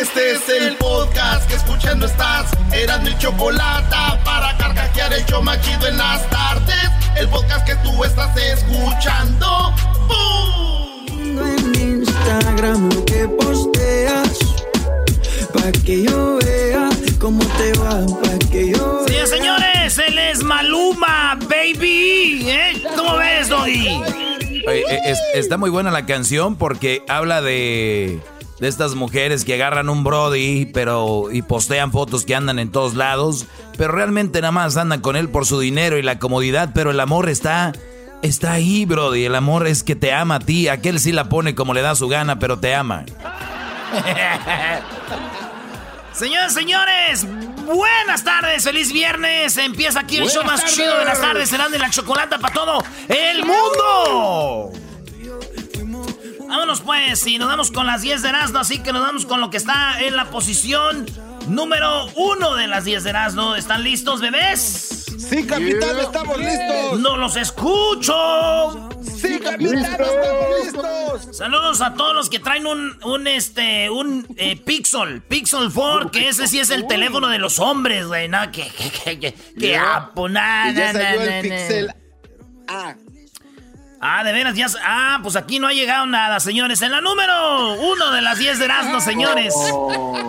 Este es el podcast que escuchando estás. Eran mi chocolate para carcajear el show machido en las tardes. El podcast que tú estás escuchando. ¡Bum! En Instagram lo que posteas. Pa' que yo vea cómo te va. Pa' que yo vea. Señores, señores, él es Maluma, baby. ¿Eh? ¿Cómo ves, Doggy? Es- está muy buena la canción porque habla de, de estas mujeres que agarran un Brody pero y postean fotos que andan en todos lados, pero realmente nada más andan con él por su dinero y la comodidad, pero el amor está está ahí, Brody. El amor es que te ama a ti. Aquel sí la pone como le da su gana, pero te ama. Señores, señores, buenas tardes, feliz viernes. Empieza aquí el show más chido de las tardes, serán de la chocolata para todo el mundo. Vámonos pues, y nos damos con las 10 de Erasmo, así que nos damos con lo que está en la posición número uno de las 10 de Erasmo. ¿Están listos, bebés? Sí, capitán, estamos listos. ¡No los escucho! Sí, capitán, estamos listos. Saludos a todos los que traen un, un este, un eh, Pixel, Pixel 4, que ese sí es el teléfono de los hombres, güey, ¿no? Que, que, que, que, que apo, na, Y ya na, salió na, el na. Pixel A. Ah, de veras, ya. Ah, pues aquí no ha llegado nada, señores. En la número uno de las 10 de Erasmo, señores.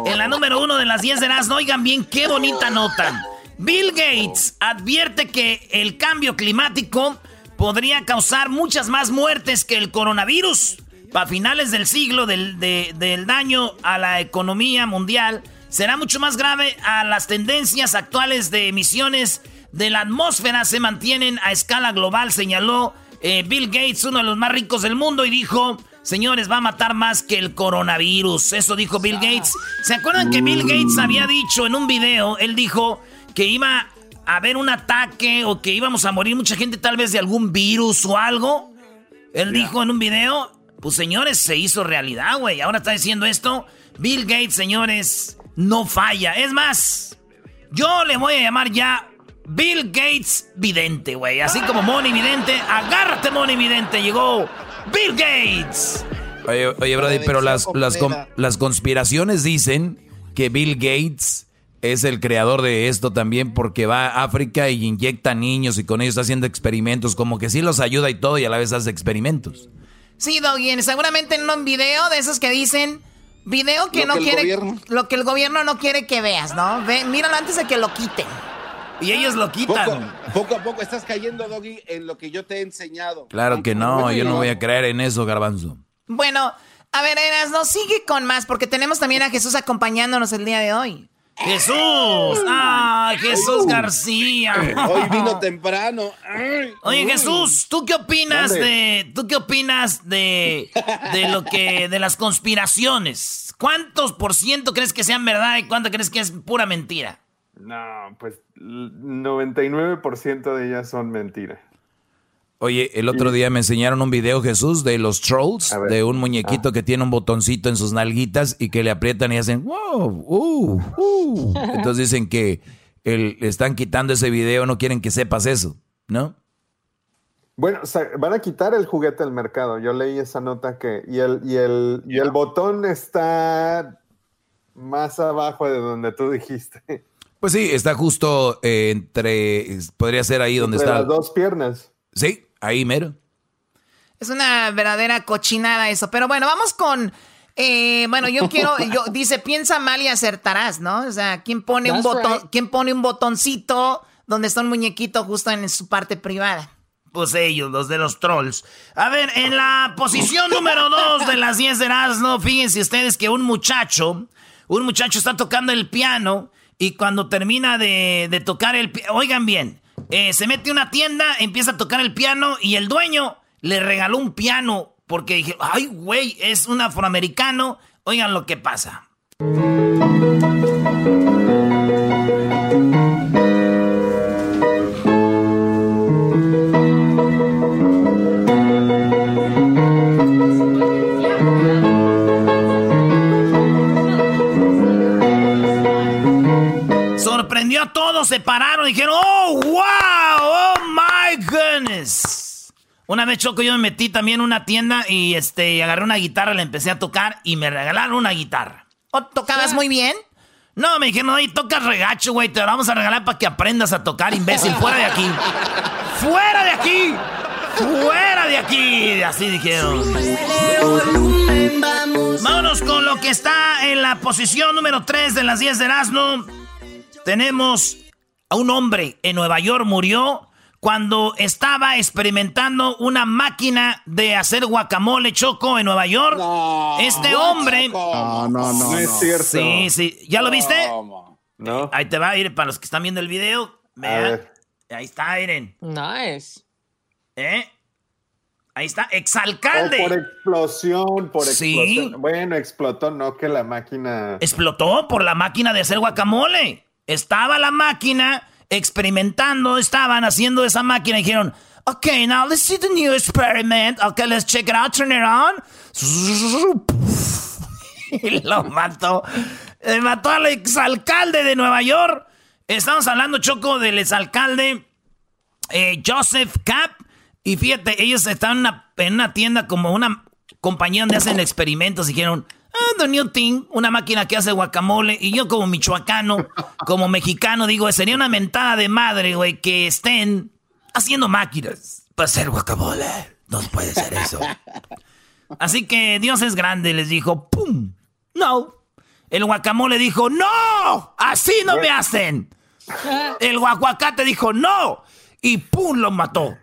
En la número uno de las 10 de Erasmo, oigan bien qué bonita nota. Bill Gates advierte que el cambio climático podría causar muchas más muertes que el coronavirus. Para finales del siglo, del, de- del daño a la economía mundial será mucho más grave a las tendencias actuales de emisiones de la atmósfera se mantienen a escala global, señaló eh, Bill Gates, uno de los más ricos del mundo, y dijo, señores, va a matar más que el coronavirus. Eso dijo Bill Gates. ¿Se acuerdan que Bill Gates había dicho en un video, él dijo que iba a haber un ataque o que íbamos a morir mucha gente tal vez de algún virus o algo? Él dijo en un video, pues señores, se hizo realidad, güey. Ahora está diciendo esto. Bill Gates, señores, no falla. Es más, yo le voy a llamar ya Bill Gates Vidente, güey. Así como Moni Vidente. Agárrate, Moni Vidente. Llegó Bill Gates. Oye, oye Brody, pero las, las, las conspiraciones dicen que Bill Gates es el creador de esto también porque va a África y inyecta niños y con ellos está haciendo experimentos, como que sí los ayuda y todo y a la vez hace experimentos. Sí, Doggy, seguramente en un video de esos que dicen video que Lo no que quiere gobierno- lo que el gobierno no quiere que veas, ¿no? Ve, míralo antes de que lo quiten. Y ellos lo quitan. poco a poco estás cayendo, Doggy, en lo que yo te he enseñado. Claro que no, yo no voy a creer en eso, garbanzo. Bueno, a ver, Eras, no sigue con más porque tenemos también a Jesús acompañándonos el día de hoy. Jesús. Ah, Jesús García. Hoy vino temprano. Oye. Jesús, ¿tú qué opinas de tú qué opinas de de lo que de las conspiraciones? ¿Cuántos por ciento crees que sean verdad y cuánto crees que es pura mentira? No, pues 99% de ellas son mentiras. Oye, el otro día me enseñaron un video, Jesús, de los trolls, de un muñequito que tiene un botoncito en sus nalguitas y que le aprietan y hacen wow, uh, uh. Entonces dicen que el, le están quitando ese video, no quieren que sepas eso, ¿no? Bueno, sa- van a quitar el juguete del mercado. Yo leí esa nota que. Y el, y el, y el botón está más abajo de donde tú dijiste. Pues sí, está justo eh, entre, podría ser ahí donde Entre está. las dos piernas. Sí, ahí mero. Es una verdadera cochinada eso. Pero bueno, vamos con Eh, bueno, yo quiero, yo, dice, piensa mal y acertarás, ¿no? O sea, ¿quién pone, un botón, ¿quién pone un botoncito donde está un muñequito justo en su parte privada? Pues ellos, los de los trolls. A ver, en la posición número dos de las 10 de Erasmo, fíjense ustedes que un muchacho, un muchacho está tocando el piano y cuando termina de, tocar el oigan bien, eh, se mete a una tienda, empieza a tocar el piano y el dueño le regaló un piano porque dije, ay, güey, es un afroamericano. Oigan lo que pasa. Todos, se pararon y dijeron, oh, wow, oh my goodness. Una vez Choco yo me metí también en una tienda y este agarré una guitarra, la empecé a tocar y me regalaron una guitarra. ¿O tocabas muy bien? No, me dijeron, y tocas regacho, güey, te la vamos a regalar para que aprendas a tocar, imbécil, fuera de aquí. ¡Fuera de aquí! ¡Fuera de aquí! Así dijeron. Vámonos con lo que está en la posición número 3 de las 10 de Erasmo. Tenemos a un hombre en Nueva York murió cuando estaba experimentando una máquina de hacer guacamole choco en Nueva York. este hombre. No, no, no. No es cierto. Sí, sí. ¿Ya lo viste? No. Ahí te va a ir para los que están viendo el video. Vean. Ahí está, Iren. Nice. ¿Eh? Ahí está, exalcalde. Oh, por explosión, por explosión. Bueno, explotó, no que la máquina. Explotó por la máquina de hacer guacamole. Estaba la máquina experimentando, estaban haciendo esa máquina dijeron, ok, now let's see the new experiment. Ok, let's check it out, turn it on. Y lo mató. Eh, mató al exalcalde de Nueva York. Estamos hablando, Choco, del exalcalde eh, Joseph Cap. Y fíjate, ellos estaban en una, en una tienda como una compañía donde hacen experimentos. Y dijeron, the new thing, una máquina que hace guacamole. Y yo como michoacano, como mexicano, digo, sería una mentada de madre, güey, que estén haciendo máquinas para hacer guacamole. No puede ser eso. Así que Dios es grande, les dijo, ¡pum! No. El guacamole dijo, ¡no! Así no me hacen. El guacuacate dijo, ¡no! Y ¡pum! lo mató.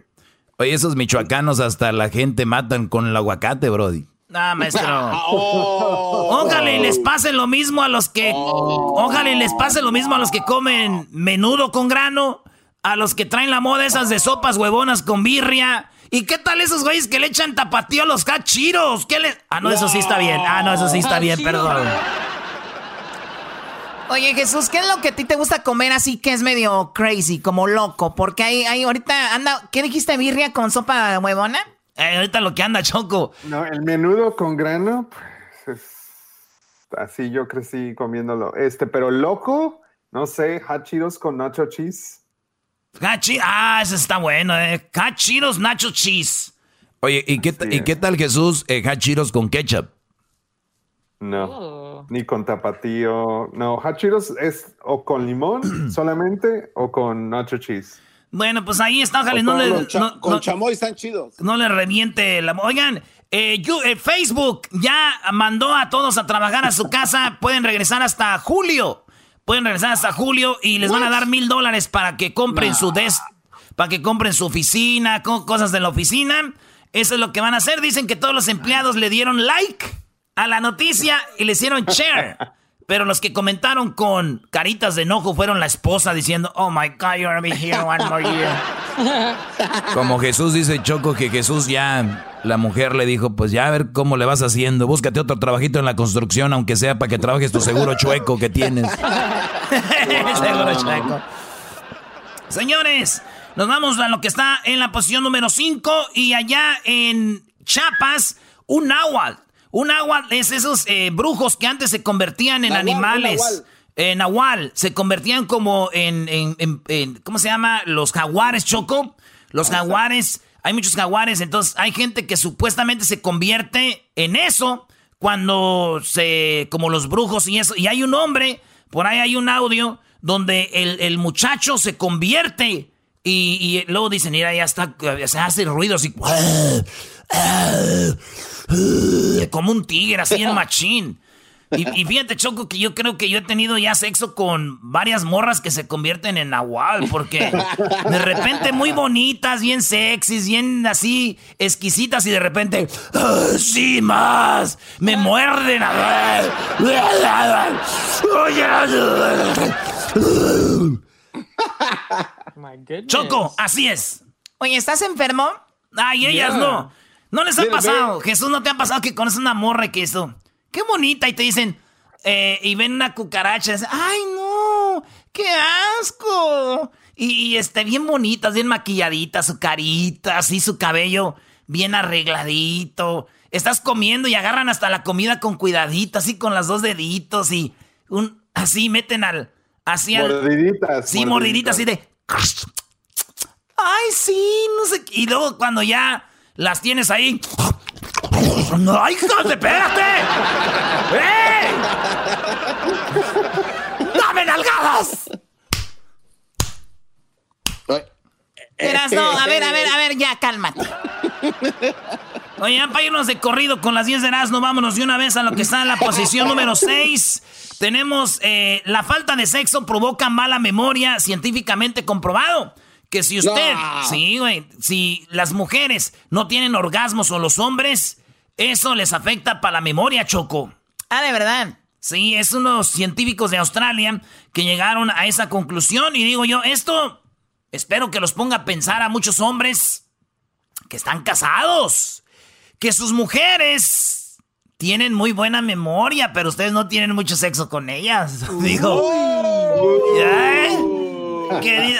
Oye, esos michoacanos hasta la gente matan con el aguacate, Brody. Ah, maestro. Oh. Ojalá y les pase lo mismo a los que. Oh. Ojalá y les pase lo mismo a los que comen menudo con grano. A los que traen la moda esas de sopas huevonas con birria. ¿Y qué tal esos güeyes que le echan tapatío a los cachiros? ¿Qué le.? Ah, no, eso sí está bien. Ah, no, eso sí está bien, perdón. Oye, Jesús, ¿qué es lo que a ti te gusta comer así que es medio crazy, como loco? Porque hay, hay ahorita anda. ¿Qué dijiste, birria con sopa huevona? Eh, ahorita lo que anda, Choco. No, el menudo con grano, pues así yo crecí comiéndolo. Este, pero loco, no sé, hachiros con nacho cheese. Hachi, ah, ese está bueno, eh. Hachiros nacho cheese. Oye, ¿y qué, ¿y qué tal Jesús eh, hachiros con ketchup? No, oh. ni con tapatío. No, hachiros es o con limón solamente o con nacho cheese. Bueno, pues ahí está, ojalá no le. con chamoy están chidos. No le reviente la. Oigan, eh, eh, Facebook ya mandó a todos a trabajar a su casa. Pueden regresar hasta julio. Pueden regresar hasta julio y les van a dar mil dólares para que compren su desk, para que compren su oficina, cosas de la oficina. Eso es lo que van a hacer. Dicen que todos los empleados le dieron like a la noticia y le hicieron share. Pero los que comentaron con caritas de enojo fueron la esposa diciendo, oh my God, you're gonna be here one more year. Como Jesús dice Choco que Jesús ya, la mujer le dijo, pues ya a ver cómo le vas haciendo, búscate otro trabajito en la construcción, aunque sea para que trabajes tu seguro chueco que tienes. seguro chueco. Señores, nos vamos a lo que está en la posición número 5 y allá en Chiapas, un náhuatl un agua es esos eh, brujos que antes se convertían en animales. En nahual. Se convertían como en, en, ¿Cómo se llama? Los jaguares, Choco. Los jaguares. Hay muchos jaguares. Entonces hay gente que supuestamente se convierte en eso cuando se. Como los brujos y eso. Y hay un hombre. Por ahí hay un audio donde el, muchacho se convierte. Y, luego dicen, mira, ya está. Se hace ruido así. como un tigre, así en machín. Y, fíjate, Choco, que yo creo que yo he tenido ya sexo con varias morras que se convierten en nahual, porque de repente muy bonitas, bien sexys, bien así exquisitas, y de repente, sí, más, me muerden. Choco, así es. Oye, ¿estás enfermo? Ay, ellas no. No les ha pasado. Jesús, ¿no te ha pasado que conoces una morra que eso? qué bonita. Y te dicen, eh, y ven una cucaracha. Y dicen, ay, no, qué asco. Y, este, bien bonitas, bien maquilladitas, su carita, así su cabello bien arregladito. Estás comiendo y agarran hasta la comida con cuidadito, así con las dos deditos y un, así meten al, así Mordiditas. Sí, mordiditas, así de... Ay, sí, no sé. Y luego cuando ya las tienes ahí... ¡No, hijos, espérate! ¡Eh! ¡Dame nalgadas! Eras, no, a ver, a ver, a ver, ya, cálmate. Oye, para irnos de corrido con las 10 de Erasmo, vámonos de una vez a lo que está en la posición número 6. Tenemos eh, la falta de sexo provoca mala memoria, científicamente comprobado. Que si usted, sí, güey, si las mujeres no tienen orgasmos o los hombres, eso les afecta para la memoria, Choco. Ah, de verdad. Sí, es unos científicos de Australia que llegaron a esa conclusión y digo yo, esto espero que los ponga a pensar a muchos hombres que están casados, que sus mujeres tienen muy buena memoria, pero ustedes no tienen mucho sexo con ellas. Digo,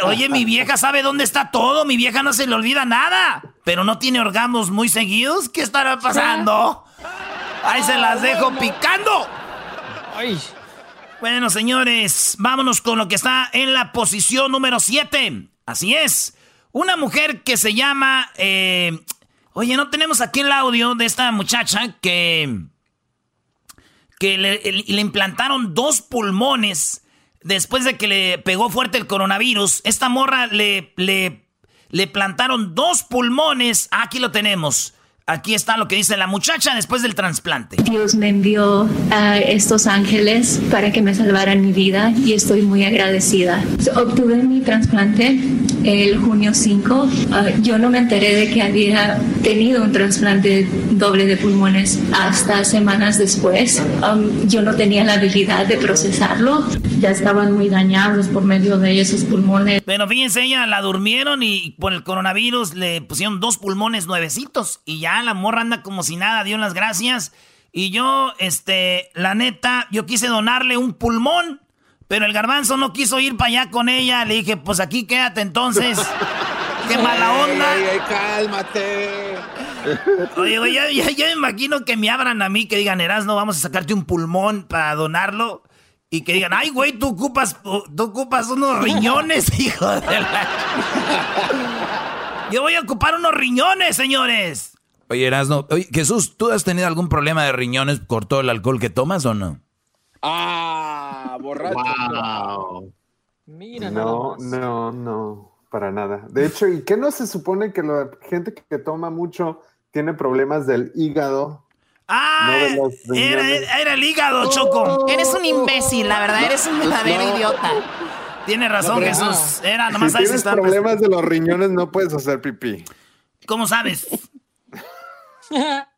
oye, mi vieja sabe dónde está todo, mi vieja no se le olvida nada, pero no tiene orgamos muy seguidos. ¿Qué estará pasando? Ahí se las dejo picando. Bueno, señores, vámonos con lo que está en la posición número 7. Así es. Una mujer que se llama... Eh, oye, no tenemos aquí el audio de esta muchacha que... que le implantaron dos pulmones después de que le pegó fuerte el coronavirus, esta morra le, le, plantaron dos pulmones. Aquí lo tenemos. Aquí está lo que dice la muchacha después del trasplante. Dios me envió a estos ángeles para que me salvaran mi vida y estoy muy agradecida. Obtuve mi trasplante el junio 5. Ah, yo no me enteré de que había tenido un trasplante doble de pulmones hasta semanas después. Um, yo no tenía la habilidad de procesarlo. Ya estaban muy dañados por medio de esos pulmones. Pero fíjense, ella la durmieron y por el coronavirus le pusieron dos pulmones nuevecitos y ya la morra anda como si nada, dio las gracias. Y yo, este, la neta, yo quise donarle un pulmón, pero el garbanzo no quiso ir para allá con ella. Le dije, pues aquí quédate entonces. ¡Qué mala onda! Ay, cálmate! Oye, ya, ya, me imagino que me abran a mí, que digan, Eras, no vamos a sacarte un pulmón para donarlo. Y que digan, ay, güey, tú ocupas, tú ocupas unos riñones, hijo de la... Yo voy a ocupar unos riñones, señores. Oye, Erasno, oye, Jesús, ¿tú has tenido algún problema de riñones por todo el alcohol que tomas o no? Ah, borracho. Mira, no, no, no, para nada. De hecho, ¿y qué no se supone que la gente que toma mucho tiene problemas del hígado? Ah, era, el hígado, Choco. Eres un imbécil, la verdad, eres un verdadero idiota. Tiene razón, Jesús. Era nomás si tienes problemas de los riñones, no puedes hacer pipí. ¿Cómo sabes?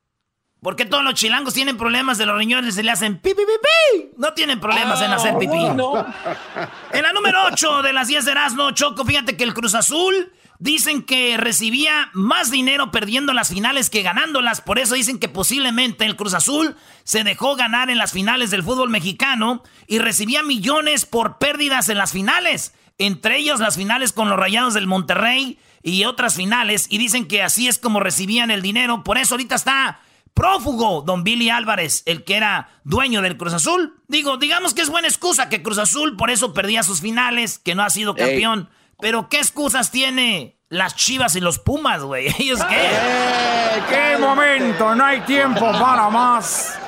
¿Por qué todos los chilangos tienen problemas de los riñones y se le hacen pi, pi, pi, No tienen problemas en hacer pipí. En la número 8 de las 10 de Erasmo, Choco, fíjate que el Cruz Azul dicen que recibía más dinero perdiendo las finales que ganándolas. Por eso dicen que posiblemente el Cruz Azul se dejó ganar en las finales del fútbol mexicano y recibía millones por pérdidas en las finales. Entre ellos las finales con los Rayados del Monterrey y otras finales y dicen que así es como recibían el dinero. Por eso ahorita está prófugo don Billy Álvarez, el que era dueño del Cruz Azul. Digo, digamos que es buena excusa que Cruz Azul por eso perdía sus finales, que no ha sido campeón. Pero ¿qué excusas tiene las Chivas y los Pumas, güey? ¿Ellos qué? Eh, ¡Qué momento! No hay tiempo para más.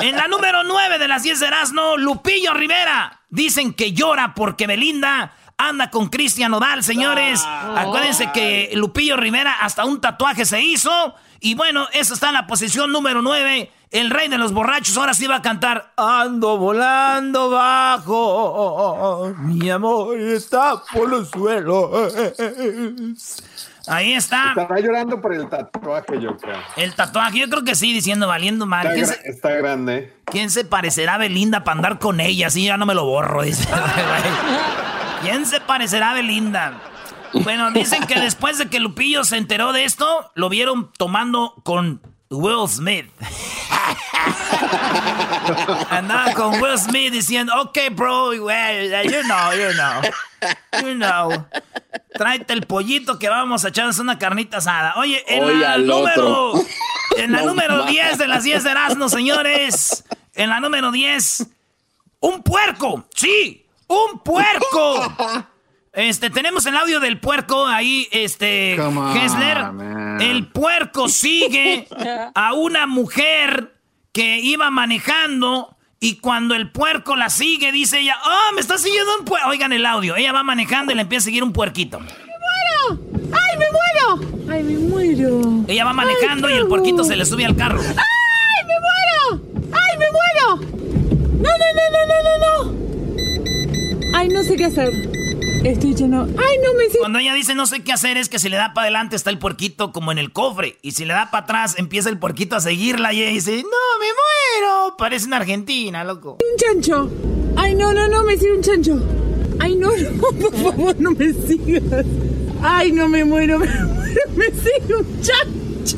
En la número 9 de las 10 de Erasmo, Lupillo Rivera. Dicen que llora porque Belinda anda con Cristian Nodal, señores. Ah. Acuérdense que Lupillo Rivera hasta un tatuaje se hizo. Y bueno, eso está en la posición número 9. El rey de los borrachos ahora sí va a cantar. Ando volando bajo. Mi amor está por los suelos. Ahí está. Estará llorando por el tatuaje, yo creo. El tatuaje, yo creo que sí, diciendo valiendo mal. Está, ¿Quién gra- se, está grande. quién se parecerá a Belinda para andar con ella? Así ya no me lo borro, dice. ¿Quién se parecerá a Belinda? Bueno, dicen que después de que Lupillo se enteró de esto, lo vieron tomando con Will Smith. Andaba con Will Smith diciendo, ok, bro, well, you know, you know, you know. Tráete el pollito que vamos a echarnos una carnita asada. Oye, en Oye, la número, otro. en la No número más. 10 de las 10 de Erasmo, señores. En la número 10, un puerco. Sí, un puerco. Este, tenemos el audio del puerco ahí, este, on, Hessler. man. El puerco sigue a una mujer que iba manejando y cuando el puerco la sigue, dice ella, oh, me está siguiendo un puerco. Oigan el audio, ella va manejando y le empieza a seguir un puerquito. ¡Ay, me muero! ¡Ay, me muero! Ella va manejando y el puerquito se le sube al carro. ¡Ay, me muero! ¡Ay, me muero! ¡No, no, no, no, no, no, no! Ay, no sé qué hacer. Estoy lleno. ¡Ay, no me Cuando ella dice no sé qué hacer es que si le da para adelante está el puerquito como en el cofre y si le da para atrás empieza el puerquito a seguirla y ella dice, no, me muero. Parece una Argentina, loco. Un chancho. Ay, no, no, no, me sigue un chancho. Ay, no, no, por favor, no me sigas. Ay, no me muero, me muero, me sigue un chancho.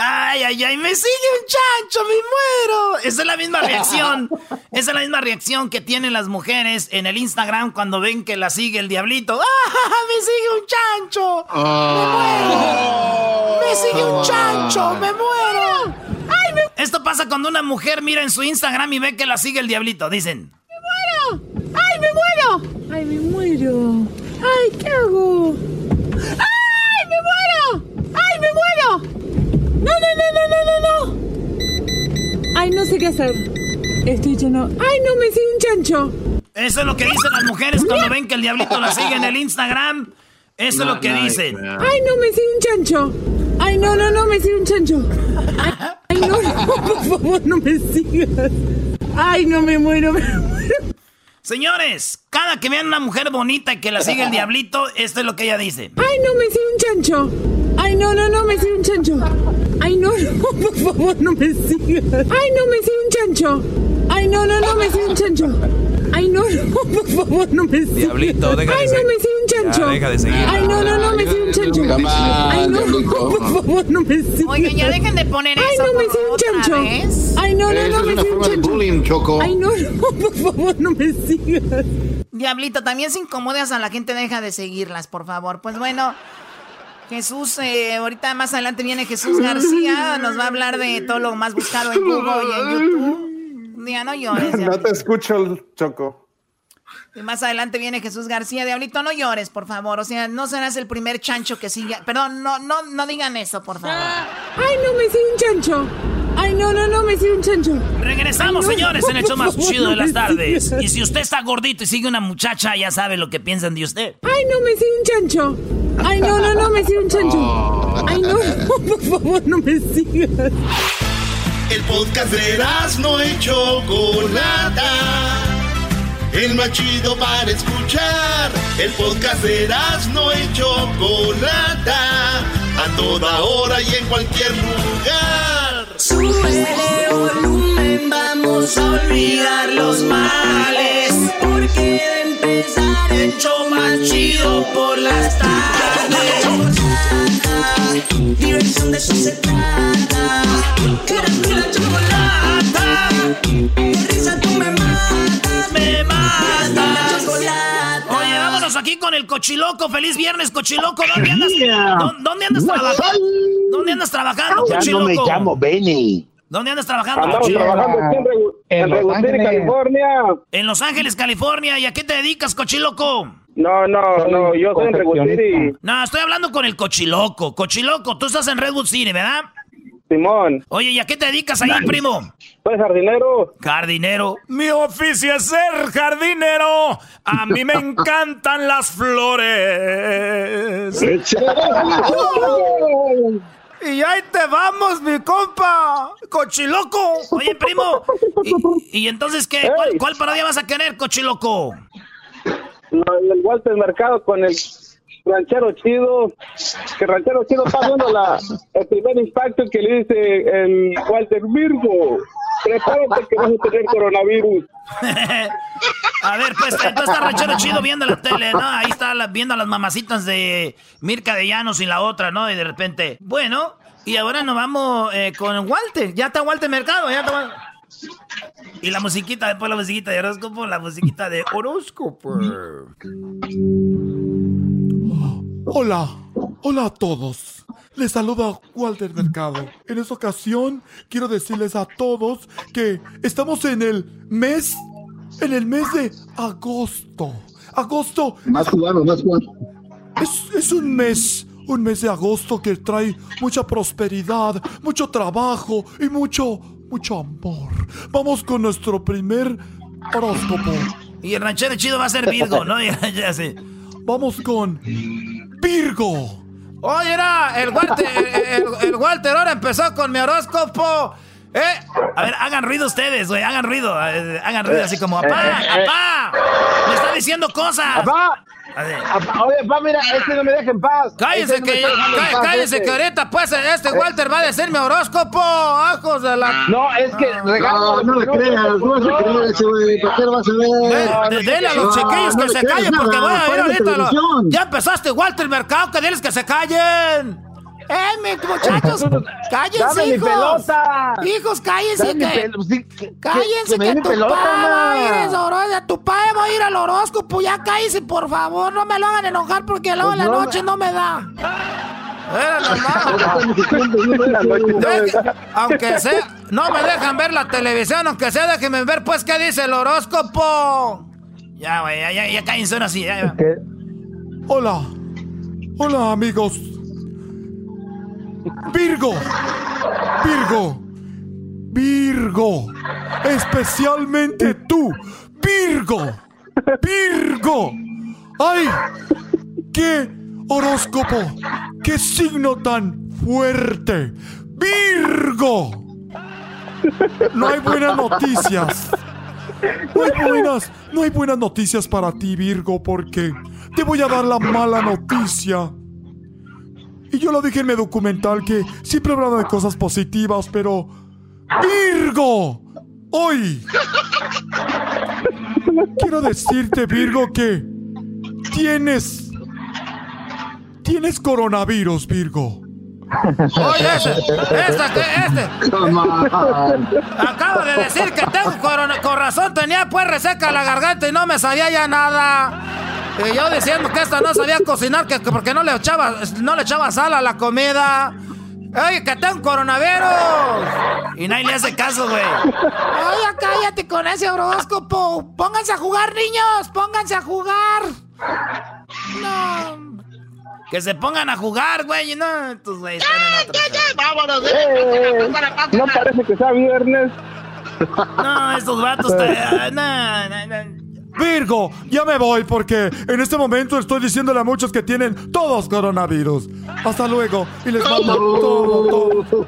Ay, ay, ay, me sigue un chancho, me muero. Esa es la misma reacción. Esa es la misma reacción que tienen las mujeres en el Instagram cuando ven que la sigue el diablito. ¡Ah, me sigue un chancho! ¡Me muero! ¡Me sigue un chancho! ¡Me muero! ¡Ay, me Esto pasa cuando una mujer mira en su Instagram y ve que la sigue el diablito. Dicen. muero! ¡Ay, me muero! ¡Ay, me muero! ¡Ay, qué hago! ¡Ay, me muero! ¡Ay, me muero! ¡No, no, no, no, no, no, no! Ay, no sé qué hacer. Estoy lleno. ¡Ay, no, me sigue un chancho! Eso es lo que dicen las mujeres cuando ven que el diablito la sigue en el Instagram. Eso es lo que dicen. ¡Ay, no, me sigue un chancho! ¡Ay, no, no, no, me sigue un chancho! ¡Ay, ay, no, no, por favor, no me sigas! ¡Ay, no me muero, me muero! Señores, cada que vean una mujer bonita y que la sigue el diablito, esto es lo que ella dice. ¡Ay, no, me sigue un chancho! ¡Ay, no, no, no, me sigue un chancho! ¡Ay, no, no, por favor, no me sigas! ¡Ay, no, me sigue un chancho! ¡Ay, no, no, no, me sigue un chancho! ¡Ay, no, no, por favor, no me sigas! Diablito, deja de ¡Ay, no, seguir. me sigue un chancho! Ya, deja de seguir. ¡Ay, no, no, no, me sigue un chancho! ¡Ay, no, por favor, no me sigas! Oigan, ya dejen de poner ¡Ay, eso no, me sigue un chancho! vez. ¡Ay, no, no, no, me sigue un chancho! bullying, Choco. ¡Ay, no, no, por favor, no me sigas! Diablito, también se incomodas a la gente, deja de seguirlas, por favor. Pues bueno, Jesús, eh, ahorita más adelante viene Jesús García, nos va a hablar de todo lo más buscado en Google y en YouTube. Ya no llores, No te escucho, Choco. Y más adelante viene Jesús García. Diablito, no llores, por favor. O sea, no serás el primer chancho que siga. Perdón, no, no, no digan eso, por favor. ¡Ay, no, me sigue un chancho! ¡Ay, no, no, no, me sigue un chancho! Regresamos, Ay, no, señores, en el show más favor, chido de las tardes. Y si usted está gordito y sigue una muchacha, ya sabe lo que piensan de usted. ¡Ay, no, me sigue un chancho! ¡Ay, no, no, no, me sigue un chancho! ¡Ay, no, no, por favor, no me sigas! El podcast de no y Chocolata. El más chido para escuchar. El podcast de no y Chocolata. A toda hora y en cualquier lugar. Súbele volumen, vamos a olvidar los males. Porque de empezar show más chido por las tardes. Diversión de eso se trata. Eras mi la chocolata. De risa tú me matas, me matas. La chocolata. Vámonos aquí con el cochiloco. Feliz viernes, cochiloco. ¿Dónde andas? Yeah. ¿Dó- ¿Dónde andas trabajando? ¿Dónde andas trabajando, Ya no me llamo Benny. ¿Dónde andas trabajando, Andamos cochiloco? trabajando aquí en en Los Redwood City, Ángeles. California. En Los Ángeles, California. ¿Y a qué te dedicas, cochiloco? No, no, no, yo soy en Redwood City. No, estoy hablando con el cochiloco. Cochiloco, tú estás en Redwood City, ¿verdad? Simón. Oye, ¿y a qué te dedicas ahí, primo? Soy jardinero. Jardinero. Mi oficio es ser jardinero. A mí me encantan las flores. y ahí te vamos, mi compa. Cochiloco. Oye, primo. ¿Y, y entonces qué? ¿Cuál, ¿Cuál parodia vas a querer, cochiloco? Lo- el Walter Mercado con el ranchero chido. Que ranchero chido está viendo el primer impacto que le dice el Walter Virgo. Prepárate que vas a tener coronavirus. A ver, pues entonces está ranchero chido viendo la tele, ¿no? Ahí está viendo a las mamacitas de Mirka de Llanos y la otra, ¿no? Y de repente, bueno, y ahora nos vamos eh, con Walter. Ya está Walter Mercado, ya está. Y la musiquita, después la musiquita de horóscopo, la musiquita de horóscopo. Hola, hola a todos. Les saluda Walter Mercado. En esta ocasión quiero decirles a todos que estamos en el mes, en el mes de agosto. Agosto Más cubano, más cubano. es, es un mes, un mes de agosto que trae mucha prosperidad, mucho trabajo y mucho, mucho amor. Vamos con nuestro primer horóscopo. Y el ranchero chido va a ser Virgo, ¿no? Ya, ya sé. Vamos con Virgo. Oye, era el Walter, el, el- Walter ahora empezó con mi horóscopo. ¿Eh? A ver, hagan ruido ustedes, güey, hagan ruido. eh, Hagan ruido así como, ¡apá! ¡apá! ¡Me está diciendo cosas! ¡Apá! Oye, pa, mira, este no me deja en paz. Cállese Este no me que, paz, cállese este. que ahorita pues este Walter va a decir mi horóscopo, ajos de la... No, es que No, no le creas, no vas a creer ese güey. ¿Por qué lo vas a ver? De- de- Dele a los No, chiquillos no que se creas callen porque voy a ir ahorita. Ya empezaste Walter Mercado, que diles que se callen. ¡Eh, mi- muchachos! ¡Cállense, Dame mi hijos! pelota. ¡Hijos, cállense! Dame mi que... que- ¡Cállense que que, mi tu pelota, va a ir! ¡Tu pa va a ir al horóscopo! ¡Ya cállense, por favor! No me lo hagan enojar porque luego en la Pues no, noche no me da. Era aunque sea, no me dejan ver la televisión, aunque sea, déjenme ver pues qué dice el horóscopo. Ya, güey, ya, ya, ya cállense ahora sí. Ya, ya. Hola. Hola, amigos. Virgo. Virgo. Virgo. Especialmente tú. Virgo. Virgo. ¡Ay! ¡Qué horóscopo! ¡Qué signo tan fuerte! ¡Virgo! No hay buenas noticias. No hay buenas, no hay buenas noticias para ti, Virgo, porque te voy a dar la mala noticia. Y yo lo dije en mi documental que siempre hablaba de cosas positivas, pero Virgo, hoy quiero decirte, Virgo, que tienes tienes coronavirus, Virgo. Oye, ese, este, este. On. Acabo de decir que tengo corona- con razón, tenía pues reseca la garganta y no me sabía ya nada. Y yo diciendo que esta no sabía cocinar, que, que porque no le echaba, no le echaba sal a la comida. Oye, que tengo coronavirus. Y nadie le hace caso, güey. Oye, cállate con ese horóscopo. Pónganse a jugar, niños. Pónganse a jugar. No. Que se pongan a jugar, güey. y No, estos güeyes. ¡Vámonos! Eh, no parece que sea viernes. No, estos vatos. está- no, no, no. Virgo, ya me voy porque en este momento estoy diciéndole a muchos que tienen todos coronavirus. Hasta luego y les mando todo, todo.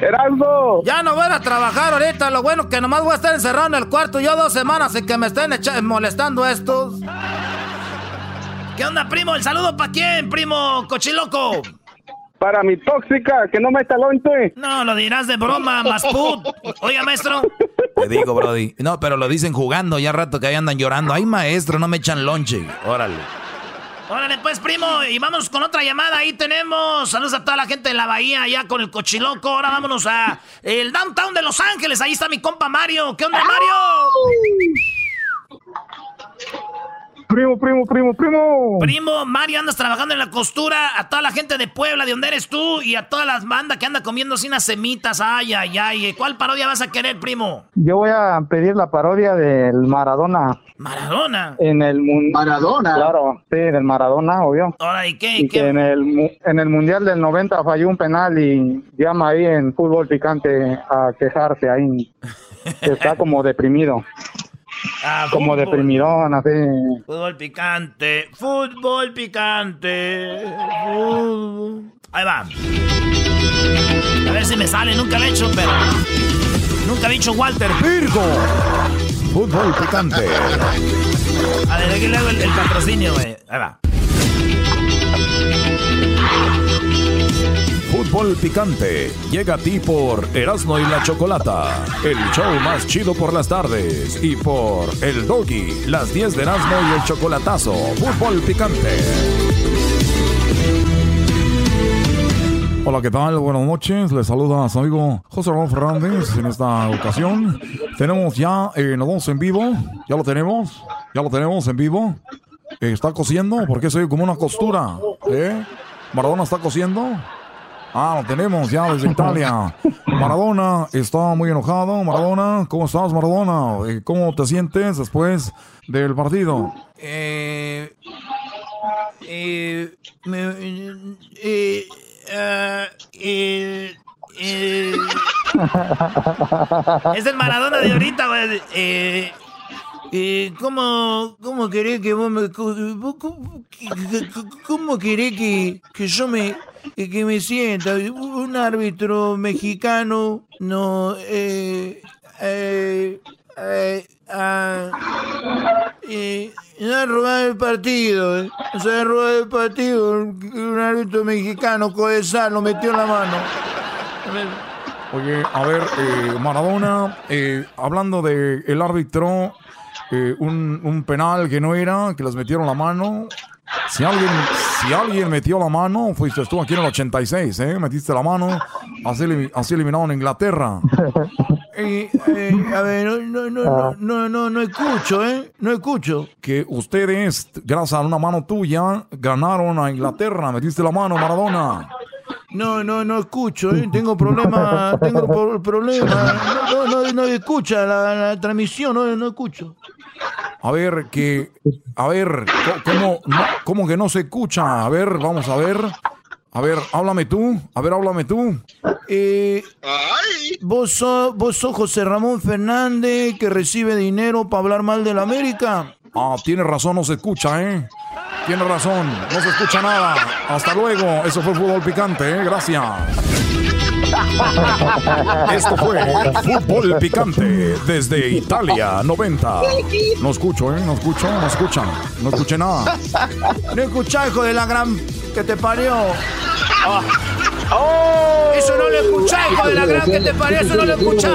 Erasmo. Ya no voy a trabajar ahorita. Lo bueno que nomás voy a estar encerrado en el cuarto yo dos semanas y que me estén molestando estos. ¿Qué onda, primo? ¿El saludo para quién, primo cochiloco? Para mi tóxica, que no meta lonche. No, lo dirás de broma, Masput. Oiga, maestro. Te digo, Brody. No, pero lo dicen jugando, ya rato que ahí andan llorando. Ay, maestro, no me echan lonche. Órale. Órale, pues, primo. Y vamos con otra llamada. Ahí tenemos. Saludos a toda la gente de la bahía, allá con el cochiloco. Ahora vámonos a el downtown de Los Ángeles. Ahí está mi compa Mario. ¿Qué onda, Mario? Primo, primo, primo, primo. Primo, Mario, andas trabajando en la costura. A toda la gente de Puebla, de donde eres tú, y a todas las bandas que anda comiendo sin unas semitas. Ay, ay, ay. ¿Cuál parodia vas a querer, primo? Yo voy a pedir la parodia del Maradona. ¿Maradona? En el Maradona. Claro, sí, del Maradona, obvio. Ahora, ¿y qué? Y qué? que en el, mu- en el Mundial del 90 falló un penal y llama ahí en fútbol picante a quejarse ahí. que está como deprimido. Ah, Como fútbol. deprimidón, así. Fútbol picante, fútbol picante. fútbol. Ahí va. A ver si me sale, nunca lo he hecho, pero. Nunca he dicho Walter. Virgo. Fútbol picante. A ver, aquí le hago el, el patrocinio, güey. Ahí va. Fútbol picante llega a ti por Erasmo y la Chocolata, el show más chido por las tardes, y por El Doggy, las 10 de Erasmo y el Chocolatazo. Fútbol picante. Hola, ¿qué tal? Buenas noches. Les saluda su amigo José Ramón Fernández en esta ocasión. Tenemos ya, eh, nos vamos en vivo. Ya lo tenemos. Ya lo tenemos en vivo. Eh, ¿Está cosiendo? Porque soy como una costura. ¿Eh? ¿Maradona está cosiendo? Ah, lo tenemos ya desde Italia. Maradona está muy enojado. Maradona, ¿cómo estás, Maradona? Eh, ¿Cómo te sientes después del partido? Eh. Eh. Eh, eh, eh. Es el Maradona de ahorita, güey. Eh, eh, ¿cómo, ¿Cómo querés que vos me... ¿Cómo, cómo querés que, que yo me... que me sienta? Un árbitro mexicano no... Eh, eh, eh, ah, no ha robado el partido, eh. se ha robado el partido. Un árbitro mexicano, Codesal, lo metió la mano. Oye, a ver, eh, Maradona, eh, hablando de el árbitro, un, un penal que no era, que les metieron la mano. Si alguien, si alguien metió la mano, fuiste tú aquí en el 86, ¿eh? Metiste la mano, así, así eliminaron a Inglaterra. Eh, eh, a ver, no, no, no, no, no, no, no escucho, ¿eh? No escucho. Que ustedes, gracias a una mano tuya, ganaron a Inglaterra. Metiste la mano, Maradona. No, no, no escucho, ¿eh? Tengo problema, tengo pro- problema. No, no, no, no escucha la, la transmisión, no, no escucho. A ver, que. A ver, ¿cómo, no- cómo que no se escucha? A ver, vamos a ver. A ver, háblame tú. A ver, háblame tú. Eh, ¿vos, sos, ¿Vos sos José Ramón Fernández que recibe dinero para hablar mal de la América? Ah, tienes razón, no se escucha, ¿eh? Tienes razón, no se escucha nada. Hasta luego. Eso fue fútbol picante, ¿eh? Gracias. Esto fue Fútbol Picante desde Italia 90. No escucho, ¿eh? No escucho, no escuchan. No escuché nada. No escuchá, hijo de la gran que te parió. Ah. Eso no lo escuchá, hijo de la gran que te parió, eso no lo escuchá.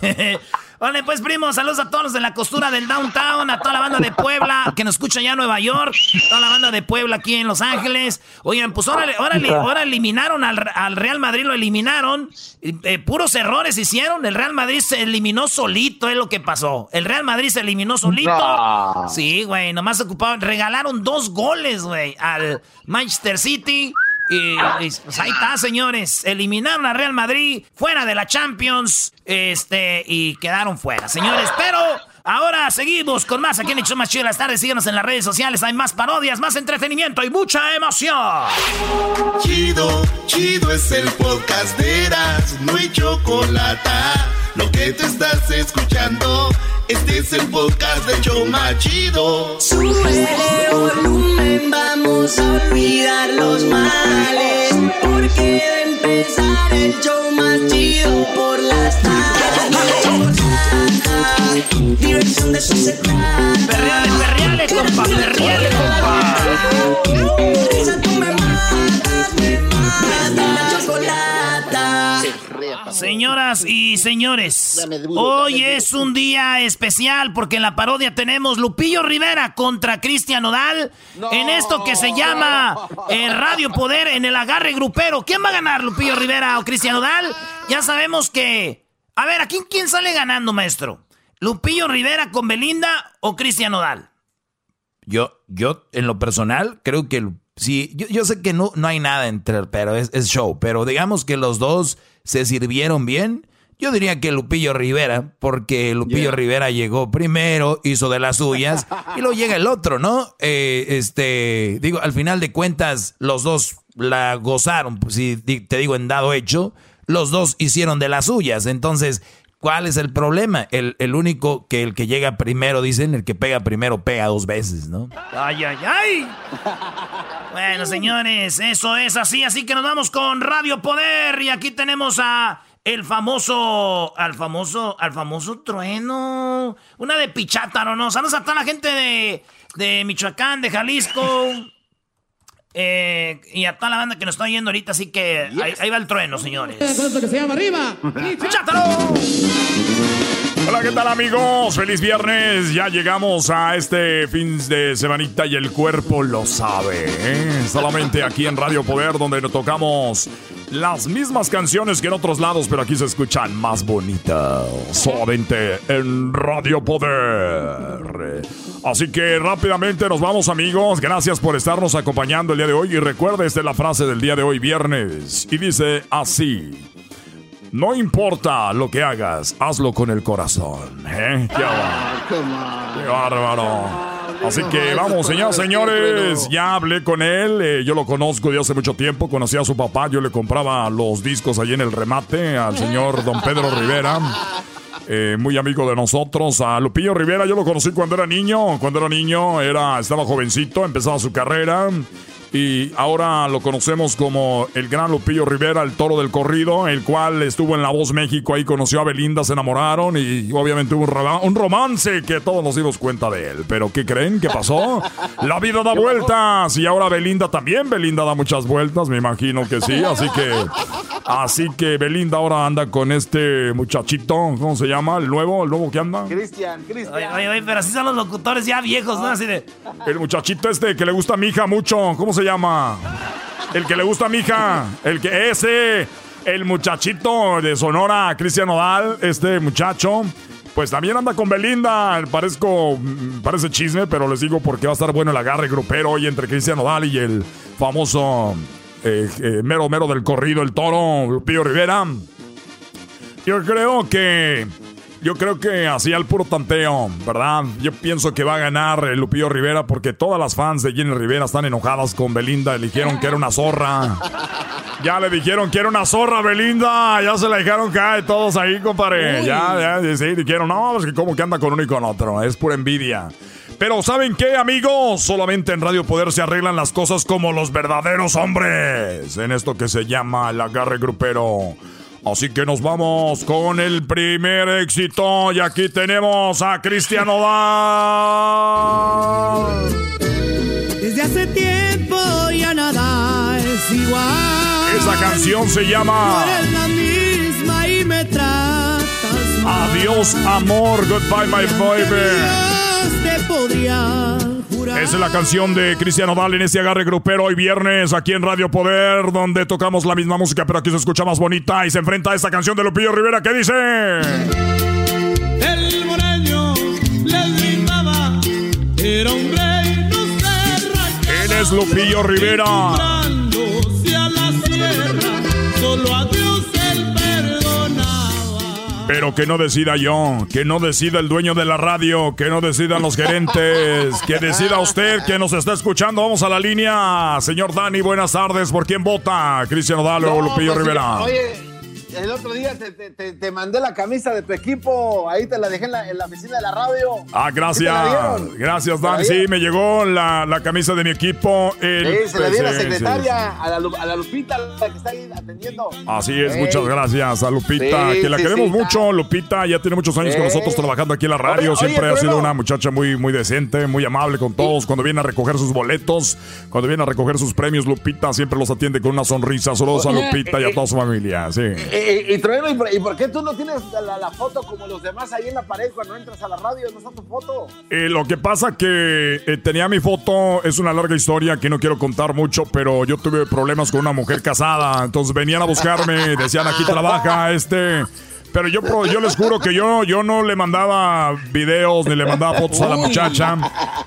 Vale, pues primo, saludos a todos los de la costura del downtown, a toda la banda de Puebla que nos escucha ya en Nueva York, toda la banda de Puebla aquí en Los Ángeles. Oigan, pues ahora, ahora, ahora eliminaron al, al Real Madrid, lo eliminaron. Eh, puros errores hicieron. El Real Madrid se eliminó solito, es lo que pasó. El Real Madrid se eliminó solito. No. Sí, güey, nomás ocupaban, regalaron dos goles, güey, al Manchester City. Y, pues ahí está, señores. Eliminaron a Real Madrid fuera de la Champions. Este, y quedaron fuera, señores. Pero ahora seguimos con más aquí en Hecho Más Chido las tardes. Síganos en las redes sociales. Hay más parodias, más entretenimiento y mucha emoción. Chido, chido es el podcast de Eras, no hay chocolate. Lo que te estás escuchando, este es el podcast de Choma Chido. Sube volumen, vamos a olvidar los males. Porque de empezar el show más chido por las tardes. Diversión de eso se trata. Perreale, perreale, compa, perreale, compa. Risa, tú me matas, me matas. La chocolata. Señoras y señores, hoy es un día especial porque en la parodia tenemos Lupillo Rivera contra Cristian Odal en esto que se llama eh, Radio Poder en el agarre grupero. ¿Quién va a ganar, Lupillo Rivera o Cristian Odal? Ya sabemos que... A ver, ¿a quién, quién sale ganando, maestro? ¿Lupillo Rivera con Belinda o Cristian Odal? Yo, yo, en lo personal, creo que sí, yo, yo sé que no, no hay nada entre, pero es, es show. Pero digamos que los dos se sirvieron bien. Yo diría que Lupillo Rivera, porque Lupillo Rivera llegó primero, hizo de las suyas, y luego llega el otro, ¿no? Eh, este, digo, al final de cuentas, los dos la gozaron, pues, si di- te digo en dado hecho, los dos hicieron de las suyas. Entonces, ¿cuál es el problema? El, el único que el que llega primero, dicen, el que pega primero pega dos veces, ¿no? Ay, ay, ay. Bueno, señores, eso es así, así que nos vamos con Radio Poder y aquí tenemos a el famoso, al famoso, al famoso trueno, una de Pichátaro, ¿no? Saludos a toda la gente de, de Michoacán, de Jalisco, eh, y a toda la banda que nos está oyendo ahorita, así que ahí, ahí va el trueno, señores. que se llama arriba. Hola, ¿qué tal amigos? Feliz viernes. Ya llegamos a este fin de semanita y el cuerpo lo sabe. ¿eh? Solamente aquí en Radio Poder donde nos tocamos las mismas canciones que en otros lados, pero aquí se escuchan más bonitas. Solamente en Radio Poder. Así que rápidamente nos vamos amigos. Gracias por estarnos acompañando el día de hoy. Y recuerde, esta es la frase del día de hoy, viernes. Y dice así. No importa lo que hagas, hazlo con el corazón. ¿eh? Qué, bárbaro. Qué bárbaro. Así que vamos, señoras señores. Ya hablé con él. eh, yo lo conozco de hace mucho tiempo. Conocí a su papá. Yo le compraba los discos allí en el remate al señor don Pedro Rivera. eh, muy amigo de nosotros. A Lupillo Rivera yo lo conocí cuando era niño. Cuando era niño era, estaba jovencito, empezaba su carrera. Y ahora lo conocemos como el gran Lupillo Rivera, el toro del corrido, el cual estuvo en La Voz México, ahí conoció a Belinda, se enamoraron y obviamente hubo un, un romance que todos nos dimos cuenta de él. Pero ¿qué creen? ¿Qué pasó? La vida da vueltas y ahora Belinda también, Belinda da muchas vueltas, me imagino que sí, así que... Así que Belinda ahora anda con este muchachito, ¿cómo se llama? ¿El nuevo? ¿El nuevo que anda? Cristian, Cristian. Oye, oye, oye, pero así son los locutores ya viejos, ¿no? Así de... El muchachito este que le gusta a mi hija mucho, ¿cómo se llama? El que le gusta a mi hija, el que ese, el muchachito de Sonora, Cristian Nodal, este muchacho, pues también anda con Belinda. Parezco, mm, parece chisme, pero les digo porque va a estar bueno el agarre grupero hoy entre Cristian Nodal y el famoso eh, eh, mero mero del corrido, el toro, Lupillo Rivera. Yo creo que. Yo creo que así al puro tanteo, ¿verdad? Yo pienso que va a ganar el Lupillo Rivera porque todas las fans de Jenny Rivera están enojadas con Belinda. Le dijeron que era una zorra. Ya le dijeron que era una zorra, Belinda. Ya se la dejaron caer todos ahí, compadre. Ya, ya, sí, dijeron, no, es que como que anda con uno y con otro. Es pura envidia. Pero ¿saben qué, amigos? Solamente en Radio Poder se arreglan las cosas como los verdaderos hombres. En esto que se llama el agarre grupero. Así que nos vamos con el primer éxito. Y aquí tenemos a Cristiano Dal. Desde hace tiempo ya nada es igual. Esa canción se llama eres la misma y me tratas mal. Adiós, amor. Goodbye, my baby. Dios te podría jurar. Esa es la canción de Cristiano Dal en este agarre grupero hoy viernes aquí en Radio Poder, donde tocamos la misma música, pero aquí se escucha más bonita y se enfrenta a esta canción de Lupillo Rivera que dice. El moreño les gritaba, era un rey, no se rayaba. Él es Lupillo Rivera. Pero que no decida yo, que no decida el dueño de la radio, que no decidan los gerentes, que decida usted que nos está escuchando. Vamos a la línea. Señor Dani, buenas tardes. ¿Por quién vota? Cristiano Dal o Lupillo pues, Rivera. Oye, el otro día te, te- te- mandé la camisa de tu equipo. Ahí te la dejé en la, en la oficina de la radio. Ah, ¿Sí te la gracias. Gracias, ¿Te la Dani. Sí, me llegó la, la camisa de mi equipo. El- Sí, se la di a la secretaria, A, la, a la Lupita, la que está ahí atendiendo. Así es, muchas gracias a Lupita, que la queremos mucho. Lupita ya tiene muchos años con nosotros trabajando aquí en la radio. Oye, Siempre oye, ha sido una muchacha muy, muy decente, muy amable con todos. Cuando viene a recoger sus boletos, cuando viene a recoger sus premios, Lupita siempre los atiende con una sonrisa. Saludos a Lupita y a eh, toda su familia. Sí. Eh, eh, y ¿y por, qué tú no tienes la, la foto como los demás ahí en la pared cuando entras a la radio? ¿No está tu foto? Eh, lo que pasa que eh, tenía mi foto, es una larga historia que no quiero contar mucho, pero yo tuve problemas con una mujer casada, entonces venían a buscarme, decían aquí trabaja este, Pero yo, pro- yo les juro que yo, yo no le mandaba videos ni le mandaba fotos a la muchacha.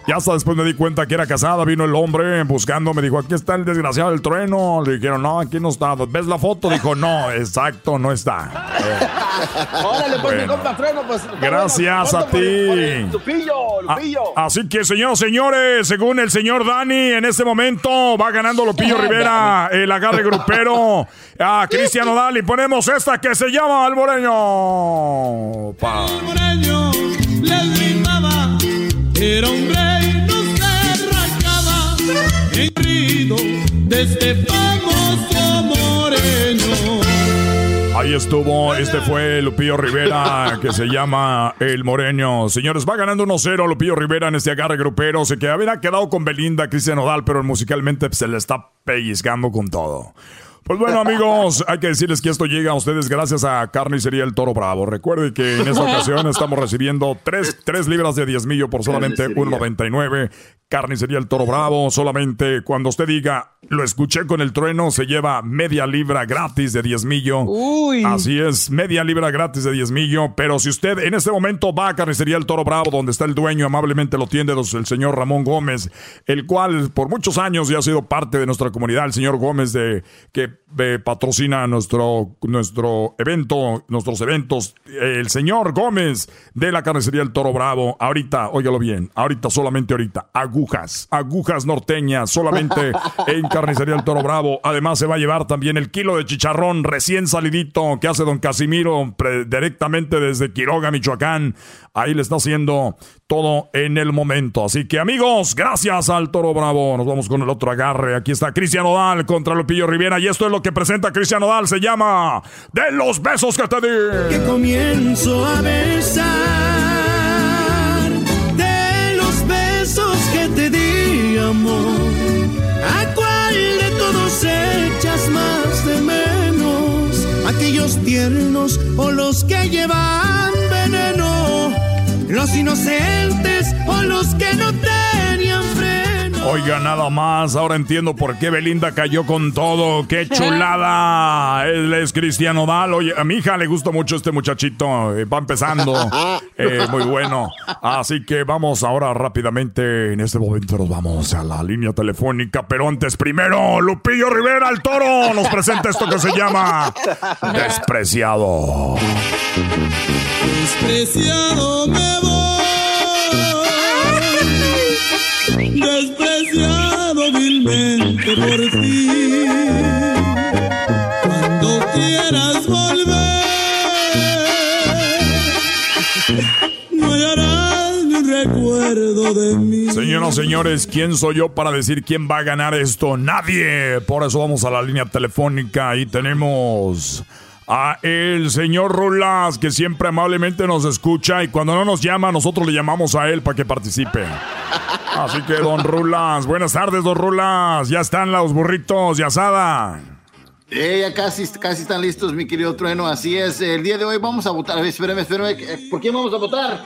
Ya hasta después me di cuenta que era casada. Vino el hombre buscando. Me dijo, aquí está el desgraciado del trueno. Le dijeron, no, aquí no está. ¿Ves la foto? Dijo, no, exacto, no está. Órale, pues, mi Bueno. compa Trueno, pues. Gracias bueno. a ti. Lupillo, Lupillo. Así que, señoras señores, según el señor Dani, en este momento va ganando Lupillo Rivera el agarre grupero a Cristian Odal y ponemos esta que se llama Alboreño. Pa. Moreño les brindaba, era un rey, no se rascaba, herido de este famoso moreño. Ahí estuvo, este fue Lupillo Rivera, que se llama El Moreño. Señores, va ganando 1-0 Lupillo Rivera en este agarre grupero. Se que había quedado con Belinda, Cristian Odal, pero musicalmente pues, se le está pellizcando con todo. Pues bueno, amigos, hay que decirles que esto llega a ustedes gracias a Carnicería El Toro Bravo. Recuerde que en esta ocasión estamos recibiendo 3, libras de diezmillo por solamente Carnicería. 1.99. Carnicería El Toro Bravo, solamente cuando usted diga, lo escuché con el trueno, se lleva media libra gratis de diezmillo. Así es, media libra gratis de diezmillo. Pero si usted en este momento va a Carnicería El Toro Bravo, donde está el dueño, amablemente lo tiende el señor Ramón Gómez, el cual por muchos años ya ha sido parte de nuestra comunidad, el señor Gómez de que eh, patrocina nuestro, nuestro evento, nuestros eventos. El señor Gómez de la Carnicería El Toro Bravo, ahorita, óigalo bien, ahorita, solamente ahorita, agujas, agujas norteñas, solamente en Carnicería El Toro Bravo. Además se va a llevar también el kilo de chicharrón recién salidito que hace don Casimiro directamente desde Quiroga, Michoacán. Ahí le está haciendo todo en el momento. Así que amigos, gracias al Toro Bravo. Nos vamos con el otro agarre. Aquí está Cristian Odal contra Lupillo Rivera y esto es lo que presenta Cristian Odal. Se llama De los besos que te di. que comienzo a besar Aquellos tiernos o los que llevan veneno, los inocentes o los que no freno. Oiga, nada más, ahora entiendo por qué Belinda cayó con todo. ¡Qué chulada! Él es Cristian Odal. Oye, a mi hija le gusta mucho este muchachito. eh, va empezando. Eh, muy bueno. Así que vamos ahora rápidamente. En este momento nos vamos a la línea telefónica. Pero antes, primero, Lupillo Rivera, el toro, nos presenta esto que se llama Despreciado. Despreciado me voy, despreciado vilmente por ti. Cuando quieras volver, no hallarás ni recuerdo de mí. Señoras, señores, ¿quién soy yo para decir quién va a ganar esto? Nadie. Por eso vamos a la línea telefónica y tenemos a el señor Rulas, que siempre amablemente nos escucha y cuando no nos llama, nosotros le llamamos a él para que participe. Así que, don Rulas, buenas tardes, don Rulas. Ya están los burritos y asada. Eh, ya casi, casi están listos, mi querido Trueno. Así es, el día de hoy vamos a votar. A ver, espérame, espérame. eh, ¿Por quién vamos a votar?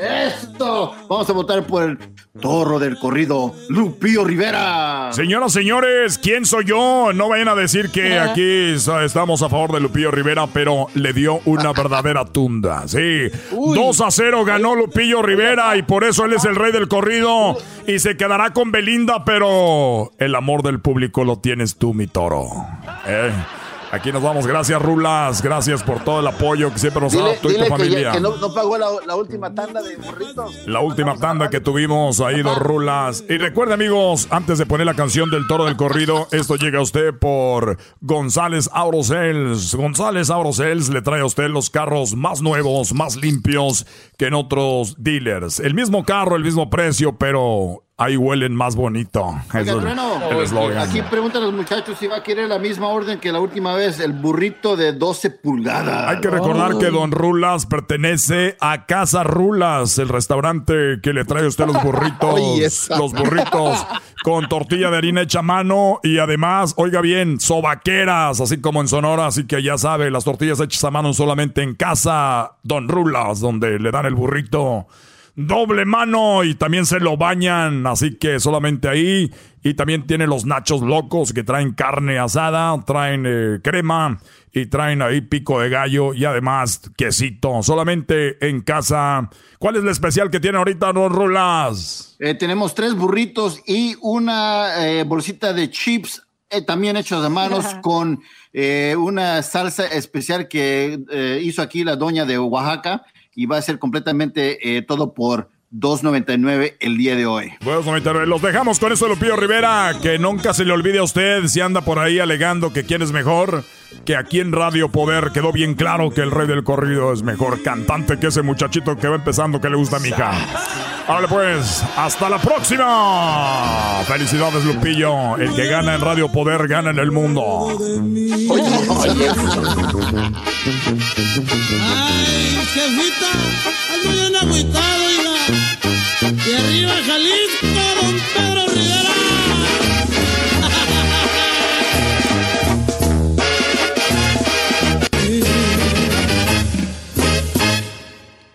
¡Esto! Vamos a votar por el torro del corrido, Lupillo Rivera. Señoras, señores, ¿quién soy yo? No vayan a decir que aquí estamos a favor de Lupillo Rivera, pero le dio una verdadera tunda. Sí, 2 a 0 ganó Lupillo Rivera y por eso él es el rey del corrido y se quedará con Belinda, pero el amor del público lo tienes tú, mi toro. Eh, Aquí nos vamos. Gracias, Rulas. Gracias por todo el apoyo que siempre nos ha dado tú y tu familia. que no, no pagó la, la última tanda de burritos. La última tanda que tuvimos ahí, dos rulas. Y recuerde, amigos, antes de poner la canción del toro del corrido, esto llega a usted por González Aurosels. González Aurosels le trae a usted los carros más nuevos, más limpios que en otros dealers. El mismo carro, el mismo precio, pero ahí huelen más bonito. Es el- eslogan. aquí preguntan los muchachos si va a querer la misma orden que la última vez, el burrito de 12 pulgadas. Hay que recordar que Don Rulas pertenece a Casa Rulas, el restaurante que le trae a usted los burritos, Oye, esa. los burritos con tortilla de harina hecha a mano y además, oiga bien, sobaqueras, así como en Sonora, así que ya sabe, las tortillas hechas a mano solamente en Casa Don Rulas, donde le dan el burrito doble mano y también se lo bañan, así que solamente ahí. Y también tiene los nachos locos que traen carne asada, traen eh, crema y traen ahí pico de gallo y además quesito. Solamente en casa. ¿Cuál es el especial que tiene ahorita, Don Rulas? Eh, tenemos tres burritos y una eh, bolsita de chips eh, también hechos de manos con eh, una salsa especial que eh, hizo aquí la doña de Oaxaca y va a ser completamente eh, todo por 2.99 el día de hoy. Bueno, comentarios. Los dejamos con eso, Lupillo Rivera. Que nunca se le olvide a usted si anda por ahí alegando que quién es mejor. Que aquí en Radio Poder quedó bien claro que el rey del corrido es mejor cantante que ese muchachito que va empezando que le gusta a mi hija. Ahora pues, hasta la próxima. Felicidades, Lupillo. El que gana en Radio Poder gana en el mundo. Ay, jefita, ando bien agüitado. Y arriba Jalisco, don Pedro Rivera.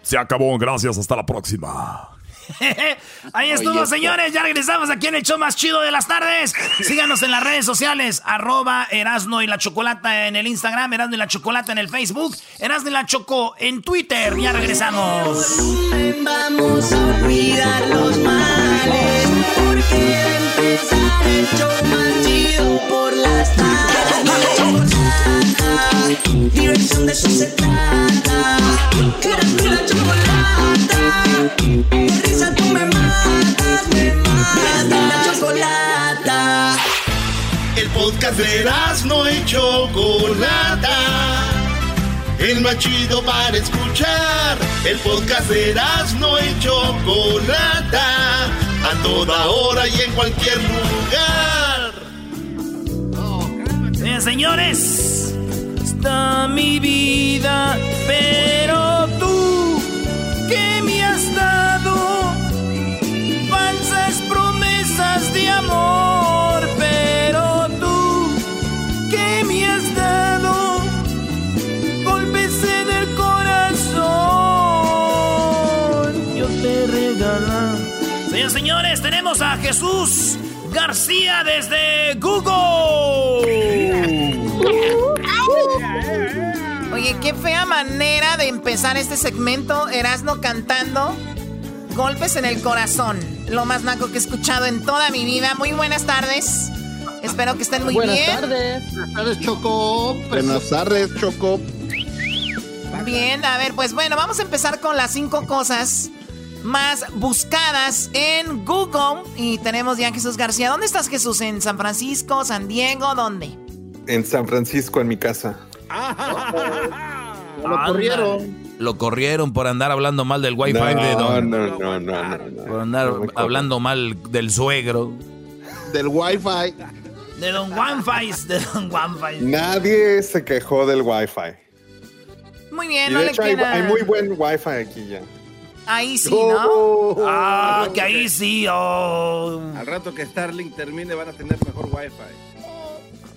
Se acabó. Gracias. Hasta la próxima. Ahí estuvo, señores. Ya regresamos aquí en el show más chido de las tardes. Síganos en las redes sociales. Arroba Erasno y la Chocolata en el Instagram. Erasno y la Chocolata en el Facebook. Erasno y la Choco en Twitter. Ya regresamos. Vamos a olvidar los males. Porque empezar el show Diversión de eso se trata. Erasmo y la Chocolata. De risa tú me matas, me matas. La Chocolata. El podcast de no y Chocolata. El más chido para escuchar. El podcast de no y Chocolata. A toda hora y en cualquier lugar. Bien, señores. Está mi vida, pero tú, ¿qué me has dado? Falsas promesas de amor, pero tú, ¿qué me has dado? Golpes en el corazón, yo te regalo. Señores, señores, tenemos a Jesús García desde Google. Oye, qué fea manera de empezar este segmento. Erasno cantando golpes en el corazón. Lo más naco que he escuchado en toda mi vida. Muy buenas tardes. Espero que estén muy Buenas bien. tardes. Buenas tardes, Choco. Buenas tardes, Choco. Bien, a ver, pues bueno, vamos a empezar con las cinco cosas más buscadas en Google. Y tenemos ya a Jesús García. ¿Dónde estás, Jesús? ¿En San Francisco, San Diego? ¿Dónde? En San Francisco, en mi casa. Lo corrieron. Lo corrieron por andar hablando mal del wifi No, de don. no, no, no, no, no. Por andar hablando mal del suegro. Del wifi. De Don Wi-Fi, de Don Wi-Fi. Nadie se quejó del wifi. Muy bien, Y no de le hecho hay, queda. hay muy buen wifi aquí ya. Ahí sí, ¿no? Ah, que ahí sí, oh. Al rato que Starlink termine van a tener mejor wifi.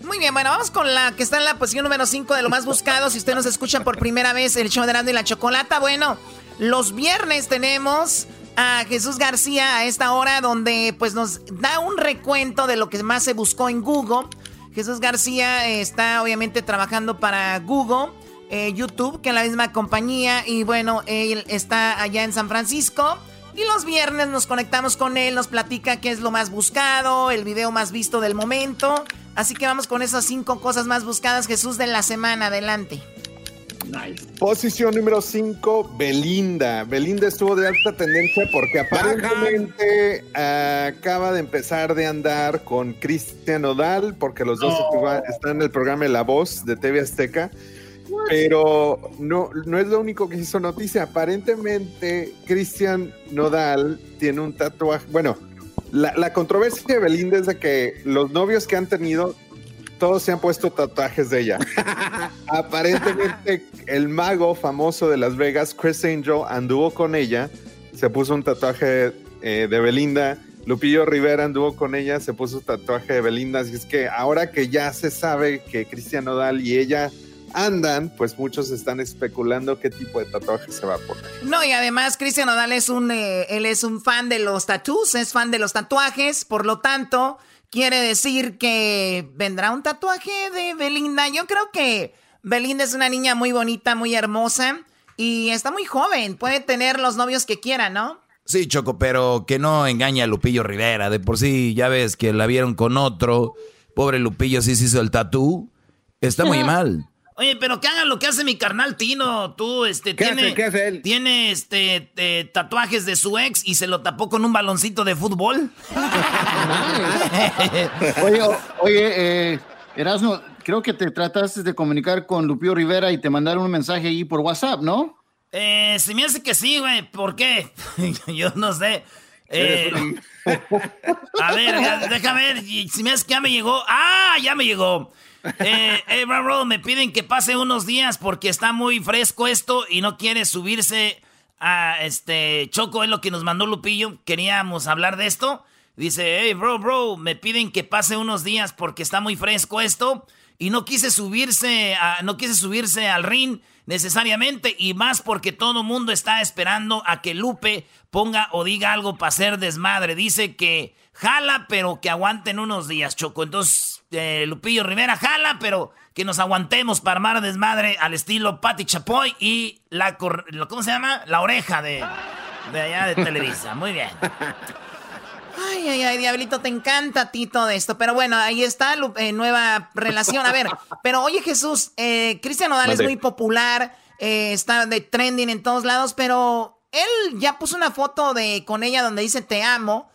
Muy bien, bueno, vamos con la que está en la posición número 5 de lo más buscado. Si usted nos escucha por primera vez, el show de Erasmo y la Chocolata. Bueno, los viernes tenemos a Jesús García a esta hora donde pues nos da un recuento de lo que más se buscó en Google. Jesús García eh, está obviamente trabajando para Google, eh, YouTube, que es la misma compañía. Y bueno, él está allá en San Francisco. Y los viernes nos conectamos con él, nos platica qué es lo más buscado, el video más visto del momento. Así que vamos con esas cinco cosas más buscadas, Jesús, de la semana. Adelante. Posición número 5, Belinda. Belinda estuvo de alta tendencia porque aparentemente eh, acaba de empezar de andar con Cristian Odal, porque los dos estuva- están en el programa de La Voz de TV Azteca. Pero no, no es lo único que hizo noticia. Aparentemente, Cristian Nodal tiene un tatuaje. Bueno, la, la controversia de Belinda es de que los novios que han tenido, todos se han puesto tatuajes de ella. Aparentemente, el mago famoso de Las Vegas, Chris Angel, anduvo con ella, se puso un tatuaje eh, de Belinda. Lupillo Rivera anduvo con ella, se puso un tatuaje de Belinda. Así es que ahora que ya se sabe que Cristian Nodal y ella andan, pues muchos están especulando qué tipo de tatuaje se va a poner. No, y además Cristian Nodal es un, eh, él es un fan de los tattoos, es fan de los tatuajes, por lo tanto, quiere decir que vendrá un tatuaje de Belinda. Yo creo que Belinda es una niña muy bonita, muy hermosa y está muy joven, puede tener los novios que quiera, ¿no? Sí, Choco, pero que no engañe a Lupillo Rivera. De por sí, ya ves que la vieron con otro. Pobre Lupillo sí se hizo el tatú. Está muy mal. Oye, pero que hagan lo que hace mi carnal Tino. Tú, este, ¿Qué tiene, hace? ¿Qué hace él? Tiene, este, eh, tatuajes de su ex y se lo tapó con un baloncito de fútbol. Oye, o- oye, eh, Erasmo, creo que te trataste de comunicar con Lupillo Rivera y te mandaron un mensaje ahí por WhatsApp, ¿no? Eh, se me hace que sí, güey. ¿Por qué? Yo no sé. Eh, a ver, deja ver. Si me hace que ya me llegó. ¡Ah! Ya me llegó. Eh, eh, bro, bro, me piden que pase unos días porque está muy fresco esto y no quiere subirse a este Choco, es lo que nos mandó Lupillo. Queríamos hablar de esto. Dice, hey, bro, bro, me piden que pase unos días porque está muy fresco esto y no quise subirse, a- no quise subirse al ring necesariamente y más porque todo mundo está esperando a que Lupe ponga o diga algo para hacer desmadre. Dice que jala, pero que aguanten unos días, Choco. Entonces, eh, Lupillo Rivera jala, pero que nos aguantemos para armar desmadre al estilo Patti Chapoy y la, ¿cómo se llama? La oreja de, de allá de Televisa. Muy bien. Ay, ay, ay, Diablito, te encanta a ti todo esto. Pero bueno, ahí está, eh, nueva relación. A ver, pero oye Jesús, eh, Cristian Nodal es Mande. muy popular, eh, está de trending en todos lados, pero él ya puso una foto de con ella donde dice te amo.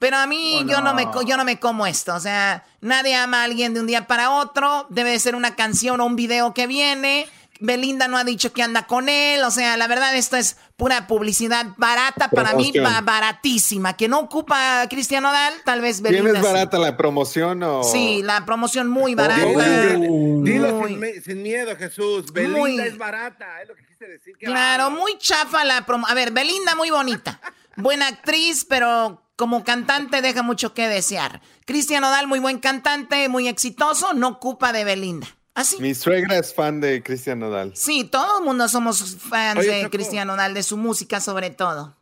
Pero a mí Oh, yo, no me, yo no me como esto. O sea, nadie ama a alguien de un día para otro. Debe de ser una canción o un video que viene. Belinda no ha dicho que anda con él. O sea, la verdad, esto es pura publicidad barata. Para mí, Promoción. ba- baratísima. Que no ocupa Cristian Nodal, tal vez ¿Quién Belinda. es sí. barata la promoción o...? Sí, la promoción muy barata. Dilo Muy- sin, miedo, Jesús. Belinda Muy- es barata, es lo que quise decir. Claro, muy chafa la promo. A ver, Belinda muy bonita. Buena actriz, pero como cantante deja mucho que desear. Cristian Nodal, muy buen cantante, muy exitoso, no ocupa de Belinda. Así. Mi suegra es fan de Cristian Nodal. Sí, todo el mundo somos fans Oye, de. Cristian Nodal, de su música sobre todo.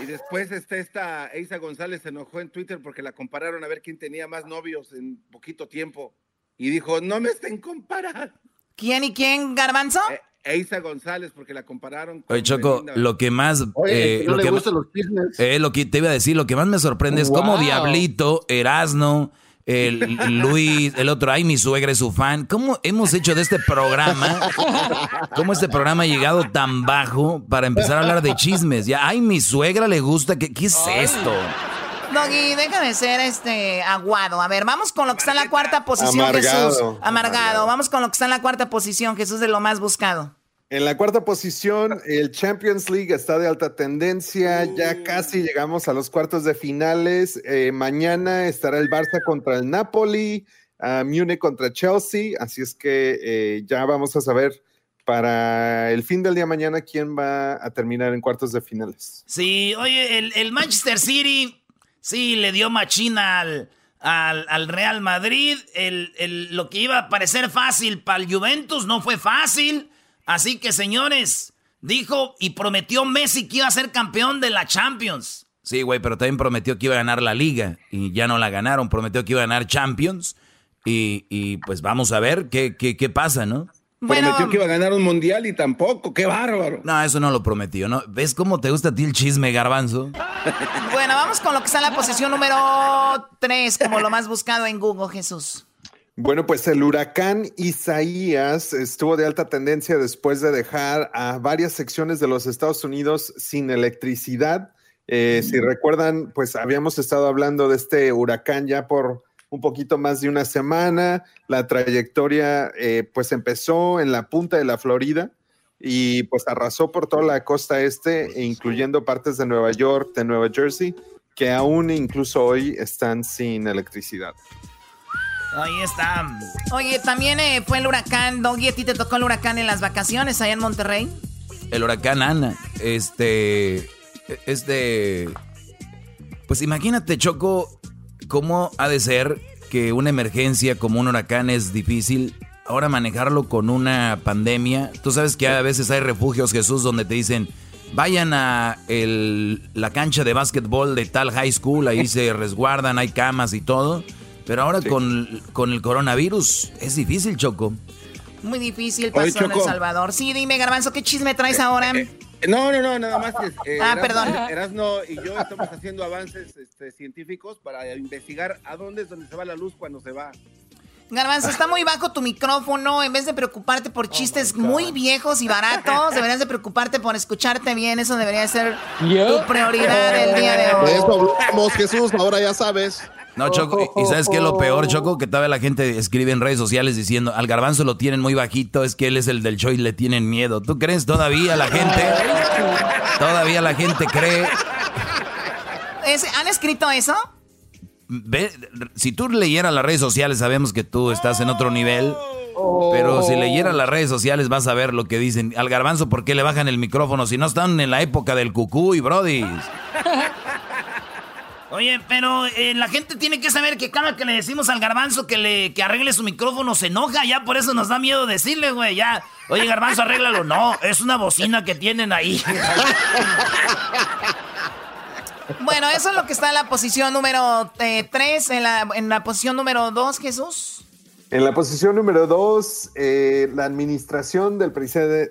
Y después este, esta Eisa González se enojó en Twitter porque la compararon a ver quién tenía más novios en poquito tiempo. Y dijo, no me estén comparando. ¿Quién y quién, Garbanzo? Eisa González porque la compararon con Oye, Choco, Belinda. lo que más... Oye, eh, no lo le que gustan más- los chismes. Eh, lo que te iba a decir, lo que más me sorprende es cómo. Diablito, Erasno, el Luis, el otro, ay, mi suegra es su fan. ¿Cómo hemos hecho de este programa? ¿Cómo este programa ha llegado tan bajo para empezar a hablar de chismes? Ya, ay, mi suegra le gusta. ¿Qué, qué es esto? Doggy, deja de ser este aguado. A ver, vamos con lo que está en la cuarta posición, Amargado. Jesús. Amargado. Amargado. Vamos con lo que está en la cuarta posición, Jesús, de lo más buscado. En la cuarta posición, el Champions League está de alta tendencia. Ya casi llegamos a los cuartos de finales. Eh, mañana estará el Barça contra el Napoli, ah, Múnich contra Chelsea. Así es que eh, ya vamos a saber para el fin del día mañana quién va a terminar en cuartos de finales. Sí, oye, el, el Manchester City sí le dio machina al, al, al Real Madrid. El, el- lo que iba a parecer fácil para el Juventus no fue fácil. Así que, señores, dijo y prometió Messi que iba a ser campeón de la Champions. Sí, güey, pero también prometió que iba a ganar la liga y ya no la ganaron. Prometió que iba a ganar Champions y, y pues vamos a ver qué, qué, qué pasa, ¿no? Prometió que iba a ganar un mundial y tampoco. ¡Qué bárbaro! No, eso no lo prometió, ¿no? ¿Ves cómo te gusta a ti el chisme, garbanzo? Bueno, vamos con lo que está en la posición número 3, como lo más buscado en Google, Jesús. Bueno, pues el huracán Isaías estuvo de alta tendencia después de dejar a varias secciones de los Estados Unidos sin electricidad. Eh, Si recuerdan, pues habíamos estado hablando de este huracán ya por un poquito más de una semana. La trayectoria eh, pues empezó en la punta de la Florida y pues arrasó por toda la costa este, incluyendo partes de Nueva York, de Nueva Jersey, que aún incluso hoy están sin electricidad. Ahí está. Oye, también eh, fue el huracán, Doggy, ¿a ti te tocó el huracán en las vacaciones allá en Monterrey? El huracán Ana, este, este, pues imagínate, Choco, cómo ha de ser que una emergencia como un huracán es difícil. ahora manejarlo con una pandemia. Tú sabes que a veces hay refugios, Jesús, donde te dicen, vayan a la cancha de básquetbol de tal high school, ahí se resguardan, hay camas y todo. Pero ahora con, con el coronavirus es difícil, Choco. Muy difícil pasó en El Salvador. Sí, dime, Garbanzo, ¿qué chisme traes eh, ahora? Eh, no, no, no, nada más que... ah, perdón. Erasno y yo estamos haciendo avances este, científicos para investigar a dónde es donde se va la luz cuando se va. Garbanzo, está muy bajo tu micrófono. En vez de preocuparte por oh chistes muy viejos y baratos, deberías de preocuparte por escucharte bien. Eso debería ser tu prioridad el día de hoy. De eso hablamos, Jesús. Ahora ya sabes. No, Choco, y ¿sabes qué es lo peor, Choco? Que todavía la gente escribe en redes sociales diciendo, al garbanzo lo tienen muy bajito, es que él es el del show y le tienen miedo. ¿Tú crees todavía la gente? Todavía la gente cree. ¿Han escrito eso? Ve, si tú leyeras las redes sociales, sabemos que tú estás en otro nivel. Pero si leyeras las redes sociales vas a ver lo que dicen. Al garbanzo, ¿por qué le bajan el micrófono? Si no están en la época del cucú y brodis. Oye, pero eh, la gente tiene que saber que cada que le decimos al garbanzo que le que arregle su micrófono se enoja, ya por eso nos da miedo decirle, güey, ya. Oye, garbanzo, arréglalo. No, es una bocina que tienen ahí. bueno, eso es lo que está en la posición número 3, eh, en la, en la posición número 2, Jesús. En la posición número 2, eh, la administración del,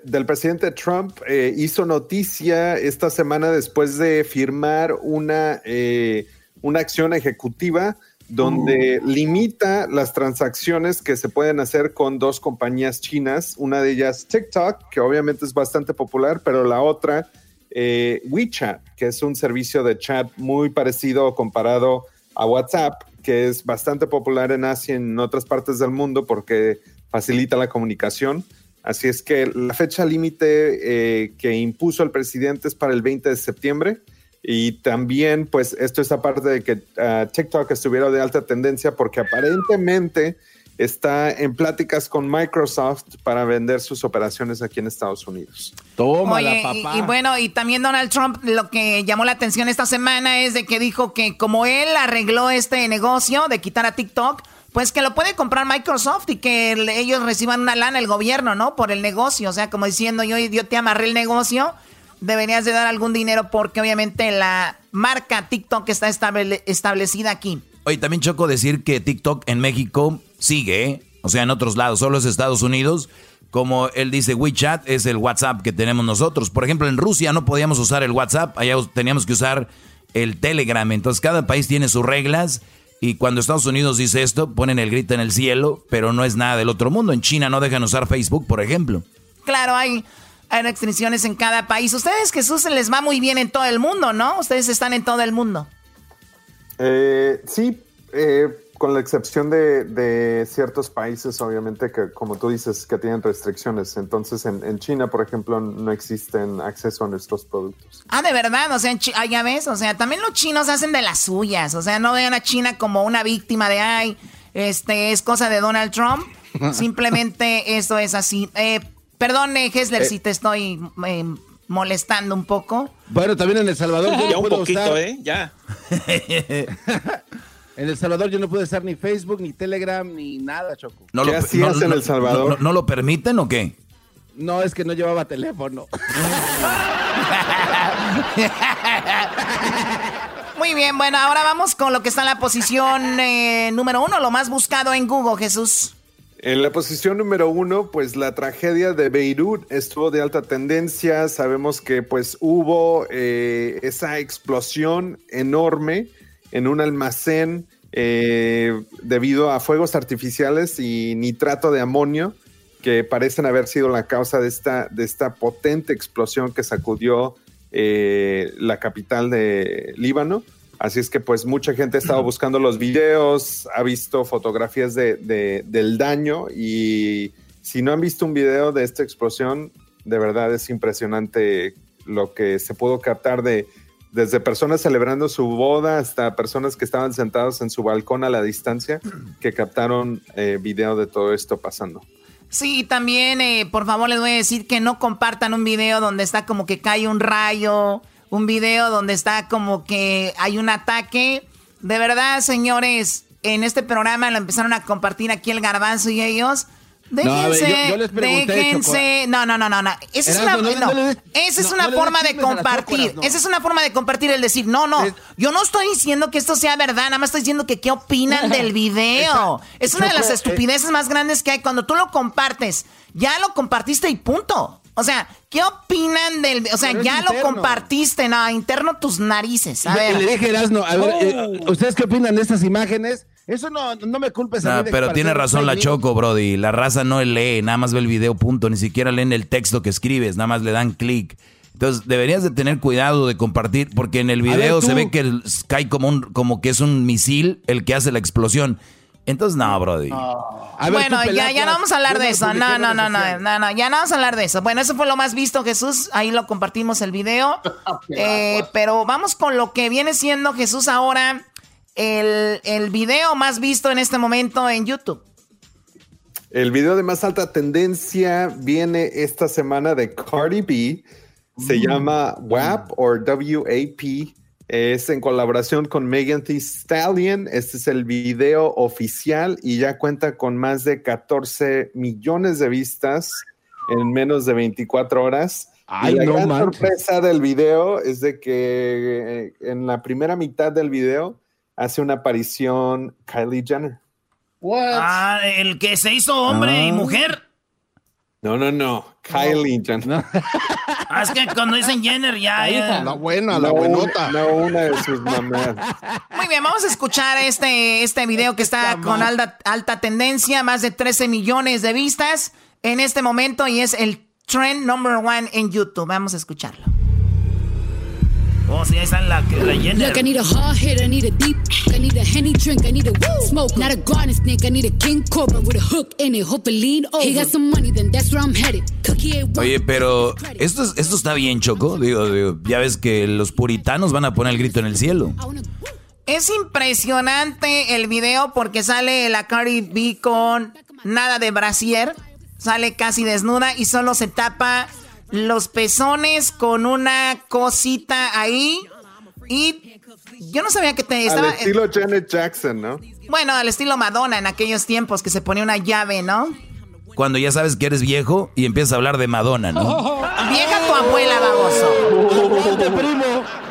del presidente Trump eh, hizo noticia esta semana después de firmar una, eh, una acción ejecutiva donde limita las transacciones que se pueden hacer con dos compañías chinas, una de ellas TikTok, que obviamente es bastante popular, pero la otra WeChat, que es un servicio de chat muy parecido comparado a WhatsApp, que es bastante popular en Asia y en otras partes del mundo porque facilita la comunicación. Así es que la fecha límite eh, que impuso el presidente es para el 20 de septiembre. Y también, pues, esto es aparte de que ah, TikTok estuviera de alta tendencia porque aparentemente está en pláticas con Microsoft para vender sus operaciones aquí en Estados Unidos. Toma, papá. Y, bueno, y también Donald Trump lo que llamó la atención esta semana es de que dijo que como él arregló este negocio de quitar a TikTok, pues que lo puede comprar Microsoft y que ellos reciban una lana el gobierno, ¿no? Por el negocio, o sea, como diciendo, yo, yo te amarré el negocio, deberías de dar algún dinero porque obviamente la marca TikTok está establecida aquí. Oye, también choco decir que TikTok en México sigue, ¿eh? o sea, en otros lados, solo es Estados Unidos. Como él dice, WeChat es el WhatsApp que tenemos nosotros. Por ejemplo, en Rusia no podíamos usar el WhatsApp, allá teníamos que usar el Telegram. Entonces, cada país tiene sus reglas. Y cuando Estados Unidos dice esto, ponen el grito en el cielo, pero no es nada del otro mundo. En China no dejan usar Facebook, por ejemplo. Claro, hay, hay restricciones en cada país. Ustedes, Jesús, les va muy bien en todo el mundo, ¿no? Ustedes están en todo el mundo. Eh, sí, eh, con la excepción de, ciertos países, obviamente, que como tú dices, que tienen restricciones. Entonces, en, China, por ejemplo, no existen acceso a nuestros productos. Ah, de verdad, o sea, ah, ya ves, o sea, también los chinos hacen de las suyas. O sea, no vean a China como una víctima de, ay, este es cosa de Donald Trump. Simplemente eso es así. Eh, perdone, Hessler, eh. si te estoy eh, molestando un poco. Bueno, también en El Salvador. ya un poquito, ¿eh? Ya. En El Salvador yo no puedo estar ni Facebook, ni Telegram, ni nada, Choco. ¿No ¿Qué lo, hacías en El Salvador? No, lo permiten o qué? No, es que no llevaba teléfono. Muy bien, bueno, ahora vamos con lo que está en la posición eh, número uno, lo más buscado en Google, Jesús. En la posición número uno, pues la tragedia de Beirut estuvo de alta tendencia. Sabemos que pues hubo eh, esa explosión enorme en un almacén eh, debido a fuegos artificiales y nitrato de amonio que parecen haber sido la causa de esta, de esta potente explosión que sacudió eh, la capital de Líbano. Así es que pues mucha gente ha estado buscando los videos, ha visto fotografías de, del daño y si no han visto un video de esta explosión, de verdad es impresionante lo que se pudo captar de, desde personas celebrando su boda hasta personas que estaban sentados en su balcón a la distancia que captaron eh, video de todo esto pasando. Sí, también eh, por favor les voy a decir que no compartan un video donde está como que cae un rayo, un video donde está como que hay un ataque. De verdad, señores, en este programa lo empezaron a compartir aquí el garbanzo y ellos. Déjense, déjense. No, no, no, no, no. Esa es una, esa es una forma de compartir. Esa es una forma de compartir el decir, no, no. Yo no estoy diciendo que esto sea verdad, nada más estoy diciendo que qué opinan del video. Es una de las estupideces más grandes que hay cuando tú lo compartes. Ya lo compartiste y punto. O sea, ¿qué opinan del.? O sea, ya lo compartiste, no, interno tus narices. A ver. Le dije, Erasno, a ver, eh, oh. ¿ustedes qué opinan de estas imágenes? Eso no, no me culpes a mí Pero tiene razón la Choco, Brody. La raza no lee, nada más ve el video, punto. Ni siquiera leen el texto que escribes, nada más le dan clic. Entonces, deberías de tener cuidado de compartir, porque en el video se ve que cae como, un, como que es un misil el que hace la explosión. Entonces, no, Brody. bueno, ya, ya no vamos a hablar de eso. No, no, no, no, no, no, ya no vamos a hablar de eso. Bueno, eso fue lo más visto, Jesús. Ahí lo compartimos el video. Eh, pero vamos con lo que viene siendo Jesús ahora, el, el video más visto en este momento en YouTube. El video de más alta tendencia viene esta semana de Cardi B. Se mm. llama WAP o WAP es en colaboración con Megan Thee Stallion. Este es el video oficial y ya cuenta con más de 14 millones de vistas en menos de 24 horas. y la gran sorpresa del video es de que eh, en la primera mitad del video hace una aparición Kylie Jenner. Ah, el que se hizo hombre y ah. mujer. No, no, no. Kylie Jenner. Ah, es que cuando dicen Jenner ya. La buena, la buenota. No, una de sus mamás. Muy bien, vamos a escuchar este, este video que está con alta, alta tendencia, más de 13 millones de vistas en este momento y es el trend number one en YouTube. Vamos a escucharlo. Oh, sí, ahí está la, la Jenner. Look, I need a hard hit, I need a deep, I need a henny drink, I need a woo smoke, not a garden snake, I need a king cobra with a hook in it, hope it lean over. He got some money, then that's where I'm headed. Oye, pero esto, esto está bien, Choco. Digo, digo, ya ves que los puritanos van a poner el grito en el cielo. Es impresionante el video porque sale la Cardi B con nada de brasier, sale casi desnuda y solo se tapa los pezones con una cosita ahí. Y yo no sabía que te estaba. Al estilo Janet Jackson, ¿no? Bueno, al estilo Madonna en aquellos tiempos que se ponía una llave, ¿no? Cuando ya sabes que eres viejo y empiezas a hablar de Madonna, ¿no? Vieja tu abuela, baboso.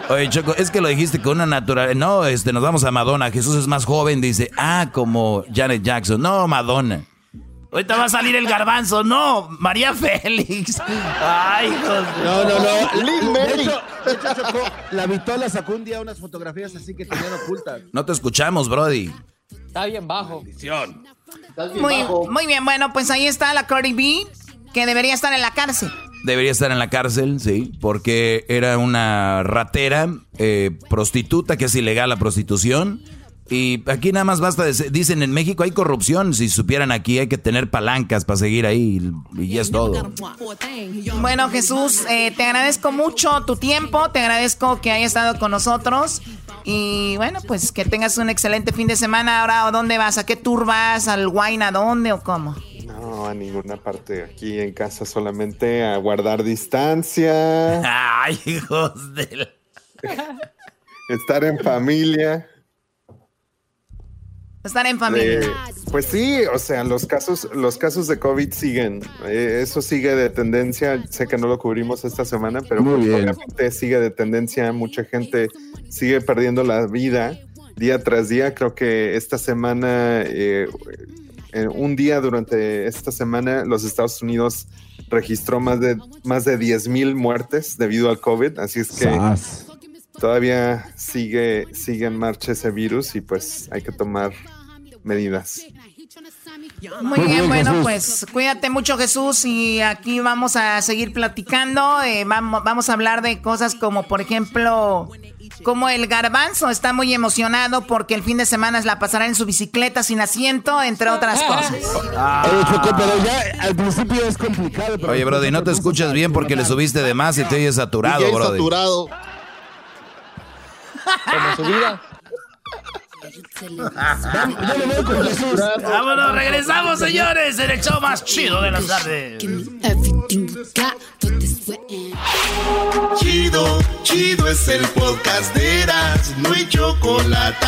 Oye, Choco, es que lo dijiste con una natural. No, este, nos vamos a Madonna. Jesús es más joven, dice, ah, como Janet Jackson. No, Madonna. Ahorita va a salir el garbanzo. No, María Félix. Ay, hijos. No, no, no. De hecho, de hecho Chocó, la Vitola sacó un día unas fotografías así que tenían ocultas. No te escuchamos, Brody. Está bien bajo. muy, muy bien, bueno, pues ahí está la Cardi B, que debería estar en la cárcel. Debería estar en la cárcel, sí, porque era una ratera, eh, prostituta, que es ilegal la prostitución y aquí nada más basta, dicen en México hay corrupción, si supieran aquí hay que tener palancas para seguir ahí y ya es todo. Bueno Jesús, eh, te agradezco mucho tu tiempo, te agradezco que hayas estado con nosotros y bueno, pues que tengas un excelente fin de semana. Ahora, ¿a dónde vas? ¿A qué tour vas? ¿Al wine? ¿A dónde o cómo? No, a ninguna parte. Aquí en casa solamente a guardar distancia. Ay, hijos de... Estar en familia. Estar en familia. Eh, pues sí, o sea, los casos, los casos de COVID siguen. Eh, eso sigue de tendencia. Sé que no lo cubrimos esta semana, pero pues obviamente sigue de tendencia. Mucha gente sigue perdiendo la vida día tras día. Creo que esta semana, eh, un día durante esta semana, los Estados Unidos registró más de más de 10 mil muertes debido al COVID. Así es que todavía sigue, sigue en marcha ese virus y pues hay que tomar medidas. Muy bien, bueno, pues cuídate mucho Jesús y aquí vamos a seguir platicando. Eh, vamos, vamos a hablar de cosas como, por ejemplo, como el garbanzo está muy emocionado porque el fin de semana la pasará en su bicicleta sin asiento, entre otras cosas. pero ya al principio es complicado. Oye, Brody, no te escuchas bien porque le subiste de más y te oyes saturado, Brody. saturado. Como su vida. Vámonos, regresamos, señores, en el show más chido de las tardes. Chido, Chido es el podcast de Eras, no hay chocolate.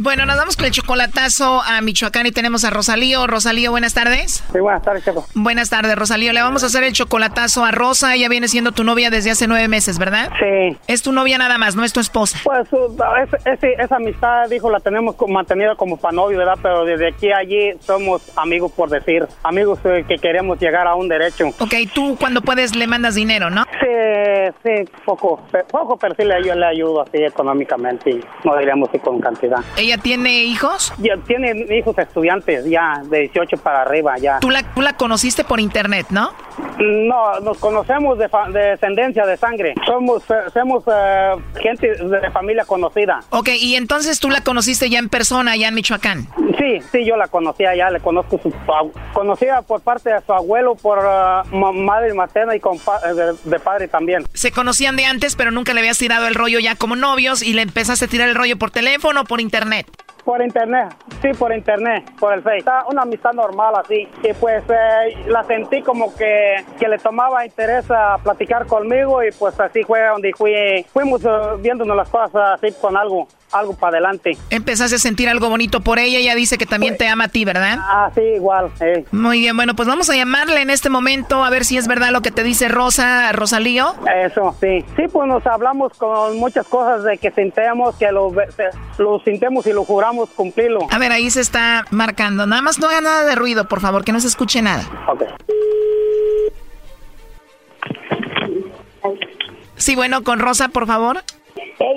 Bueno, nos vamos con el chocolatazo a Michoacán y tenemos a Rosalío. Rosalío, buenas tardes. Sí, buenas tardes. Buenas tardes, Rosalío. Le vamos a hacer el chocolatazo a Rosa. Ella viene siendo tu novia desde hace nueve meses, ¿verdad? Sí. Es tu novia nada más, no es tu esposa. Pues uh, es- es- esa amistad, dijo, la tenemos mantenida como para novio, ¿verdad? Pero desde aquí a allí somos amigos, por decir. Amigos eh, que queremos llegar a un derecho. Ok, tú cuando puedes le mandas dinero, ¿no? Sí, sí, poco, poco, pero sí le, yo le ayudo así económicamente, y no diríamos que con cantidad. ¿Ella tiene hijos? Ya tiene hijos estudiantes, ya, de 18 para arriba, ya. Tú la, tú la conociste por internet, ¿no? No, nos conocemos de, fa- de descendencia de sangre. Somos, eh, somos eh, gente de familia conocida. Ok, y entonces tú la conociste ya en persona, allá en Michoacán. Sí, sí, yo la conocía ya, le conozco su conocía por parte de su abuelo, por ma- madre materna y de, de padre también. Se conocían de antes, pero nunca le habías tirado el rollo ya como novios y le empezaste a tirar el rollo por teléfono o por internet. Por internet, sí, por internet, por el Face. Una amistad normal así. Y pues eh, la sentí como que, que le tomaba interés a platicar conmigo y pues así fue donde fui, fuimos eh, viéndonos las cosas así con algo, algo para adelante. Empezaste a sentir algo bonito por ella, ella dice que también te ama a ti, ¿verdad? Ah, sí, igual. eh. Muy bien, bueno, pues vamos a llamarle en este momento a ver si es verdad lo que te dice Rosa, Rosalío. Eso, sí. Sí, pues nos hablamos con muchas cosas de que sintemos, que lo, lo sintemos y lo juramos cumplirlo. A ver, ahí se está marcando. Nada más no haga nada de ruido, por favor, que no se escuche nada. Ok. Sí, bueno, con Rosa, por favor.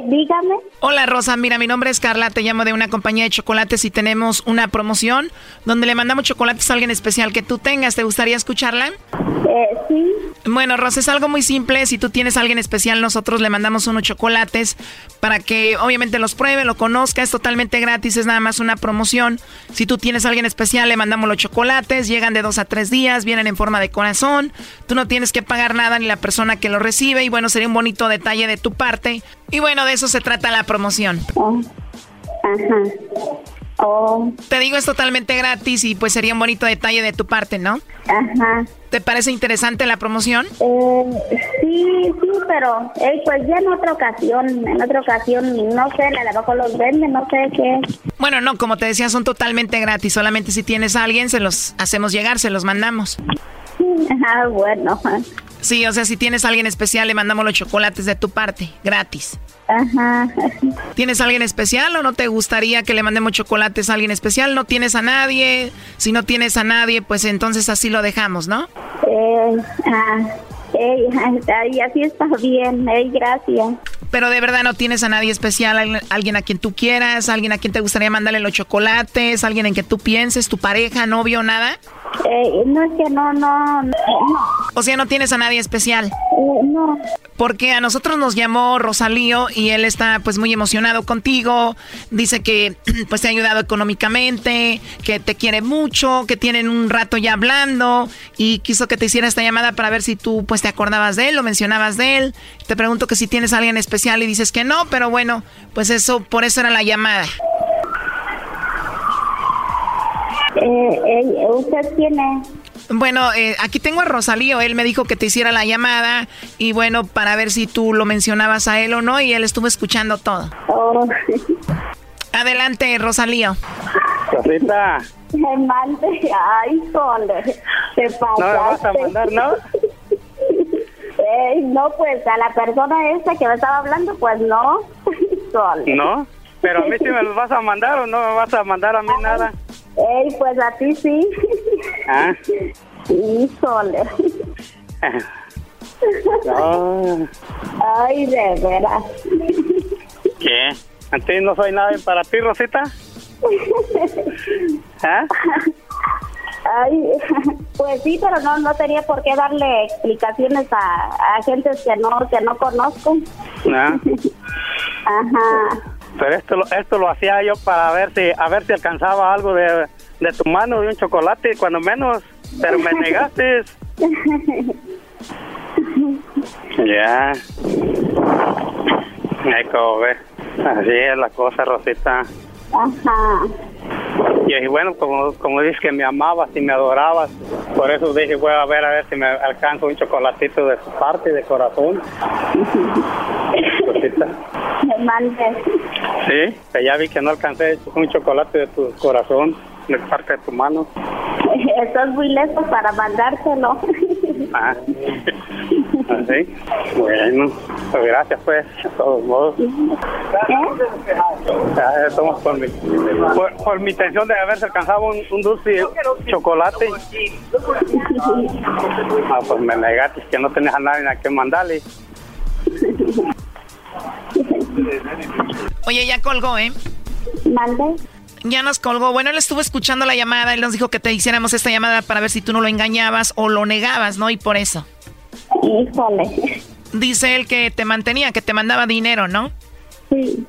Dígame. Hola Rosa, mira, mi nombre es Carla, te llamo de una compañía de chocolates y tenemos una promoción donde le mandamos chocolates a alguien especial que tú tengas. ¿Te gustaría escucharla? Eh, sí. Bueno, Rosa, es algo muy simple. Si tú tienes a alguien especial, nosotros le mandamos unos chocolates para que obviamente los pruebe, lo conozca. Es totalmente gratis, es nada más una promoción. Si tú tienes a alguien especial, le mandamos los chocolates. Llegan de dos a tres días, vienen en forma de corazón. Tú no tienes que pagar nada ni la persona que lo recibe. Y bueno, sería un bonito detalle de tu parte. Y bueno, de eso se trata la promoción. Ajá. Oh, Te digo, es totalmente gratis y pues sería un bonito detalle de tu parte, ¿no? ajá. ¿Te parece interesante la promoción? Eh, sí, sí, pero eh, pues ya en otra ocasión, en otra ocasión, no sé, a lo mejor los venden, no sé qué. Bueno, no, como te decía, son totalmente gratis. Solamente si tienes a alguien, se los hacemos llegar, se los mandamos. Ah, bueno. Sí, o sea, si tienes a alguien especial, le mandamos los chocolates de tu parte, gratis. Ajá. ¿Tienes a alguien especial o no te gustaría que le mandemos chocolates a alguien especial? ¿No tienes a nadie? Si no tienes a nadie, pues entonces así lo dejamos, ¿no? Eh, ah, eh, y así está bien, gracias. Pero de verdad no tienes a nadie especial, alguien- alguien a quien tú quieras, alguien a quien te gustaría mandarle los chocolates, alguien en que tú pienses, tu pareja, novio, nada. Eh, no es que no, no, no. O sea, no tienes a nadie especial. Eh, no. Porque a nosotros nos llamó Rosalío y él está pues muy emocionado contigo. Dice que pues te ha ayudado económicamente, que te quiere mucho, que tienen un rato ya hablando y quiso que te hiciera esta llamada para ver si tú pues te acordabas de él o mencionabas de él. Te pregunto que si tienes a alguien especial y dices que no, pero bueno, pues eso por eso era la llamada. Eh, eh, ¿Usted tiene? Bueno, eh, aquí tengo a Rosalío, él me dijo que te hiciera la llamada y bueno, para ver si tú lo mencionabas a él o no y él estuvo escuchando todo. Oh. Adelante, Rosalío. Rosita, Me mande, ay, sole, te pasaste. no me vas a mandar, ¿no? Ey, no, pues a la persona esta que me estaba hablando, pues no. No, pero a mí sí me los vas a mandar o no me vas a mandar a mí nada. Ey, pues a ti sí. Ah, Sí, sole. no, Ay, de veras. ¿qué? ¿A ti no soy nada para ti, Rosita? ¿Ah? Ay, Pues sí, pero no, no tenía por qué darle explicaciones a, a gentes que no, que no conozco. Ah, Ajá. Pero esto, lo- esto lo hacía yo para ver si, a ver si alcanzaba algo de, de tu mano, de un chocolate, cuando menos, pero me negaste. Ya. Ay, como ves. Así es la cosa, Rosita. Ajá. Y dije, bueno, como, como dices que me amabas y me adorabas, por eso dije, voy a ver a ver si me alcanzo un chocolatito de tu parte, de corazón. Rosita. Me mandes. Sí, que ya vi que no alcancé un chocolate de tu corazón, de parte de tu mano. Estás muy lejos para mandártelo. Ah, así. Bueno, pues gracias pues, de todos modos. Ya, somos por mi, por, por mi intención de haberse alcanzado un, un dulce chocolate. Ah, pues me negaste que no tenías a nadie a que mandarle. Oye, ya colgó, ¿eh? ¿Mande? Ya nos colgó. Bueno, él estuvo escuchando la llamada. Él nos dijo que te hiciéramos esta llamada para ver si tú no lo engañabas o lo negabas, ¿no? Y por eso. Híjole. Dice él que te mantenía, que te mandaba dinero, ¿no? Sí.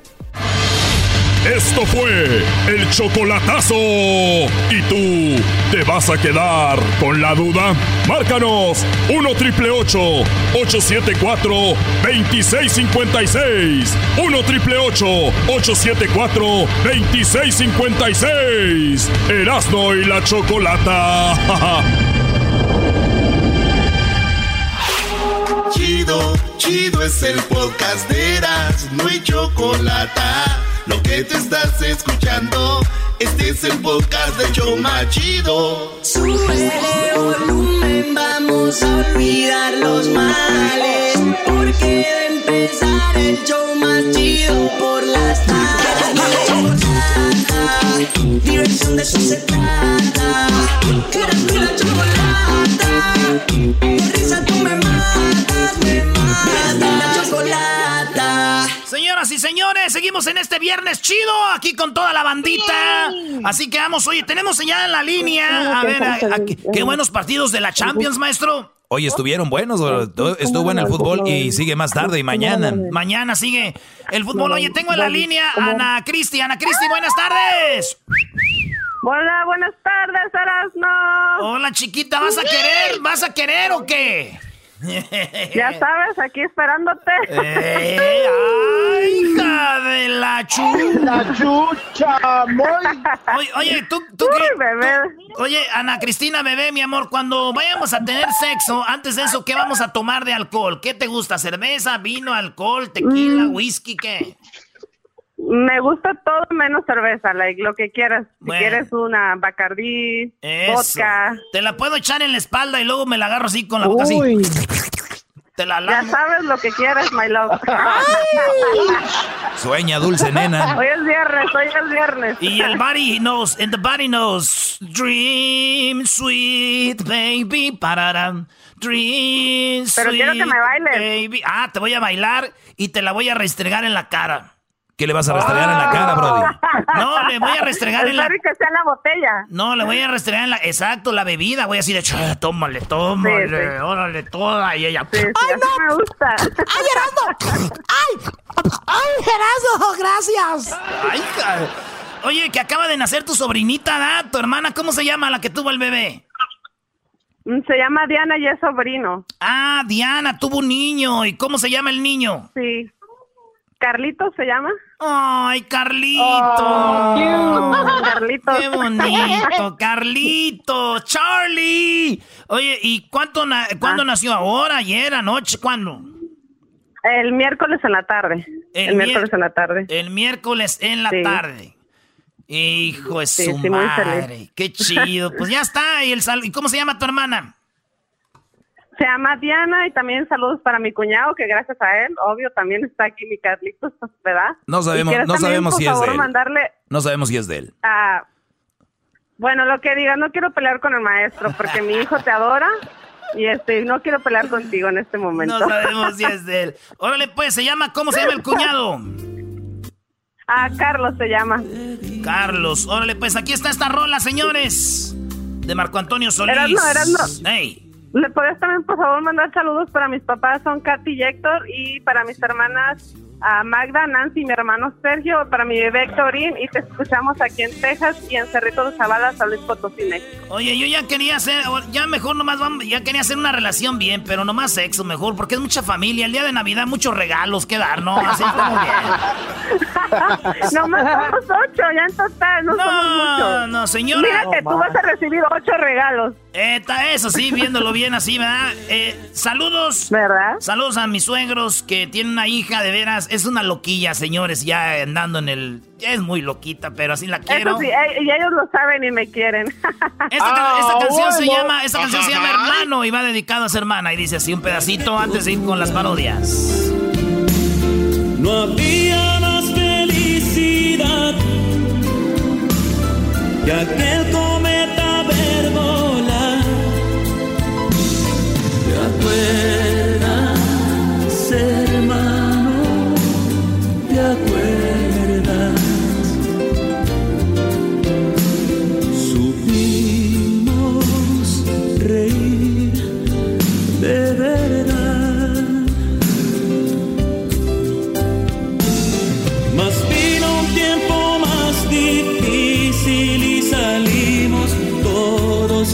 Esto fue el chocolatazo. ¿Y tú te vas a quedar con la duda? Márcanos 1 triple 874 2656. 1 triple 874 2656. Erasno y la chocolata. Chido, chido es el podcast de Eras, no hay chocolate. Lo que te estás escuchando, este es el podcast de Choma Chido. Súbele volumen, vamos a olvidar los males. Porque de empezar el show más chido por las tardes. Diversión de eso se trata. Eras tú la chocolata. De risa tú me matas, me matas. La chocolata. Señoras y señores, seguimos en este viernes chido aquí con toda la bandita. Así que vamos, oye, tenemos ya en la línea. A ver, a- a- qué- qué buenos partidos de la Champions, maestro. Oye, estuvieron buenos. Estuvo- bueno el fútbol y sigue más tarde y mañana. Mañana sigue el fútbol. Oye, tengo en la línea a Ana Cristi. Ana Cristi, buenas tardes. Hola, buenas tardes, Erasno. Hola, chiquita, ¿vas a querer? ¿Vas a querer o qué? Ya sabes, aquí esperándote. Eh, ¡Ay, hija de la chucha! La chucha, Oye, oye, tú, tú qué- tú- oye, Ana Cristina, bebé, mi amor, cuando vayamos a tener sexo, antes de eso, ¿qué vamos a tomar de alcohol? ¿Qué te gusta? ¿Cerveza, vino, alcohol, tequila, Mm. whisky, qué? Me gusta todo menos cerveza, like, lo que quieras. Si quieres una Bacardí, Eso. vodka. Te la puedo echar en la espalda y luego me la agarro así con la boca así. Te la Ya sabes lo que quieres, my love. Sueña, dulce nena. Hoy es viernes, hoy es viernes. Y el body knows, and the body knows. Dream, sweet baby, pararam. Dream, Pero sweet quiero que me bailes. baby. Ah, te voy a bailar y te la voy a restregar en la cara. ¿Qué le vas a restregar en la cara, Brody? No, le voy a restregar en la... Que sea en la botella. No, le voy a restregar en la... Exacto, la bebida. Voy a decir, "Ch, tómale, tómale, Sí, sí. órale, toda. Y ella... Sí, sí, así me gusta. ¡Ay, Erasmo! ¡Ay! ¡Ay, Erasmo! ¡Gracias! Ay. Oye, que acaba de nacer tu sobrinita, ¿da? Tu hermana, ¿cómo se llama la que tuvo el bebé? Mm, Se llama Diana y es sobrino. Ah, Diana, tuvo un niño. ¿Y cómo se llama el niño? Sí. ¿Carlitos se llama? Ay, Carlito. Oh, Carlitos. Qué bonito, Carlito, Charlie. Oye, ¿y cuánto na- cuándo nació? ¿Ahora, ayer, anoche? ¿Cuándo? El miércoles en la tarde. El, miércoles en la tarde. El miércoles en la Sí. tarde. Hijo de Sí, su sí, madre. Qué chido. Pues ya está. ¿Y, el sal- ¿Y cómo se llama tu hermana? Se llama Diana y también saludos para mi cuñado, que gracias a él, obvio, también está aquí mi Carlitos, ¿verdad? No sabemos- no también, sabemos si es de él. mandarle No sabemos si es de él. a... Bueno, lo que diga, no quiero pelear con el maestro, porque mi hijo te adora y este no quiero pelear contigo en este momento. No sabemos si es de él. Órale, pues, se llama, ¿cómo se llama el cuñado? Ah, Carlos se llama. Carlos. Órale, pues, aquí está esta rola, señores. De Marco Antonio Solís. Erasno, Erasno. Ey. ¿Le puedes también, por favor, mandar saludos para mis papás, son Katy y Héctor, y para mis hermanas a Magda, Nancy, mi hermano Sergio, para mi bebé Héctorín, y te escuchamos aquí en Texas y en Cerrito de Zavala, San Luis Potosí, México. Oye, yo ya quería hacer, ya mejor nomás vamos, ya quería hacer una relación bien, pero nomás sexo mejor, porque es mucha familia. El día de Navidad, muchos regalos que dar, ¿no? Así como bien. Nomás somos ocho, ya en total, no, somos muchos. no, señora. Mira que No, tú vas a recibir ocho regalos. Eta, eso sí, viéndolo bien así, ¿verdad? Eh, saludos. ¿Verdad? Saludos a mis suegros que tienen una hija de veras. Es una loquilla, señores, ya andando en el. Es muy loquita, pero así la quiero. Eso sí, eh, y ellos lo saben y me quieren. Esta, esta canción se llama, esta canción se llama Hermano y va dedicado a su hermana. Y dice así un pedacito antes de ir con las parodias. No había más felicidad que aquel cometa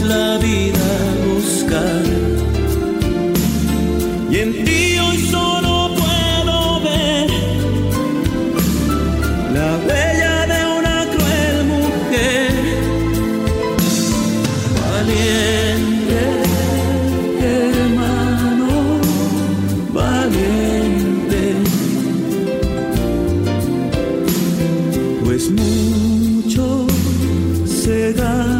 la vida a buscar. Y en ti hoy solo puedo ver la huella de una cruel mujer. Valiente, hermano, valiente. Pues mucho se gana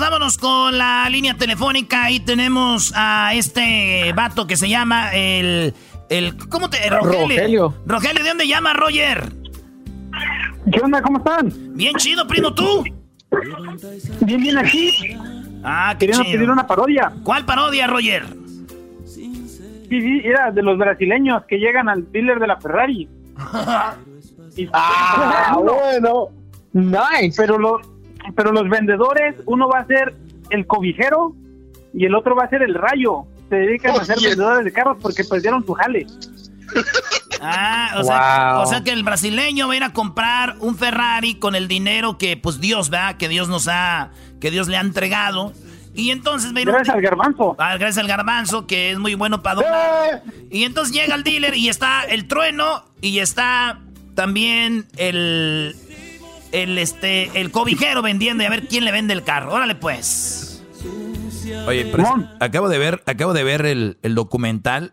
Pues vámonos con la línea telefónica. Ahí tenemos a este vato que se llama el. el ¿Cómo te.? Rogelio. Rogelio, ¿de dónde llama Roger? ¿Qué onda? ¿Cómo están? Bien chido, primo, ¿tú? Bien, bien aquí. Ah, qué chido. pedir una parodia. ¿Cuál parodia, Roger? Sí, sí, era de los brasileños que llegan al dealer de la Ferrari. Y- Ah, bueno. Nice. Pero, lo- pero los vendedores, uno va a ser el cobijero y el otro va a ser el rayo. Se dedican a ser vendedores de carros porque perdieron su jale. Ah, o, sea, Wow. o sea que el brasileño va a ir a comprar un Ferrari con el dinero que, pues Dios, ¿verdad? Que Dios nos ha, que Dios le ha entregado. Y entonces va a ir Gracias al garbanzo. Ah, gracias al garbanzo, que es muy bueno para donar. Y entonces llega el dealer y está el trueno y está también el, el, este, el cobijero vendiendo y a ver quién le vende el carro. Órale pues. Oye, pero acabo de ver, acabo de ver el, el documental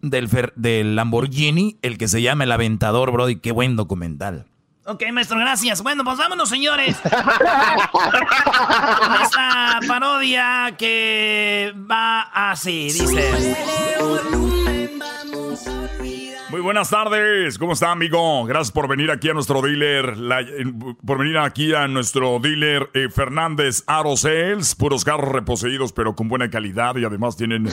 del, Fer- del Lamborghini, el que se llama El Aventador, Brody. Qué buen documental. Ok, maestro, gracias. Bueno, pues vámonos, señores. Con esta parodia que va así, dice. Muy buenas tardes, ¿cómo está amigo? Gracias por venir aquí a nuestro dealer, la- eh, por venir aquí a nuestro dealer eh, Fernández Aro Sales, puros carros reposeídos pero con buena calidad y además tienen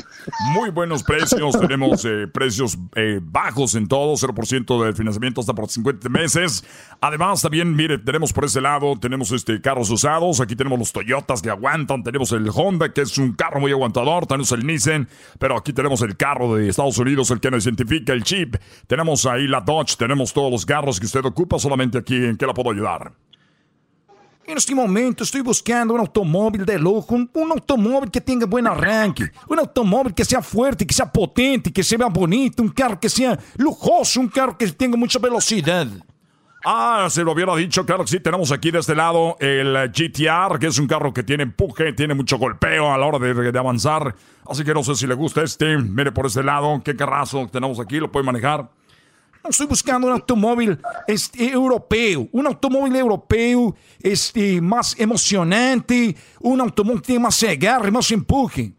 muy buenos precios, tenemos eh, precios eh, bajos en todo, 0% de financiamiento hasta por 50 meses. Además también, mire, tenemos por ese lado, tenemos este carros usados, aquí tenemos los Toyotas que aguantan, tenemos el Honda que es un carro muy aguantador, tenemos el Nissan, pero aquí tenemos el carro de Estados Unidos, el que nos identifica, el chip. Tenemos ahí la Dodge, tenemos todos los carros que usted ocupa, solamente aquí en qué la puedo ayudar. En este momento estoy buscando un automóvil de lujo, un, un automóvil que tenga buen arranque, un automóvil que sea fuerte, que sea potente, que sea bonito, un carro que sea lujoso, un carro que tenga mucha velocidad. Ah, se lo hubiera dicho, claro que sí. Tenemos aquí de este lado el GTR, que es un carro que tiene empuje, tiene mucho golpeo a la hora de, de avanzar. Así que no sé si le gusta este. Mire por este lado, qué carrazo tenemos aquí, lo puede manejar. Estoy buscando un automóvil este, europeo, un automóvil europeo este, más emocionante, un automóvil que tenga más agarre, más empuje.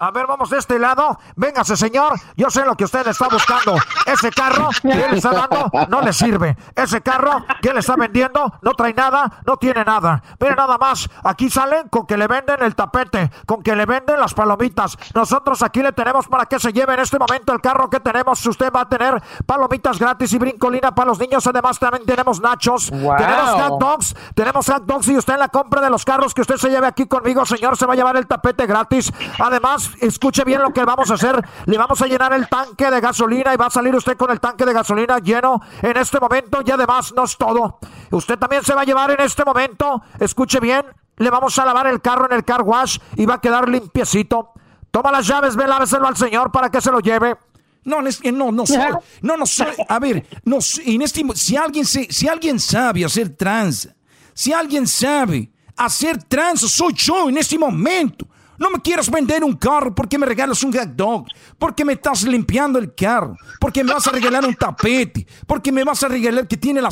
A ver, vamos de este lado. Véngase, señor. Yo sé lo que usted está buscando. Ese carro que él está dando no le sirve. Ese carro que él está vendiendo no trae nada, no tiene nada. Mire nada más. Aquí salen con que le venden el tapete, con que le venden las palomitas. Nosotros aquí le tenemos para que se lleve en este momento el carro que tenemos. Usted va a tener palomitas gratis y brincolina para los niños. Además, también tenemos nachos. Tenemos hot dogs. Tenemos hot dogs y usted en la compra de los carros que usted se lleve aquí conmigo, señor, se va a llevar el tapete gratis. Además, escuche bien lo que vamos a hacer. Le vamos a llenar el tanque de gasolina y va a salir usted con el tanque de gasolina lleno en este momento. Y además, no es todo. Usted también se va a llevar en este momento, escuche bien, le vamos a lavar el carro en el car wash y va a quedar limpiecito. Toma las llaves, ve, láveselo al señor para que se lo lleve. No, no, no soy, no, no soy, a ver, no, en este, si alguien, se, si alguien sabe hacer trans, si alguien sabe hacer trans, soy yo en este momento. No me quieras vender un carro porque me regalas un hot dog, porque me estás limpiando el carro, porque me vas a regalar un tapete, porque me vas a regalar que tiene la,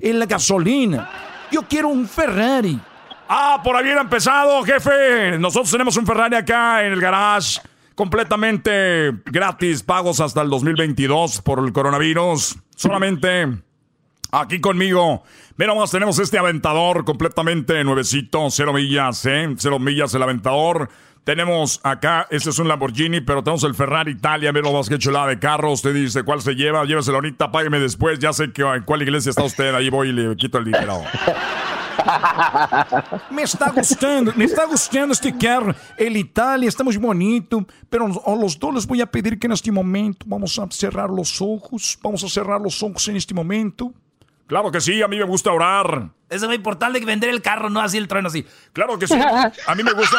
la gasolina. Yo quiero un Ferrari. Ah, por ahí ha empezado, jefe. Nosotros tenemos un Ferrari acá en el garage, completamente gratis, pagos hasta el 2022 por el coronavirus. Solamente aquí conmigo Mira, vamos, tenemos este aventador completamente nuevecito, cero millas, ¿eh? Cero millas el aventador. Tenemos acá, este es un Lamborghini, pero tenemos el Ferrari Italia. Mira más que chulada de carro. Usted dice cuál se lleva, lléveselo ahorita, págueme después. Ya sé que, en cuál iglesia está usted. Ahí voy y le quito el dinero. me está gustando, me está gustando este carro. El Italia está muy bonito, pero a los dos les voy a pedir que en este momento vamos a cerrar los ojos. Vamos a cerrar los ojos en este momento. Claro que sí, a mí me gusta orar. Eso es importante que vender el carro, no así el trueno así. Claro que sí. A mí me gusta,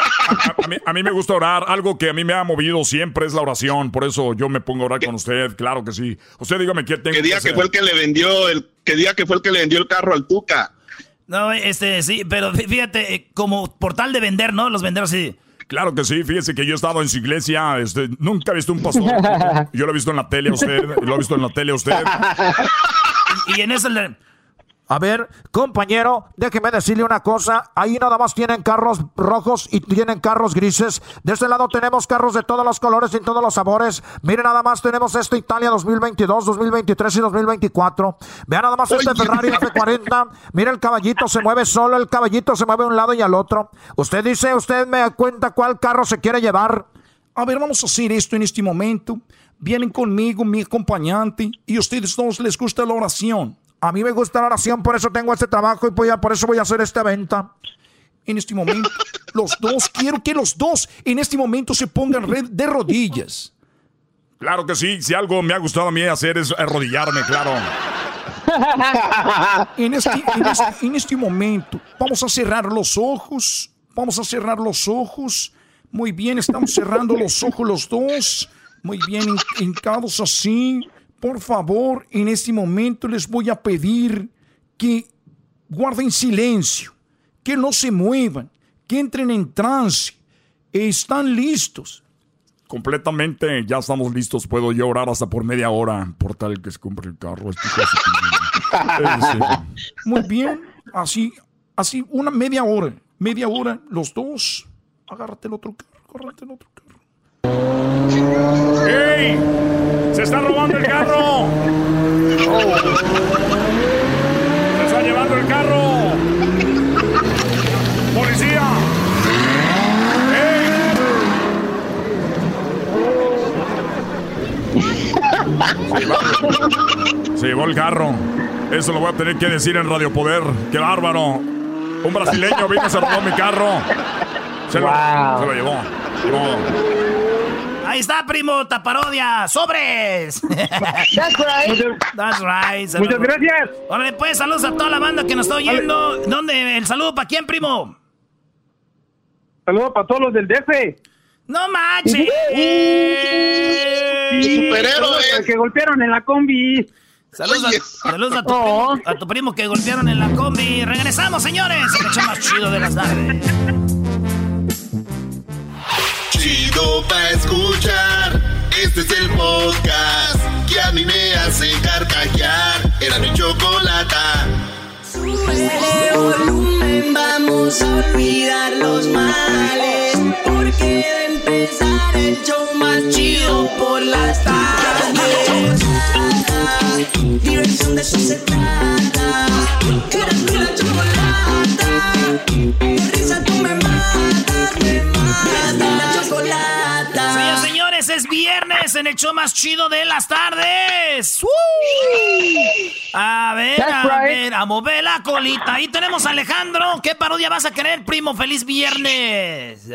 a, mí, me gusta orar. Algo que a mí me ha movido siempre es la oración. Por eso yo me pongo a orar con usted. Claro que sí. Usted dígame qué tengo ¿Qué día que, fue el que le vendió el, qué día que fue el que le vendió el carro al Tuca? No, este sí, pero fíjate, eh, como portal de vender, ¿no? Los venderos sí. Claro que sí, fíjese que yo he estado en su iglesia, este, nunca he visto un pastor. Yo lo he visto en la tele a usted, lo he visto en la tele a usted. y, en eso le... A ver, compañero, déjeme decirle una cosa. Ahí nada más tienen carros rojos y tienen carros grises. De este lado tenemos carros de todos los colores y todos los sabores. Miren nada más, tenemos este Italia 2022, 2023 y 2024. Vean nada más este Ferrari F40. Mire el caballito, se mueve solo. El caballito se mueve a un lado y al otro. Usted dice, usted me cuenta cuál carro se quiere llevar. A ver, vamos a hacer esto en este momento. Vienen conmigo, mi acompañante, y a ustedes todos les gusta la oración. A mí me gusta la oración, por eso tengo este trabajo y por eso voy a hacer esta venta. En este momento, los dos, quiero que los dos en este momento se pongan de rodillas. Claro que sí, si algo me ha gustado a mí hacer es arrodillarme, claro. En este, en, este, en este momento, vamos a cerrar los ojos. Vamos a cerrar los ojos. Muy bien, estamos cerrando los ojos los dos. Muy bien, hincados así. Por favor, en este momento les voy a pedir que guarden silencio, que no se muevan, que entren en trance. Están listos. Completamente, ya estamos listos. Puedo yo orar hasta por media hora, por tal que se compre el carro. Muy bien, así, así, una media hora. Media hora, los dos. Agárrate el otro carro, agárrate el otro carro. ¡Ey! ¡Se está robando el carro! ¡Se está llevando el carro! ¡Policía! ¡Ey! Se llevó el carro. Eso lo voy a tener que decir en Radio Poder. ¡Qué bárbaro! Un brasileño vino, se robó mi carro. Se, lo, se lo llevó. Ahí está, primo, taparodia. ¡Sobres! That's right. That's right. Muchas gracias. Órale, pues, saludos a toda la banda que nos está oyendo. ¿Dónde? ¿El saludo para quién, primo? Saludos para todos los del DF. ¡No manches! Superhéroes. Que golpearon en la combi. Saludos, a, saludos a, tu primo, a, tu primo, que golpearon en la combi. Regresamos, señores. El más chido de las tardes. Chido pa' escuchar. Este es el podcast que a mí me hace carcajear. Era mi chocolata. Sube volumen, vamos a olvidar los males. porque a empezar el show más chido por las tardes. Diversión de eso en el show más chido de las tardes. ¡Uh! A ver, That's a right. ver, a mover la colita. Ahí tenemos a Alejandro. ¿Qué parodia vas a querer, primo? ¡Feliz viernes!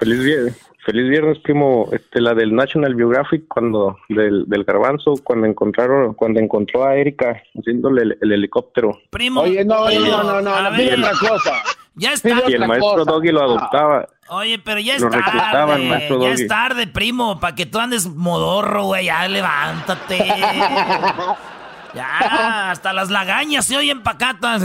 Feliz viernes. Feliz viernes, primo. Este, la del National Geographic, cuando del, del garbanzo, cuando encontraron, cuando encontró a Erika haciéndole el, el helicóptero. Primo. Oye, no, primo, no, no, no, a no, ver. pide otra cosa. Ya es Y el tarde. maestro Doggy lo adoptaba. Oye, pero ya es Lo tarde. maestro Ya es tarde, primo, para que tú andes modorro, güey. Ya levántate. ya, hasta las lagañas se oyen pacatas.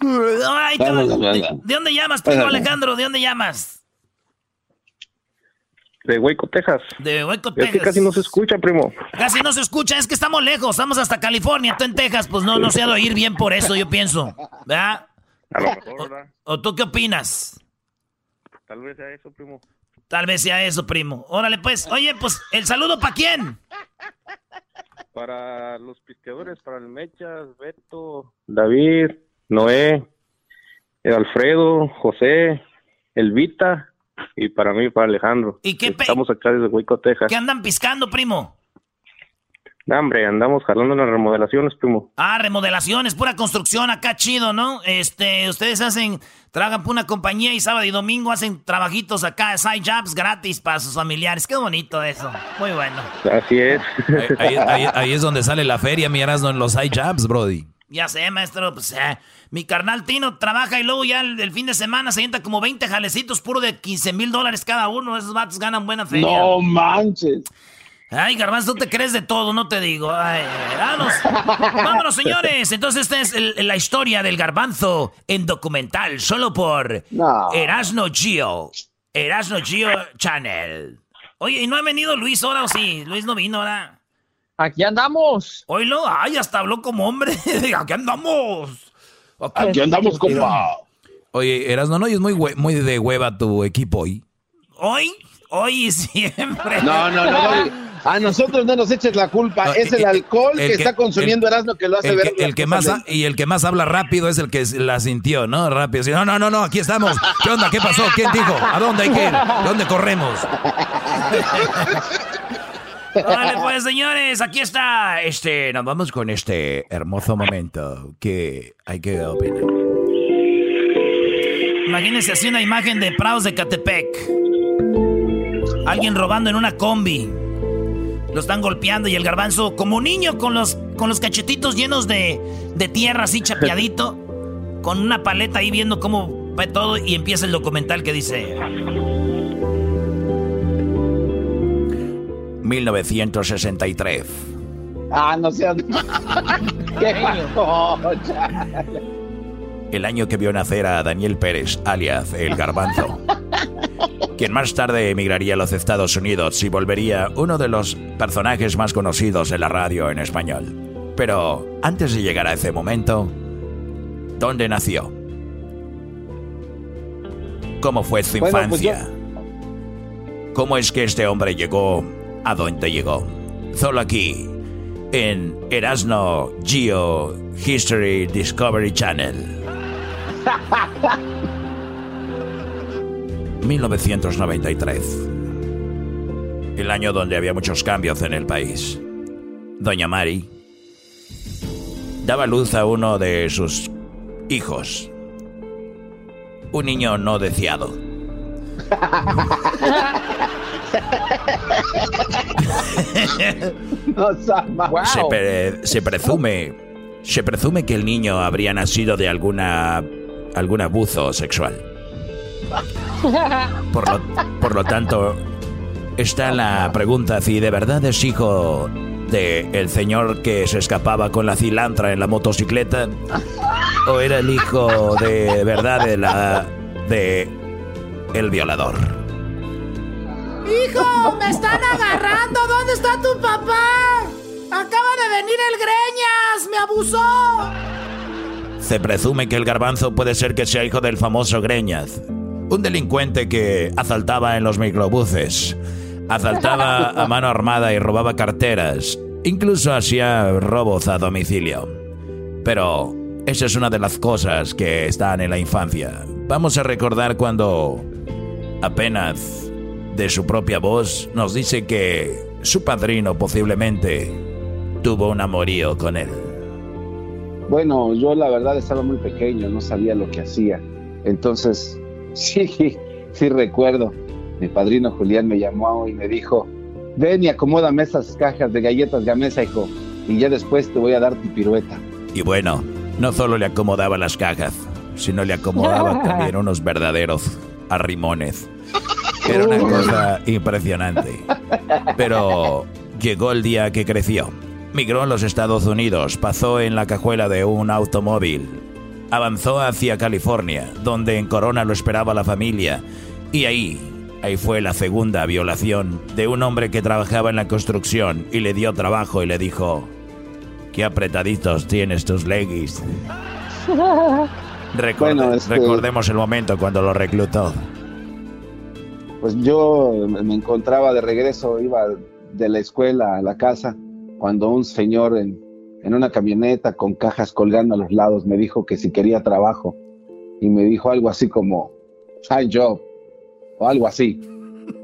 Ay, ¿qué- ¿De, de dónde llamas, primo Alejandro? ¿De dónde llamas? De Waco, Texas. De Waco, Es que Texas. casi no se escucha, primo. Casi no se escucha, es que estamos lejos, estamos hasta California, tú en Texas, pues no, no se ha de oír bien por eso, yo pienso. ¿Verdad? A lo mejor, ¿verdad? ¿O tú qué opinas? Tal vez sea eso, primo. Tal vez sea eso, primo. Órale, pues. Oye, pues, ¿el saludo para quién? Para los pisteadores, para el Mechas, Beto, David, Noé, Alfredo, José, Elvita y para mí, para Alejandro. ¿Y qué pe- Estamos acá desde Waco, Texas. ¿Qué andan piscando, primo? No, hombre, andamos jalando en las remodelaciones, primo. Ah, remodelaciones, pura construcción, acá chido, ¿no? Este, ustedes hacen, trabajan por una compañía y sábado y domingo hacen trabajitos acá, side jobs gratis para sus familiares. Qué bonito eso. Muy bueno. Así es. Ahí, ahí- ahí- ahí es donde sale la feria, mi en los high jabs, brody. Ya sé, maestro, pues eh, mi carnal Tino trabaja y luego ya el, el fin de semana se sienta como 20 jalecitos puro de 15 mil dólares cada uno. Esos vatos ganan buena feria. No manches. Ay, Garbanzo, tú te crees de todo, no te digo. Ay, vámonos. Vámonos, señores. Entonces, esta es el- la historia del Garbanzo en documental, solo por No. Erasno Gio. Erasno Gio Channel. Oye, ¿y no ha venido Luis ahora o sí? Luis no vino ahora. Aquí andamos. Oílo, ay, hasta habló como hombre. Aquí andamos. Aquí andamos, compa. Oye, Erasmo, ¿no? Y es muy, muy de hueva tu equipo hoy. Hoy, hoy y siempre. No, no, no. Doggy. A nosotros no nos eches la culpa. No, es y- el y- alcohol el que, que- está consumiendo el- Erasmo que lo hace El ver. que, el que más ha- y el que más habla rápido es el que la sintió, ¿no? Rápido. No, no, no, no, aquí estamos. ¿Qué onda? ¿Qué pasó? ¿Quién dijo? ¿A dónde hay que ir? ¿Dónde corremos? Vale, pues, señores, aquí está. Este, nos vamos con este hermoso momento que hay que opinar. Imagínense así una imagen de Prados de Catepec. Alguien robando en una combi. Lo están golpeando y el garbanzo, como niño, con los, con los cachetitos llenos de, de tierra, así chapeadito, con una paleta ahí viendo cómo va todo y empieza el documental que dice... 1963. Ah, no seas. ¿Qué pasó? El año que vio nacer a Daniel Pérez, alias El Garbanzo. Quien más tarde emigraría a los Estados Unidos y volvería uno de los personajes más conocidos de la radio en español. Pero antes de llegar a ese momento, ¿dónde nació? ¿Cómo fue su pues infancia? ¿Cómo es que este hombre llegó a donde llegó? Solo aquí, en Erasno Geo History Discovery Channel. 1993. El año donde había muchos cambios en el país. Doña Mari daba luz a uno de sus hijos. Un niño no deseado. Se, pre- se presume se presume que el niño habría nacido de alguna algún abuso sexual. Por lo, por lo tanto, está la pregunta si de verdad es hijo de el señor que se escapaba con la cilantra en la motocicleta o era el hijo de verdad de la de el violador. ¡Hijo! ¡Me están agarrando! ¿Dónde está tu papá? ¡Acaba de venir el Greñas! ¡Me abusó! Se presume que el garbanzo puede ser que sea hijo del famoso Greñas, un delincuente que asaltaba en los microbuses, asaltaba a mano armada y robaba carteras, incluso hacía robos a domicilio. Pero esa es una de las cosas que están en la infancia. Vamos a recordar cuando apenas de su propia voz nos dice que su padrino posiblemente tuvo un amorío con él. Bueno, yo la verdad estaba muy pequeño, no sabía lo que hacía. Entonces, sí, sí recuerdo. Mi padrino Julián me llamó y me dijo, ven y acomódame esas cajas de galletas gamesa, hijo, y ya después te voy a dar tu pirueta. Y bueno, no solo le acomodaba las cajas, sino le acomodaba también unos verdaderos arrimones. Era una cosa impresionante. Pero llegó el día que creció. Migró a los Estados Unidos, pasó en la cajuela de un automóvil, avanzó hacia California, donde en Corona lo esperaba la familia, y ahí, ahí fue la segunda violación de un hombre que trabajaba en la construcción y le dio trabajo y le dijo, qué apretaditos tienes tus leggings. Bueno, este- Recordemos el momento cuando lo reclutó. Pues yo me encontraba de regreso, iba de la escuela a la casa, cuando un señor en, en una camioneta con cajas colgando a los lados me dijo que si quería trabajo y me dijo algo así como, hi job, o algo así.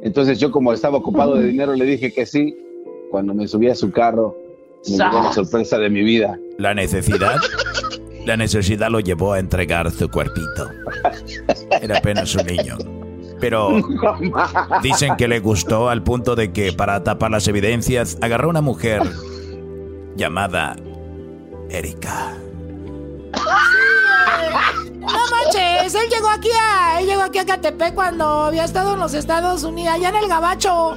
Entonces yo como estaba ocupado de dinero le dije que sí. Cuando me subí a su carro, me llegó la sorpresa de mi vida. La necesidad, la necesidad lo llevó a entregar su cuerpito. Era apenas un niño. Pero dicen que le gustó al punto de que para tapar las evidencias agarró a una mujer llamada Erika. No manches, él llegó aquí a, él llegó aquí a Catepec cuando había estado en los Estados Unidos, allá en el Gabacho.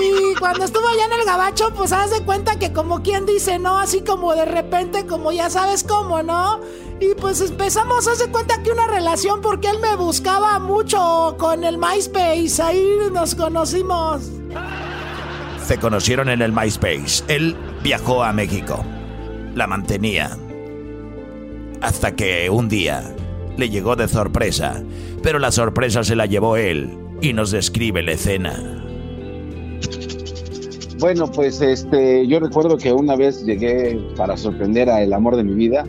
Y cuando estuvo allá en el Gabacho, pues haz de cuenta que como quien dice, ¿no? Así como de repente, como ya sabes cómo, ¿no? Y pues empezamos, haz de cuenta que una relación porque él me buscaba mucho con el MySpace, ahí nos conocimos. Se conocieron en el MySpace. Él viajó a México. La mantenía. Hasta que un día le llegó de sorpresa. Pero la sorpresa se la llevó él. Y nos describe la escena. Bueno, pues este, yo recuerdo que una vez llegué para sorprender a el amor de mi vida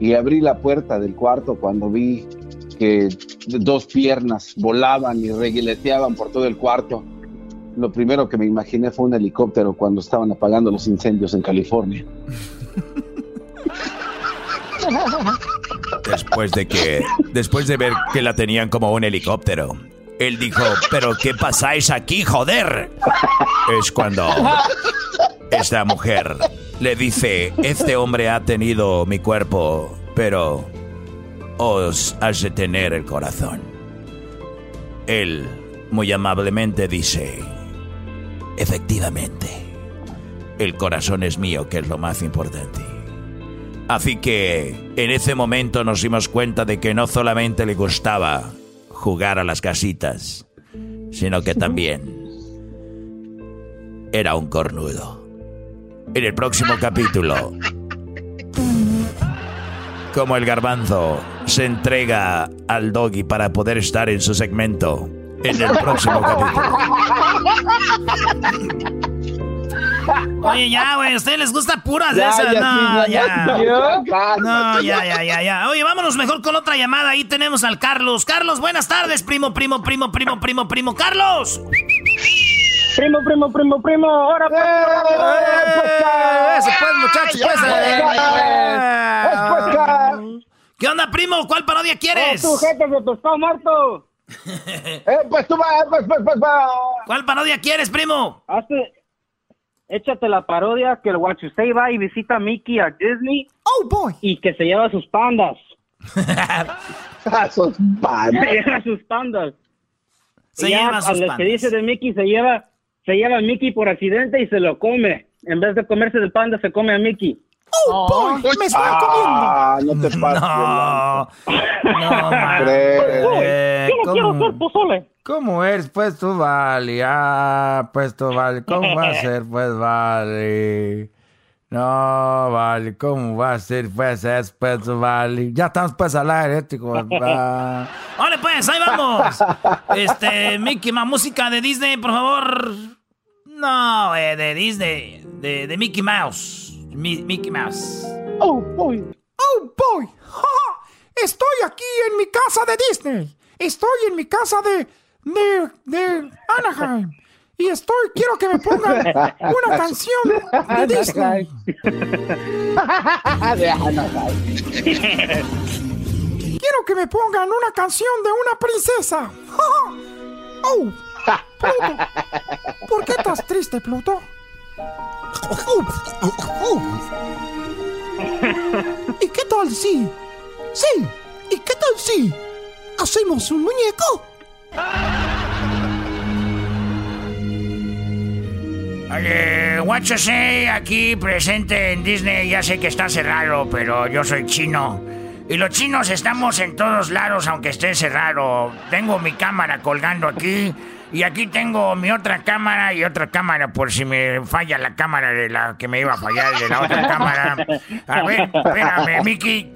y abrí la puerta del cuarto cuando vi que dos piernas volaban y reguileteaban por todo el cuarto. Lo primero que me imaginé fue un helicóptero cuando estaban apagando los incendios en California. Después de que. Después de ver que la tenían como un helicóptero. Él dijo, ¿pero qué pasáis aquí, joder? Es cuando esta mujer le dice, este hombre ha tenido mi cuerpo, pero os has de tener el corazón. Él muy amablemente dice, efectivamente, el corazón es mío, que es lo más importante. Así que en ese momento nos dimos cuenta de que no solamente le gustaba jugar a las casitas, sino que también era un cornudo. En el próximo capítulo, como el garbanzo se entrega al doggy para poder estar en su segmento en el próximo capítulo. Oye, ya, güey, ¿a ustedes les gusta puras de Ya, esas? ya, no, sí, ya. ya, ya. No, ya, ya, ya, ya. Oye, vámonos mejor con otra llamada. Ahí tenemos al Carlos. Carlos, buenas tardes, primo, primo, primo, primo, primo, primo. ¡Carlos! Primo, primo, primo, primo, ahora pues. Eso pues, muchachos, pues. pues. ¿Qué onda, primo? ¿Cuál parodia quieres? Oh, de muerto. eh, pues tú vas, pues, pues, pues, va. ¿Cuál parodia quieres, primo? Hazte, échate la parodia que el Guachusei va y visita a Mickey a Disney. Oh, boy. Y que se lleva sus pandas. sus pandas. Se lleva sus pandas. Se Y ya lleva sus Al despedirse de Mickey se lleva, se lleva a Mickey por accidente y se lo come. En vez de comerse del panda, se come a Mickey. Oh, boy, me estoy Ah, no te pases. No, no, man. Eh, Yo no quiero ser pozole. ¿Cómo eres? Pues tú vale. Ah, pues tú vale. ¿Cómo va a ser? Pues vale. No, vale, ¿cómo va a ser pues eso, pues, vale? Ya estamos pues al aire, chicos. va. ¡Órale, pues! ¡Ahí vamos! Este, Mickey, más música de Disney, por favor. No, eh, de Disney. De, de Mickey Mouse. Mi- Mickey Mouse. Oh, boy. Oh, boy. Ja, ja. Estoy aquí en mi casa de Disney. Estoy en mi casa de, de, de Anaheim. Y estoy, quiero que me pongan una canción de Disney. Quiero que me pongan una canción de una princesa. Ja, ja. Oh, Pluto. ¿Por qué estás triste, Pluto? ¿Y qué tal si? Sí, ¿y qué tal si hacemos un muñeco? Oye, you say, aquí presente en Disney, ya sé que está cerrado, pero yo soy chino. Y los chinos estamos en todos lados, aunque esté cerrado. Tengo mi cámara colgando aquí. Y aquí tengo mi otra cámara y otra cámara por si me falla la cámara de la que me iba a fallar de la otra cámara. A ver, espérame, Mickey.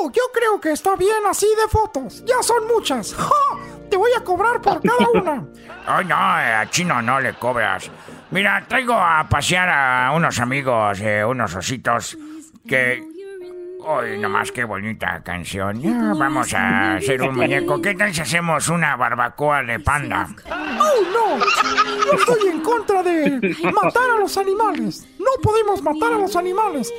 Oh, yo creo que está bien así de fotos. Ya son muchas. ¡Ja! Te voy a cobrar por cada una. Ay, no, a chino no le cobras. Mira, traigo a pasear a unos amigos, eh, unos ositos, que... Uy, nomás qué bonita canción. Ya, vamos a hacer un muñeco. ¿Qué tal si hacemos una barbacoa de panda? ¡Oh, no! Yo estoy en contra de matar a los animales. No podemos matar a los animales.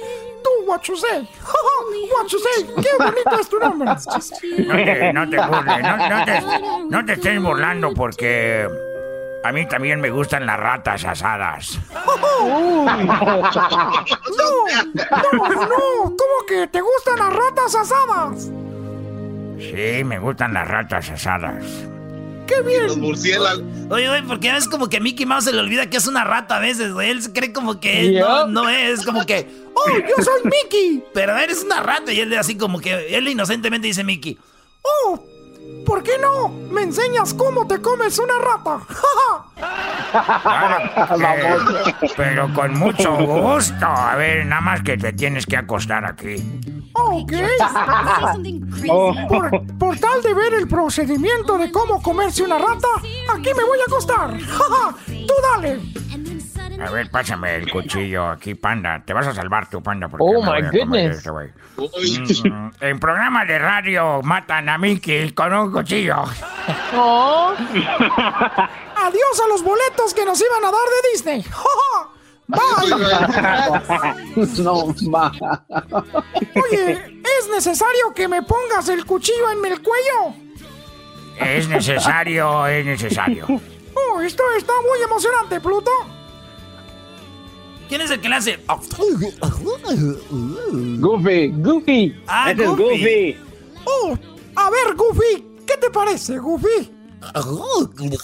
Tú, you say. ¡Qué bonito es tu nombre! No te, no te burles, no, no te, no te estés burlando porque a mí también me gustan las ratas asadas. ¡No! ¡No, no! ¿Cómo que te gustan las ratas asadas? Sí, me gustan las ratas asadas. ¡Qué bien! Los murciélagos. Oye, oye, porque es como que a Mickey Mouse se le olvida que es una rata a veces, güey. Él se cree como que no, no es, como que... ¡Oh, yo soy Mickey! Pero eres una rata y él así como que... Él inocentemente dice Mickey. ¡Oh! ¿Por qué no? ¿Me enseñas cómo te comes una rata? Eh, pero con mucho gusto. A ver, nada más que te tienes que acostar aquí. Ok. Por, por tal de ver el procedimiento de cómo comerse una rata, aquí me voy a acostar. Tú dale. A ver, pásame el cuchillo aquí, panda. Te vas a salvar tu panda. Porque Oh, my voy a comer goodness. este. Mm, En programas de radio matan a Mickey con un cuchillo. Adiós a los boletos que nos iban a dar de Disney. Bye. no, ma. Oye, ¿es necesario que me pongas el cuchillo en el cuello? Es necesario, es necesario. Oh, esto está muy emocionante, Pluto. ¿Quién es el que le hace? Goofy. Goofy. Ah, Ese es Goofy. Goofy. Oh, a ver, Goofy, ¿qué te parece, Goofy? Oh, Goofy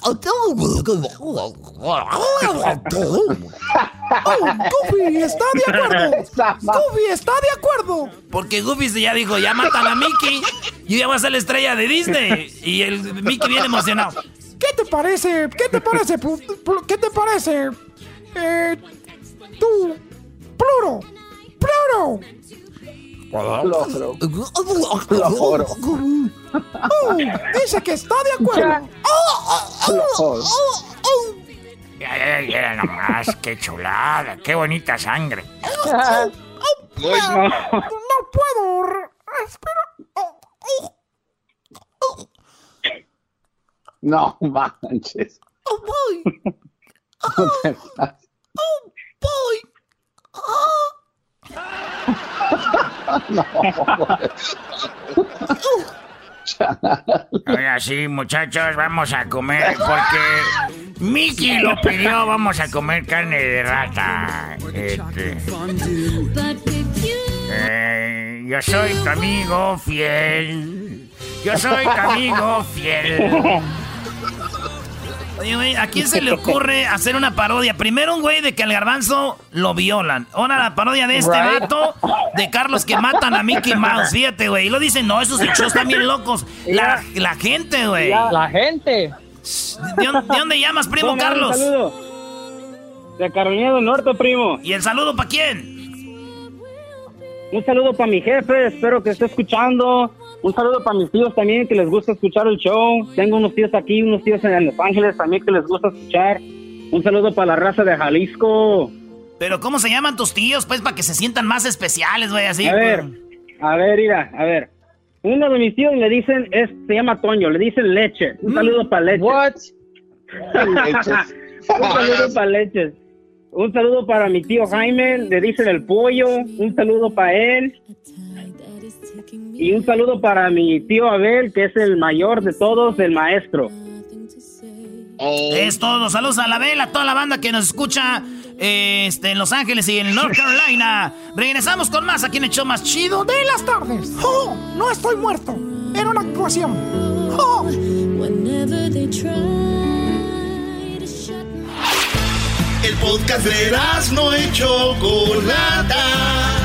está de acuerdo. Goofy está de acuerdo. Porque Goofy ya dijo, ya matan a Mickey. Yo ya voy a ser la estrella de Disney. Y el Mickey viene emocionado. ¿Qué te parece? ¿Qué te parece? ¿Qué te parece? Eh, tú, Pluro, Pluro. Oh, dice que está de acuerdo. Logro. Ya, ya, ya, nomás, qué chulada, qué bonita sangre. No, no puedo. re- Espera. Oh, oh, oh, No manches. oh, voy. No te pases. Oh, voy. No. Ahora sí, muchachos, vamos a comer porque Mickey lo pidió, vamos a comer carne de rata. Este, eh, yo soy tu amigo fiel. Yo soy tu amigo fiel. Oye, güey, ¿a quién se le ocurre hacer una parodia? Primero un güey de que al garbanzo lo violan. Ahora la parodia de este Right. vato de Carlos que matan a Mickey Mouse. Fíjate, güey. Y lo dicen, no, esos hechos están bien locos. La, la gente, güey. La gente. ¿De, dónde- de dónde llamas, primo Carlos? saludo. De Carolina del Norte, primo. ¿Y el saludo para quién? Un saludo para mi jefe, espero que esté escuchando. Un saludo para mis tíos también que les gusta escuchar el show. Tengo unos tíos aquí, unos tíos en Los Ángeles también que les gusta escuchar. Un saludo para la raza de Jalisco. Pero ¿cómo se llaman tus tíos? Pues para que se sientan más especiales, güey, así. A ver, a ver, mira, a ver. Uno de mis tíos le dicen, es, se llama Toño, le dicen leche. Un saludo para leche. What? Un saludo para leches. Un saludo para mi tío Jaime, le dicen el pollo. Un saludo para él. Y un saludo para mi tío Abel, que es el mayor de todos, el maestro. Es todo. Saludos a la Abel, a toda la banda que nos escucha este, en Los Ángeles y en North Carolina. Regresamos con más aquí en el show más chido de las tardes. ¡Oh! No estoy muerto. Era una actuación. ¡Oh! El podcast de no y Chocolata.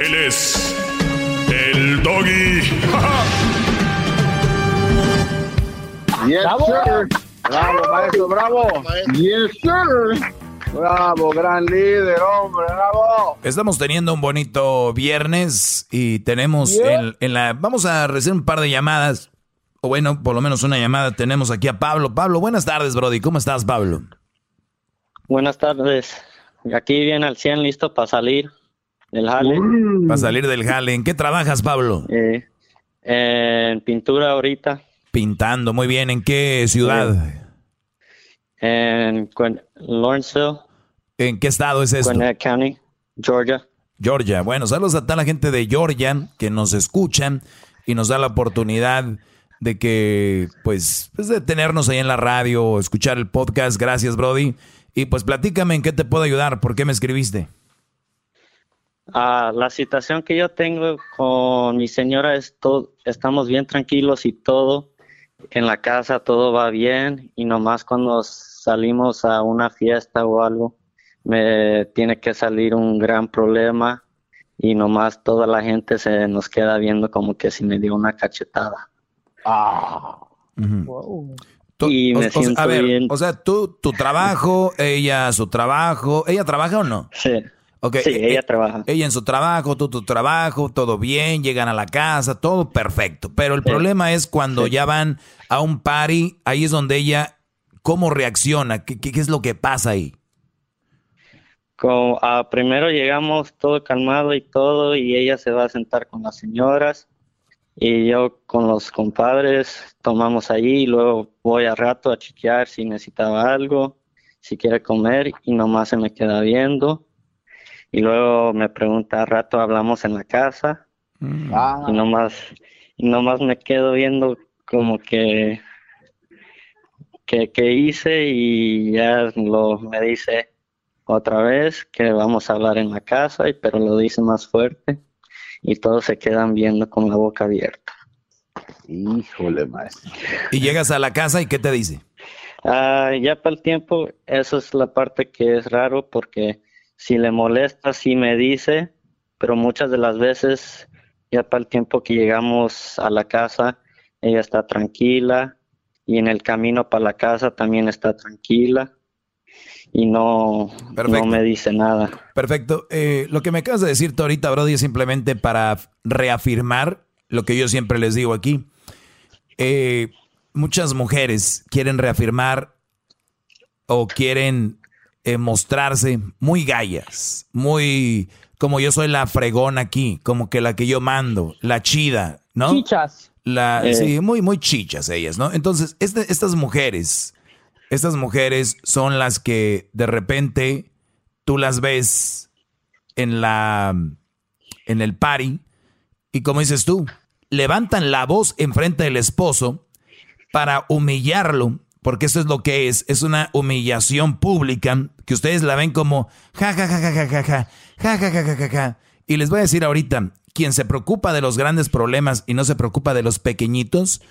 Él es el doggy. yes, sir. Bravo, maestro, bravo. Yes, sir. Bravo, gran líder, hombre, bravo. Estamos teniendo un bonito viernes y tenemos en, en la... Vamos a recibir un par de llamadas. O bueno, por lo menos una llamada. Tenemos aquí a Pablo. Pablo, buenas tardes, Brody. ¿Cómo estás, Pablo? Buenas tardes. Aquí viene al 100 listo para salir del jale. Para salir del jale. ¿En qué trabajas, Pablo? Eh, en pintura ahorita. Pintando, muy bien. ¿En qué ciudad? En Lawrenceville. ¿En qué estado es esto? Gwinnett County, Georgia. Georgia. Bueno, saludos a toda la gente de Georgia que nos escuchan y nos da la oportunidad de que, pues, pues de tenernos ahí en la radio, escuchar el podcast. Gracias, Brody. Y pues platícame en qué te puedo ayudar, por qué me escribiste. Ah, la situación que yo tengo con mi señora es todo, estamos bien tranquilos y todo, en la casa todo va bien y nomás cuando salimos a una fiesta o algo, me tiene que salir un gran problema y nomás toda la gente se nos queda viendo como que si me dio una cachetada. Ah y me siento a ver, O sea, tú, tu trabajo, ella su trabajo. ¿Ella trabaja o no? Sí. Okay. Sí, ella trabaja. Ella en su trabajo, tú tu trabajo, todo bien, llegan a la casa, todo perfecto. Pero el problema es cuando ya van a un party, ahí es donde ella, ¿cómo reacciona? ¿Qué, qué, es lo que pasa ahí? Como, ah, primero llegamos todo calmado y todo, y ella se va a sentar con las señoras y yo con los compadres tomamos allí y luego voy a rato a chequear si necesitaba algo, si quiere comer y nomás se me queda viendo. Y luego me pregunta a rato, hablamos en la casa mm. y nomás y nomás me quedo viendo como que que, hice y ya lo me dice otra vez que vamos a hablar en la casa, y, pero lo dice más fuerte y todos se quedan viendo con la boca abierta. Híjole, maestro. Y llegas a la casa y ¿qué te dice? Ah, ya para el tiempo, eso es la parte que es raro porque si le molesta, sí me dice, pero muchas de las veces, ya para el tiempo que llegamos a la casa, ella está tranquila y en el camino para la casa también está tranquila y no, no me dice nada. Perfecto. Eh, lo que me acabas de decir tú ahorita, Brody, es simplemente para reafirmar lo que yo siempre les digo aquí. Eh, muchas mujeres quieren reafirmar o quieren eh, mostrarse muy gallas, muy como yo soy la fregón aquí, como que la que yo mando, la chida, ¿no? Chichas. La, Sí, muy, muy chichas ellas, ¿no? Entonces, este, estas mujeres estas mujeres son las que de repente tú las ves en la en el party y como dices tú, levantan la voz enfrente del esposo para humillarlo porque eso es lo que es, es una humillación pública que ustedes la ven como ja ja ja ja ja ja ja ja ja ja ja ja y les voy a decir ahorita, quien se preocupa de los grandes problemas y no se preocupa de los pequeñitos,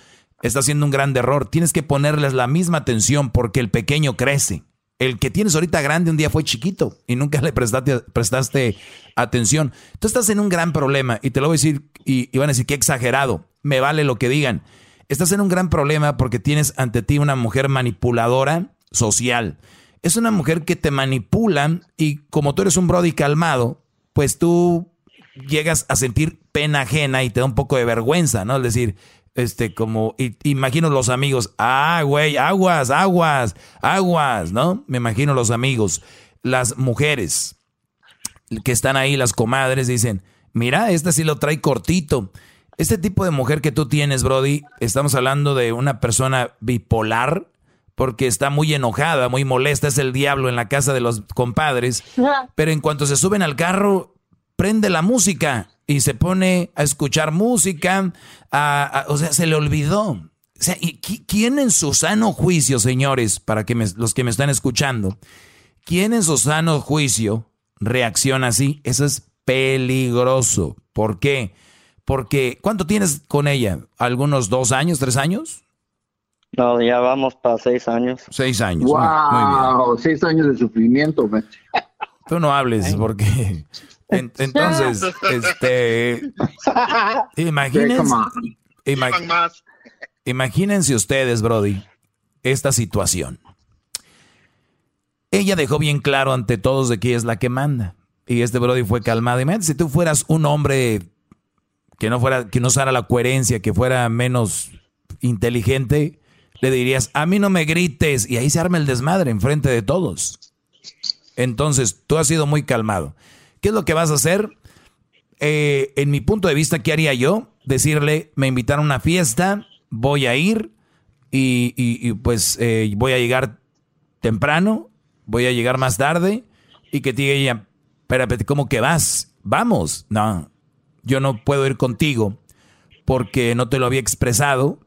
está haciendo un gran error. Tienes que ponerles la misma atención porque el pequeño crece. El que tienes ahorita grande un día fue chiquito y nunca le prestaste, prestaste atención. Tú estás en un gran problema y te lo voy a decir y, y van a decir que exagerado. Me vale lo que digan. Estás en un gran problema porque tienes ante ti una mujer manipuladora social. Es una mujer que te manipula y como tú eres un brody calmado, pues tú llegas a sentir pena ajena y te da un poco de vergüenza, ¿no? Es decir, este, como, imagino los amigos, ah, güey, aguas, aguas, aguas, ¿no? Me imagino los amigos, las mujeres que están ahí, las comadres, dicen, mira, esta sí lo trae cortito. Este tipo de mujer que tú tienes, Brody, estamos hablando de una persona bipolar, porque está muy enojada, muy molesta, es el diablo en la casa de los compadres, pero en cuanto se suben al carro, prende la música y se pone a escuchar música, o sea, se le olvidó. O sea, ¿quién en su sano juicio, señores, para que los que me están escuchando, quién en su sano juicio reacciona así? Eso es peligroso. ¿Por qué? Porque, ¿cuánto tienes con ella? ¿Algunos dos años, tres años? No, ya vamos para seis años. Seis años. Wow, seis años de sufrimiento. Tú no hables porque entonces, este, imagínense, imagínense ustedes, Brody, esta situación. Ella dejó bien claro ante todos de que ella es la que manda. Y este Brody fue calmado. Imagínate si tú fueras un hombre que no fuera, que no usara la coherencia, que fuera menos inteligente, le dirías, a mí no me grites. Y ahí se arma el desmadre enfrente de todos. Entonces, tú has sido muy calmado. ¿Qué es lo que vas a hacer? Eh, en mi punto de vista, ¿qué haría yo? Decirle, me invitaron a una fiesta, voy a ir y, pues eh, voy a llegar temprano, voy a llegar más tarde y que te diga ella, espérate, ¿cómo que vas? Vamos. No, yo no puedo ir contigo porque no te lo había expresado,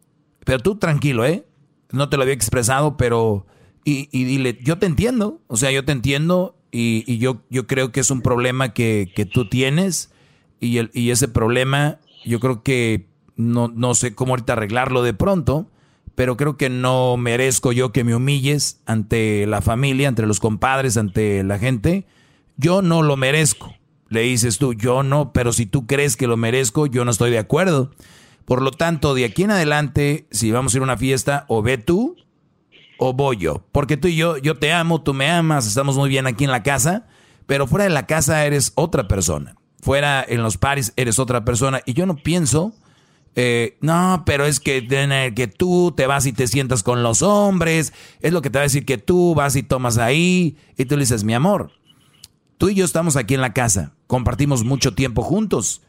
pero tú tranquilo, ¿eh? No te lo había expresado, pero... Y, y dile, yo te entiendo, o sea, yo te entiendo y, yo, yo creo que es un problema que, que tú tienes y, el, y ese problema yo creo que no, no sé cómo ahorita arreglarlo de pronto, pero creo que no merezco yo que me humilles ante la familia, ante los compadres, ante la gente. Yo no lo merezco. Le dices tú, yo no, pero si tú crees que lo merezco, yo no estoy de acuerdo. Por lo tanto, de aquí en adelante, si vamos a ir a una fiesta, o ve tú o voy yo? Porque tú y yo, yo te amo, tú me amas, estamos muy bien aquí en la casa, pero fuera de la casa eres otra persona. Fuera en los paris eres otra persona. Y yo no pienso, eh, no, pero es que, que tú te vas y te sientas con los hombres, es lo que te va a decir que tú vas y tomas ahí, y tú le dices, mi amor, tú y yo estamos aquí en la casa, compartimos mucho tiempo juntos.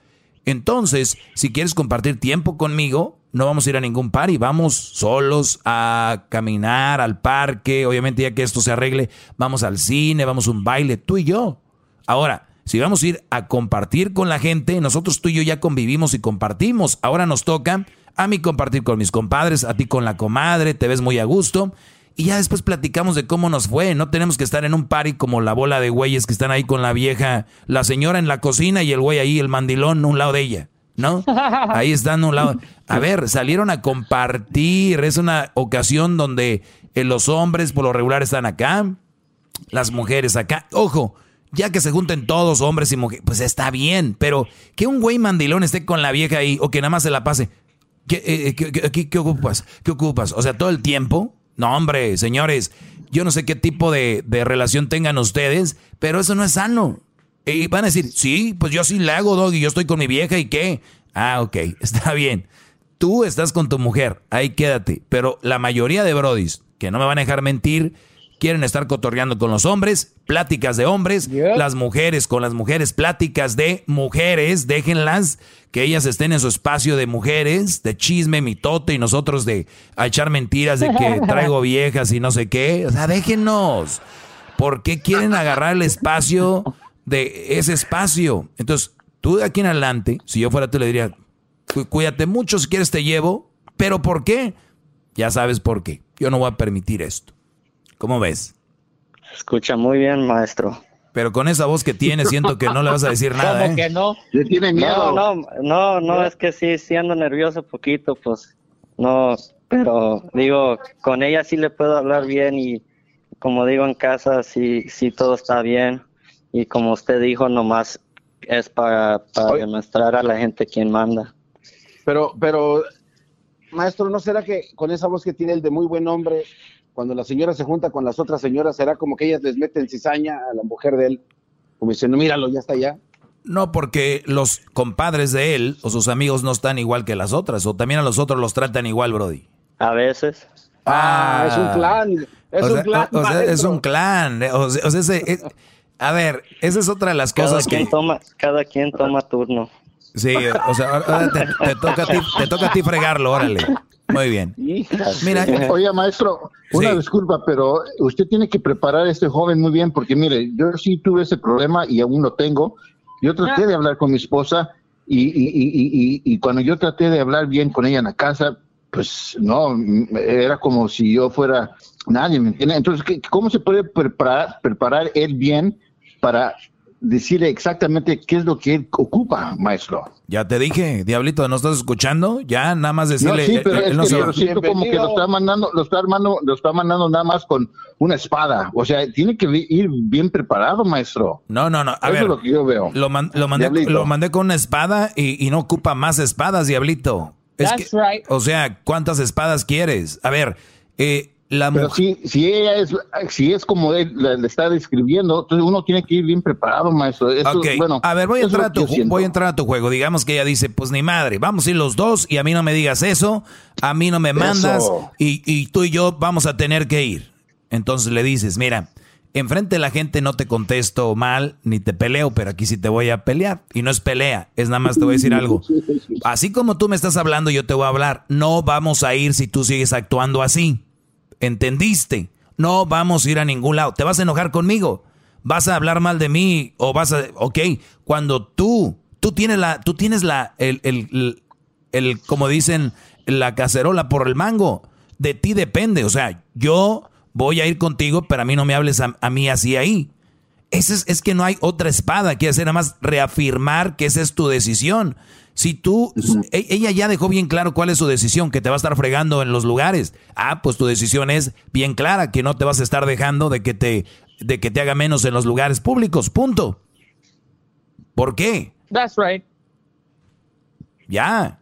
Entonces, si quieres compartir tiempo conmigo, no vamos a ir a ningún party, vamos solos a caminar al parque, obviamente ya que esto se arregle, vamos al cine, vamos a un baile, tú y yo. Ahora, si vamos a ir a compartir con la gente, nosotros tú y yo ya convivimos y compartimos, ahora nos toca a mí compartir con mis compadres, a ti con la comadre, te ves muy a gusto. Y ya después platicamos de cómo nos fue. No tenemos que estar en un party como la bola de güeyes que están ahí con la vieja, la señora en la cocina y el güey ahí, el mandilón, a un lado de ella. ¿no? Ahí están a un lado. A ver, salieron a compartir. Es una ocasión donde eh, los hombres por lo regular están acá, las mujeres acá. Ojo, ya que se junten todos, hombres y mujeres, pues está bien, pero que un güey mandilón esté con la vieja ahí o que nada más se la pase. ¿Qué, eh, eh, qué, ocupas? ¿Qué ocupas? O sea, todo el tiempo. No, hombre, señores, yo no sé qué tipo de, relación tengan ustedes, pero eso no es sano. Y van a decir, sí, pues yo sí le hago, Doggy, yo estoy con mi vieja y qué. Ah, ok, está bien. Tú estás con tu mujer, ahí quédate. Pero la mayoría de brodis, que no me van a dejar mentir, quieren estar cotorreando con los hombres, pláticas de hombres, las mujeres con las mujeres, pláticas de mujeres, déjenlas que ellas estén en su espacio de mujeres, de chisme, mitote y nosotros de a echar mentiras de que traigo viejas y no sé qué. O sea, déjenos. ¿Por qué quieren agarrar el espacio de ese espacio. Entonces, tú de aquí en adelante, si yo fuera tú le diría, cuídate mucho, si quieres te llevo, pero ¿por qué? Ya sabes por qué. Yo no voy a permitir esto. ¿Cómo ves? Escucha muy bien, maestro. Pero con esa voz que tiene, siento que no le vas a decir nada, ¿Cómo ¿eh? que no? Le tiene miedo. No, no, no, no, es que sí, sí ando nervioso poquito, pues no, pero digo, con ella sí le puedo hablar bien y como digo en casa, sí, sí todo está bien y como usted dijo, nomás es para, para demostrar a la gente quién manda. Pero, pero, maestro, ¿no será que con esa voz que tiene el de muy buen hombre, cuando la señora se junta con las otras señoras, será como que ellas les meten cizaña a la mujer de él? Como diciendo, míralo, ya está allá. No, porque los compadres de él o sus amigos no están igual que las otras, o también a los otros los tratan igual, Brody. A veces. Ah, es un clan. Es o un clan. o- sea, es un clan. O sea, o sea, ese- es- a ver, esa es otra de las Cada cosas quien que... toma, cada quien toma turno. Sí, o sea, te, te toca a ti, te toca a ti fregarlo, órale. Muy bien. Mira, Oye, maestro, una Sí. disculpa, pero usted tiene que preparar a este joven muy bien, porque mire, yo sí tuve ese problema y aún lo tengo. Yo traté de hablar con mi esposa y, y, y, y, cuando yo traté de hablar bien con ella en la casa, pues no, era como si yo fuera nadie, ¿me entiende? Entonces, ¿qué- ¿cómo se puede preparar, preparar él bien para decirle exactamente qué es lo que él ocupa, maestro? ya te dije, Diablito, ¿no estás escuchando? Ya, nada más decirle... no, sí, pero él- él no que yo va- siento como que lo está mandando, lo está armando, lo está mandando nada más con una espada. O sea, tiene que ir bien preparado, maestro. No, no, no. A Eso ver, es lo que yo veo. Lo, man- lo mandé, lo mandé con una espada y, y no ocupa más espadas, Diablito. Es That's que- right. O sea, ¿cuántas espadas quieres? A ver, eh, la Pero mujer... si, si ella es, si es como él le, está describiendo, entonces uno tiene que ir bien preparado, maestro. Eso, bueno, a ver, voy a, entrar a tu, que yo siento. voy a entrar a tu juego. Digamos que ella dice, pues ni madre, vamos a ir los dos y a mí no me digas eso, a mí no me mandas y, y tú y yo vamos a tener que ir. Entonces le dices, mira, enfrente de la gente no te contesto mal ni te peleo, pero aquí sí te voy a pelear. Y no es pelea, es nada más te voy a decir algo. Así como tú me estás hablando, yo te voy a hablar. No vamos a ir si tú sigues actuando así. ¿Entendiste? No vamos a ir a ningún lado. ¿Te vas a enojar conmigo? ¿Vas a hablar mal de mí? ¿O vas a...? Ok, cuando tú, tú tienes la, tú tienes la, el, el, el, como dicen, la cacerola por el mango. De ti depende. O sea, yo voy a ir contigo, pero a mí no me hables a, mí así ahí. Es, es que no hay otra espada que hacer, nada más reafirmar que esa es tu decisión. Si tú, e- ella ya dejó bien claro cuál es su decisión, que te va a estar fregando en los lugares. Ah, pues tu decisión es bien clara, que no te vas a estar dejando de que te, de que te haga menos en los lugares públicos. Punto. ¿Por qué? That's right. Ya.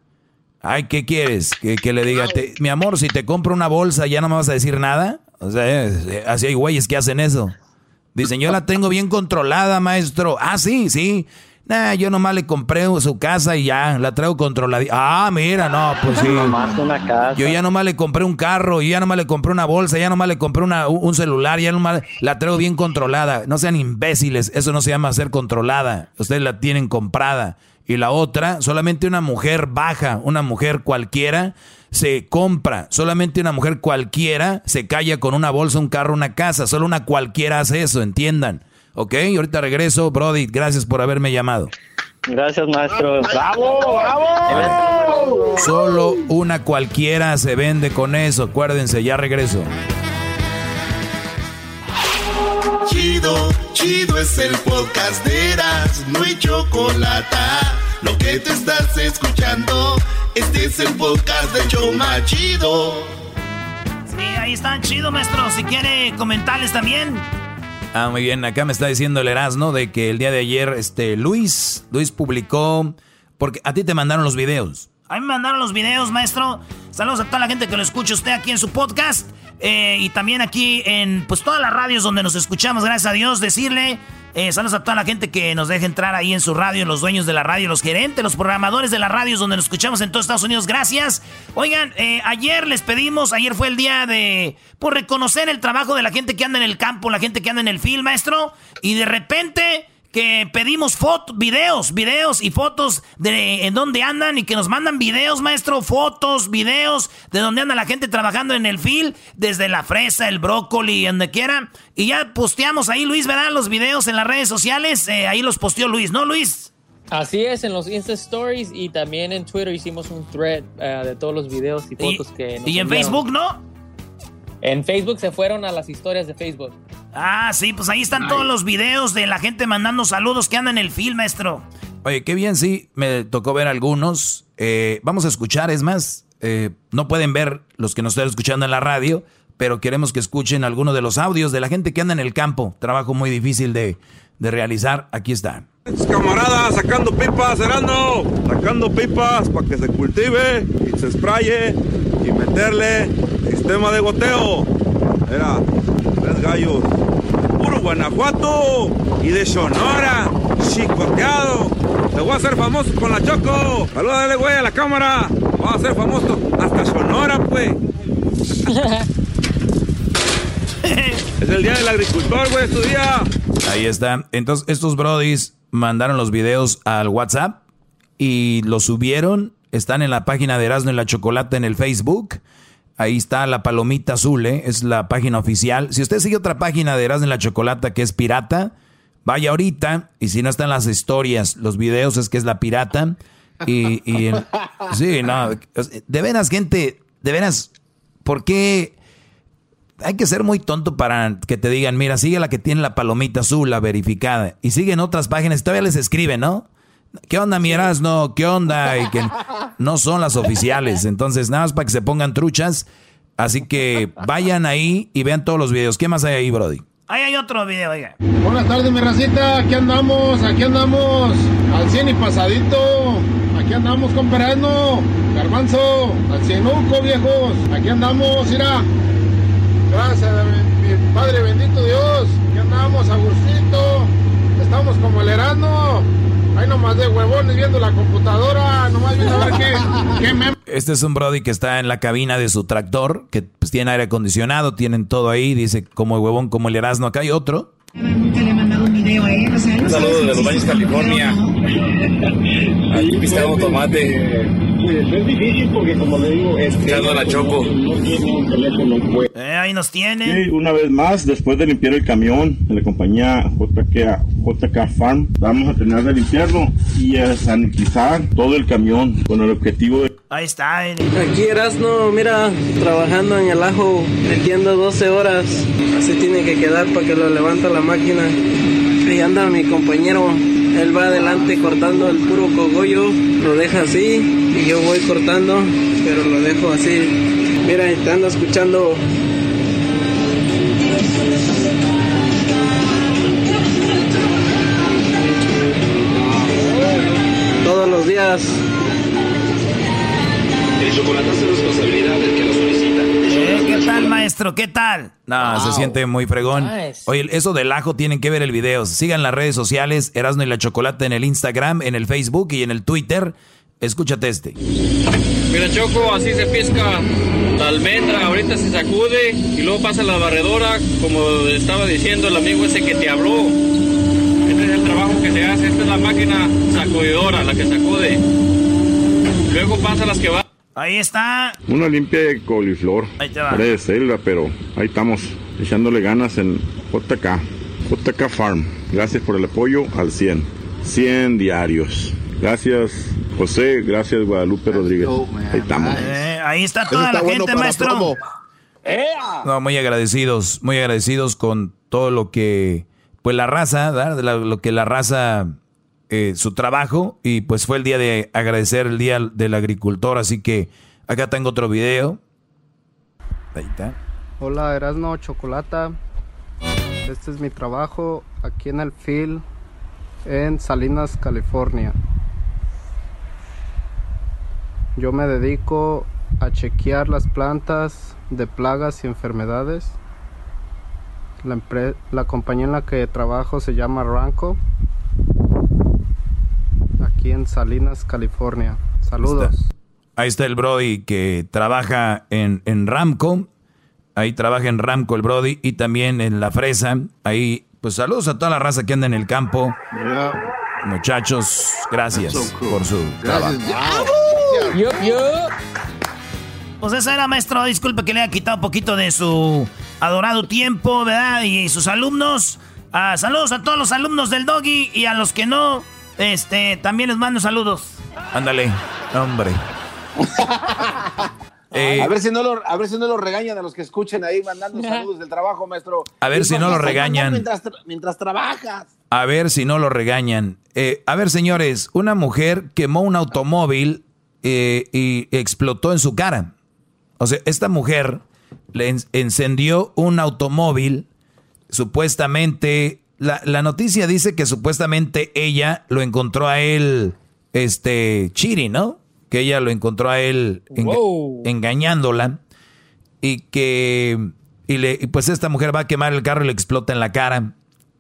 Ay, ¿qué quieres? Que, que le diga, te- mi amor, si te compro una bolsa, ¿ya no me vas a decir nada? O sea, eh, así hay güeyes que hacen eso. Dicen, yo la tengo bien controlada, maestro. Ah, sí, sí. Nah, yo nomás le compré su casa y ya, la traigo controlada. Ah, mira, no, pues sí. Nomás una casa. Yo ya nomás le compré un carro, yo ya nomás le compré una bolsa, ya nomás le compré una- un un celular, ya nomás la traigo bien controlada. No sean imbéciles, eso no se llama ser controlada. Ustedes la tienen comprada. Y la otra, solamente una mujer baja, una mujer cualquiera, se compra. Solamente una mujer cualquiera se calla con una bolsa, un carro, una casa. Solo una cualquiera hace eso, entiendan. ¿Ok? Y ahorita regreso, Brody. Gracias por haberme llamado. Gracias, maestro. ¡Bravo, bravo! Solo una cualquiera se vende con eso. Acuérdense, ya regreso. Chido, chido es el podcast de Eras, no hay chocolate. Lo que te estás escuchando, este es el podcast de Choma Chido. Sí, ahí están chido, maestro. Si quiere comentarles también. Ah, muy bien. Acá me está diciendo el Erasmo de que el día de ayer, este, Luis, Luis publicó, porque a ti te mandaron los videos. A mí me mandaron los videos, maestro. Saludos a toda la gente que lo escucha usted aquí en su podcast. eh, y también aquí en pues todas las radios donde nos escuchamos, gracias a Dios, decirle. eh, saludos a toda la gente que nos deja entrar ahí en su radio, los dueños de la radio, los gerentes, los programadores de las radios donde nos escuchamos en todos Estados Unidos. Gracias. Oigan, eh, ayer les pedimos, ayer fue el día de por reconocer el trabajo de la gente que anda en el campo, la gente que anda en el film, maestro. Y de repente que pedimos fotos, videos, videos y fotos de en dónde andan y que nos mandan videos, maestro, fotos, videos de dónde anda la gente trabajando en el field, desde la fresa, el brócoli, donde quiera. Y ya posteamos ahí, Luis, ¿verdad? Los videos en las redes sociales, eh, ahí los posteó Luis, ¿no, Luis? Así es, en los Insta Stories y también en Twitter hicimos un thread eh, de todos los videos y fotos que nos Y en enviaron. Facebook, ¿no? En Facebook se fueron a las historias de Facebook. Ah, sí, pues ahí están todos los videos de la gente mandando saludos que anda en el film, maestro. Oye, qué bien, sí, me tocó ver algunos. Eh, vamos a escuchar, es más, eh, no pueden ver los que nos están escuchando en la radio, pero queremos que escuchen algunos de los audios de la gente que anda en el campo. Trabajo muy difícil de, de realizar. Aquí está. Camaradas, sacando pipas, Erasmo, sacando pipas para que se cultive y se spraye y meterle sistema de goteo. Era tres gallos, puro Guanajuato y de Sonora, chicoteado. Te voy a hacer famoso con la Choco. Salúdale, güey, a la cámara. Voy a ser famoso hasta Sonora, pues. es el día del agricultor, güey, es tu día. Ahí está. Entonces, estos brodis mandaron los videos al WhatsApp y los subieron. Están en la página de Erasmo y la Chocolata en el Facebook. Ahí está la palomita azul, ¿eh? es la página oficial. Si usted sigue otra página de Erasmo y la Chocolata que es pirata, vaya ahorita. Y si no están las historias, los videos es que es la pirata. Y, y sí, no. De veras, gente, de veras, ¿por qué? hay que ser muy tonto para que te digan, mira, sigue la que tiene la palomita azul, la verificada. Y siguen otras páginas todavía les escriben, ¿no? ¿Qué onda, mi no? ¿Qué onda? Y que no son las oficiales. Entonces, nada más para que se pongan truchas. Así que vayan ahí y vean todos los videos. ¿Qué más hay ahí, Brody? Ahí hay otro video, oiga. Buenas tardes, mi racita. Aquí andamos, aquí andamos. Al 100 y pasadito. Aquí andamos con Perano. Garbanzo. Al cienuco, viejos. Aquí andamos, mira. Gracias, mi Padre bendito Dios. Aquí andamos, Agustito. Estamos como el herano. Ahí nomás de huevones viendo la computadora. Nomás viendo a ver qué, Este es un Brody que está en la cabina de su tractor, que pues, tiene aire acondicionado, tienen todo ahí. Dice como el huevón, como el erasno. Acá hay otro. Un saludo de los Baños, California. Aquí pistado tomate. Es difícil porque, como le digo, este, la choco. Eh, ahí nos tiene. Sí, una vez más, después de limpiar el camión de la compañía JK, JK Farm, vamos a terminar de limpiarlo y a sanitizar todo el camión con el objetivo de. Ahí está. Aquí Erasno, mira, trabajando en el ajo, metiendo 12 horas. Así tiene que quedar para que lo levanta la máquina. Ahí anda mi compañero. Él va adelante cortando el puro cogollo, lo deja así y yo voy cortando, pero lo dejo así. Mira, estando escuchando todos los días. El chocolate del que lo solicita. Eh, ¿Qué tal, maestro? ¿Qué tal? No, se siente muy fregón. Oye, eso del ajo tienen que ver el video. Sigan las redes sociales, Erasno y la Chocolate en el Instagram, en el Facebook y en el Twitter. Escúchate este. Mira, Choco, así se pesca la almendra. Ahorita se sacude y luego pasa la barredora, como estaba diciendo el amigo ese que te habló. Este es el trabajo que se hace. Esta es la máquina sacudidora, la que sacude. Luego pasa las que van. Ahí está. Una limpia de coliflor. Ahí te va. Pared de selva, pero ahí estamos echándole ganas en JK. JK Farm. Gracias por el apoyo al 100. 100 diarios. Gracias, José. Gracias, Guadalupe Rodríguez. Ahí estamos. Eh, ahí está toda la gente, maestro. No, muy agradecidos, muy agradecidos con todo lo que, pues la raza, ¿verdad? La- lo que la raza, eh, su trabajo, y pues fue el día de agradecer el día del agricultor, así que acá tengo otro video. Ahí está. Hola, Erasno Chocolata. Este es mi trabajo aquí en el field en Salinas, California. Yo me dedico a chequear las plantas de plagas y enfermedades. La, la compañía en la que trabajo se llama Ranco. Aquí en Salinas, California. Saludos. Ahí está el Brody que trabaja en, en Ramco. Ahí trabaja en Ramco el Brody y también en La Fresa. Ahí, pues saludos a toda la raza que anda en el campo. Muchachos, gracias por su trabajo. Yo, yo. Pues eso era, maestro. Disculpe que le haya quitado un poquito de su adorado tiempo, ¿verdad? Y sus alumnos. Ah, saludos a todos los alumnos del Doggy y a los que no, este, también les mando saludos. Ándale, hombre. Eh, a, ver si no lo, a ver si no lo regañan a los que escuchen ahí mandando saludos del trabajo, maestro. A ver si no lo regañan. Mientras, mientras trabajas. A ver si no lo regañan. Eh, a ver, señores, una mujer quemó un automóvil eh, y explotó en su cara. O sea, esta mujer le encendió un automóvil, supuestamente, la, la, noticia dice que supuestamente ella lo encontró a él, este, chiri, ¿no? Que ella lo encontró a él engañándola y que, y, le, y pues esta mujer va a quemar el carro y le explota en la cara.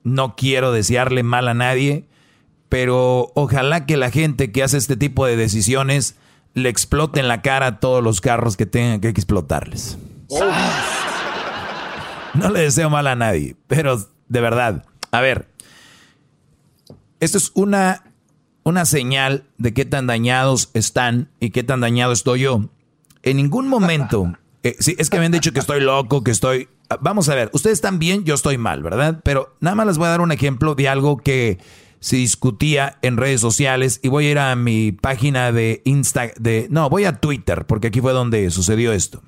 No quiero desearle mal a nadie, pero ojalá que la gente que hace este tipo de decisiones le explote en la cara a todos los carros que tengan que explotarles. No le deseo mal a nadie, pero de verdad. A ver, esto es una, una señal de qué tan dañados están y qué tan dañado estoy yo. En ningún momento, eh, sí, es que me han dicho que estoy loco, que estoy... Vamos a ver, ustedes están bien, yo estoy mal, ¿verdad? Pero nada más les voy a dar un ejemplo de algo que se discutía en redes sociales y voy a ir a mi página de Insta, de, no, voy a Twitter, porque aquí fue donde sucedió esto.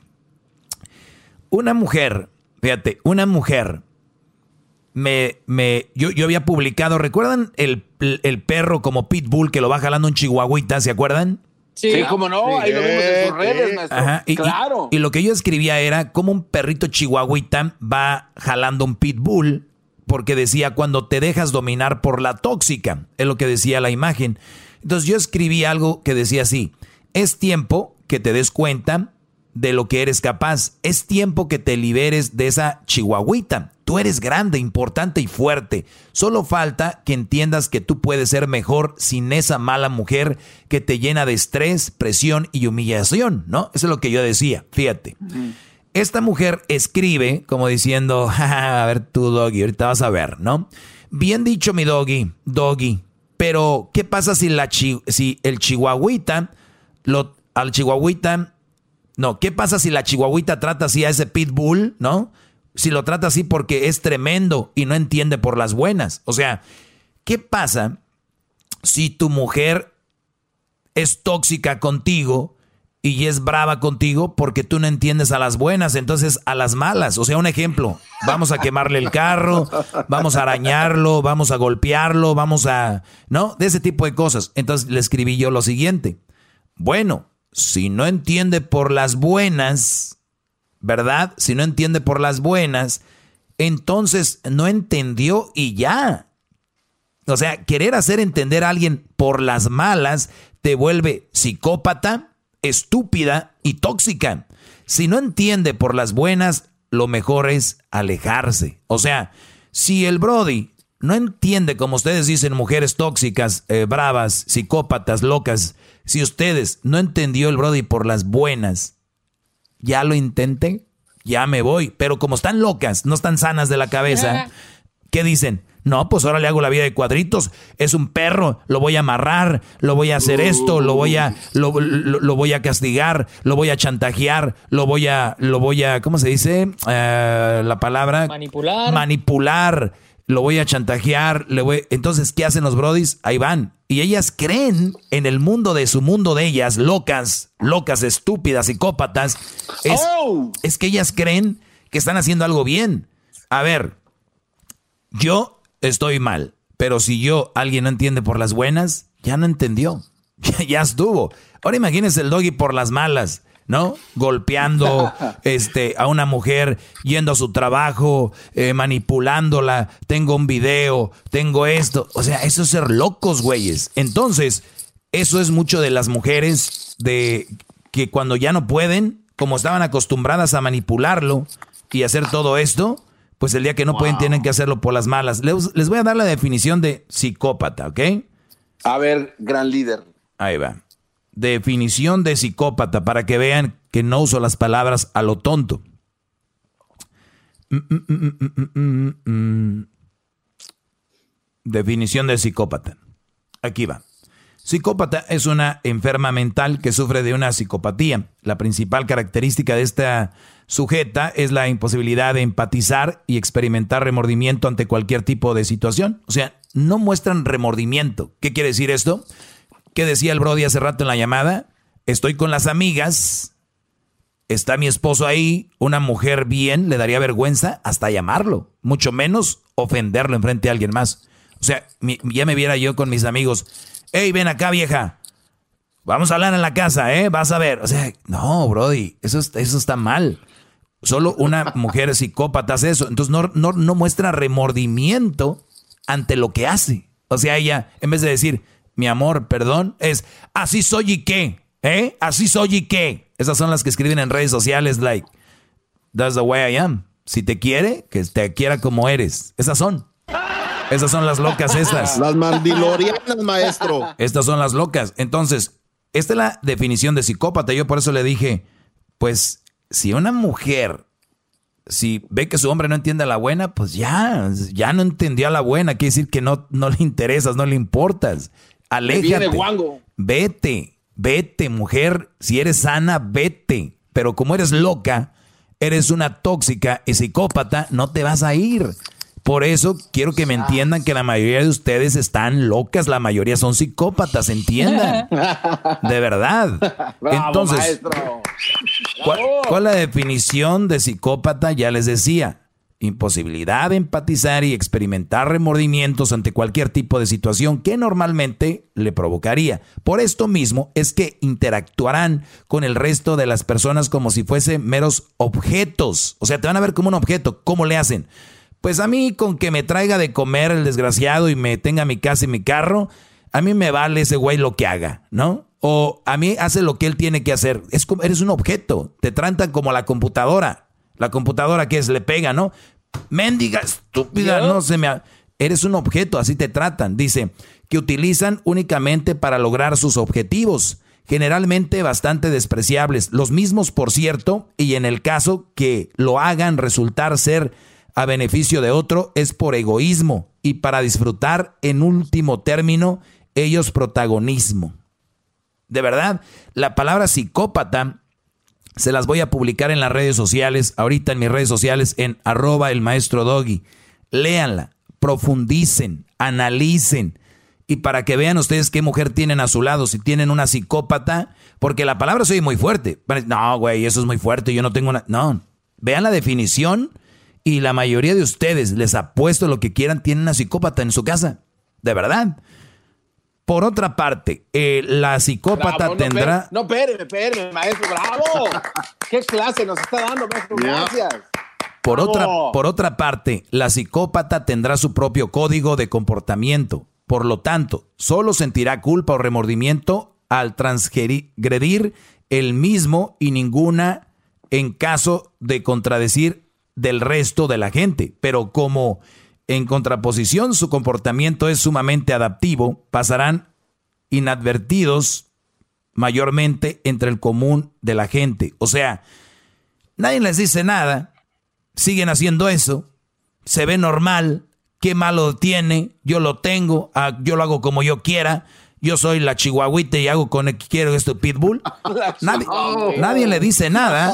Una mujer, fíjate, una mujer me, me, yo, yo había publicado, ¿recuerdan el, el, perro como Pitbull que lo va jalando un chihuahuita, ¿se acuerdan? Sí, cómo no, ahí lo vimos en sus redes, maestro. Ajá, y, claro. Y, y, lo que yo escribía era como un perrito chihuahuita va jalando un pitbull porque decía cuando te dejas dominar por la tóxica, es lo que decía la imagen. Entonces yo escribí algo que decía así, es tiempo que te des cuenta de lo que eres capaz, es tiempo que te liberes de esa chihuahuita. Tú eres grande, importante y fuerte. Solo falta que entiendas que tú puedes ser mejor sin esa mala mujer que te llena de estrés, presión y humillación, ¿no? Eso es lo que yo decía, fíjate. Esta mujer escribe como diciendo, a ver tú, doggy, ahorita vas a ver, ¿no? Bien dicho, mi doggy, doggy. Pero, ¿qué pasa si, la si el chihuahuita, lo, al chihuahuita, no, ¿qué pasa si la chihuahuita trata así a ese pitbull, ¿no? Si lo trata así porque es tremendo y no entiende por las buenas. O sea, ¿qué pasa si tu mujer es tóxica contigo y es brava contigo porque tú no entiendes a las buenas, entonces a las malas. O sea, un ejemplo, vamos a quemarle el carro, vamos a arañarlo, vamos a golpearlo, vamos a... ¿No? De ese tipo de cosas. Entonces le escribí yo lo siguiente. Bueno, si no entiende por las buenas, ¿verdad? Si no entiende por las buenas, entonces no entendió y ya. O sea, querer hacer entender a alguien por las malas te vuelve psicópata estúpida y tóxica. Si no entiende por las buenas, lo mejor es alejarse. O sea, si el Brody no entiende, como ustedes dicen, mujeres tóxicas, eh, bravas, psicópatas, locas, si ustedes no entendió el Brody por las buenas, ya lo intenté, ya me voy. Pero como están locas, no están sanas de la cabeza, ¿qué dicen? No, pues ahora le hago la vida de cuadritos. Es un perro, lo voy a amarrar, lo voy a hacer esto, lo voy a, lo, voy a castigar, lo voy a chantajear, lo voy a, lo voy a, ¿cómo se dice? Eh, la palabra. Manipular. Manipular. Lo voy a chantajear, le voy. Entonces, ¿qué hacen los brodis? Ahí van. Y ellas creen en el mundo de su mundo de ellas, locas, locas, estúpidas, psicópatas. Es, Oh. es que ellas creen que están haciendo algo bien. A ver, yo estoy mal. Pero si yo, alguien no entiende por las buenas, ya no entendió. Ya, ya estuvo. Ahora imagínense el doggy por las malas, ¿no? Golpeando este, a una mujer, yendo a su trabajo, eh, manipulándola. Tengo un video, tengo esto. O sea, eso es ser locos, güeyes. Entonces, eso es mucho de las mujeres de que cuando ya no pueden, como estaban acostumbradas a manipularlo y hacer todo esto, pues el día que no pueden tienen que hacerlo por las malas. Les, les voy a dar la definición de psicópata, ¿ok? A ver, gran líder. Ahí va. Definición de psicópata para que vean que no uso las palabras a lo tonto. Definición de psicópata. Aquí va. Psicópata es una enferma mental que sufre de una psicopatía. La principal característica de esta sujeta es la imposibilidad de empatizar y experimentar remordimiento ante cualquier tipo de situación. O sea, no muestran remordimiento. ¿Qué quiere decir esto? ¿Qué decía el Brody hace rato en la llamada? Estoy con las amigas está mi esposo ahí, una mujer bien, le daría vergüenza hasta llamarlo, mucho menos ofenderlo enfrente a alguien más. O sea, ya me viera yo con mis amigos, hey, ven acá vieja, vamos a hablar en la casa, ¿eh? Vas a ver. O sea, no, Brody, eso, eso está mal. Solo una mujer psicópata hace eso. Entonces no, no, no muestra remordimiento ante lo que hace. O sea, ella, en vez de decir, mi amor, perdón, es, así soy y qué, ¿eh? Así soy y qué. Esas son las que escriben en redes sociales, like, that's the way I am. Si te quiere, que te quiera como eres. Esas son. Esas son las locas estas. Las mandilorianas, maestro. Estas son las locas. Entonces, esta es la definición de psicópata. Yo por eso le dije, pues, si una mujer, si ve que su hombre no entiende a la buena, pues ya, ya no entendió a la buena. Quiere decir que no, no le interesas, no le importas. Aléjate. Vete. Vete, mujer. Si eres sana, vete. Pero como eres loca, eres una tóxica y psicópata, no te vas a ir. Por eso quiero que me entiendan que la mayoría de ustedes están locas, la mayoría son psicópatas, entiendan. De verdad. Entonces, ¿cuál, ¿cuál, es la definición de psicópata? Ya les decía, imposibilidad de empatizar y experimentar remordimientos ante cualquier tipo de situación que normalmente le provocaría. Por esto mismo es que interactuarán con el resto de las personas como si fuesen meros objetos. O sea, te van a ver como un objeto. ¿Cómo le hacen? Pues a mí con que me traiga de comer el desgraciado y me tenga mi casa y mi carro, a mí me vale ese güey lo que haga, ¿no? O a mí hace lo que él tiene que hacer. Es como, eres un objeto. Te tratan como la computadora. La computadora que es, le pega, ¿no? Méndiga, estúpida, no se me... Eres un objeto, así te tratan. Dice que utilizan únicamente para lograr sus objetivos, generalmente bastante despreciables. Los mismos, por cierto, y en el caso que lo hagan resultar ser a beneficio de otro, es por egoísmo y para disfrutar, en último término, ellos protagonismo. De verdad, la palabra psicópata se las voy a publicar en las redes sociales, ahorita en mis redes sociales, en arroba el maestro Doggy. Léanla, profundicen, analicen. Y para que vean ustedes qué mujer tienen a su lado, si tienen una psicópata, porque la palabra soy muy fuerte. No, güey, eso es muy fuerte, yo no tengo una... No, vean la definición y la mayoría de ustedes, les apuesto lo que quieran, tienen una psicópata en su casa. De verdad. Por otra parte, eh, la psicópata tendrá. No, espéreme, espéreme, maestro, bravo. ¿Qué clase nos está dando, maestro? Gracias. Por otra, por otra parte, la psicópata tendrá su propio código de comportamiento. Por lo tanto, solo sentirá culpa o remordimiento al transgredir el mismo y ninguna en caso de contradecir del resto de la gente. Pero como en contraposición, su comportamiento es sumamente adaptivo, pasarán inadvertidos mayormente entre el común de la gente. O sea, nadie les dice nada, siguen haciendo eso, se ve normal, qué malo tiene, yo lo tengo, ah, yo lo hago como yo quiera, yo soy la chihuahuita y hago con el que quiero esto pitbull. Nadie, nadie le dice nada.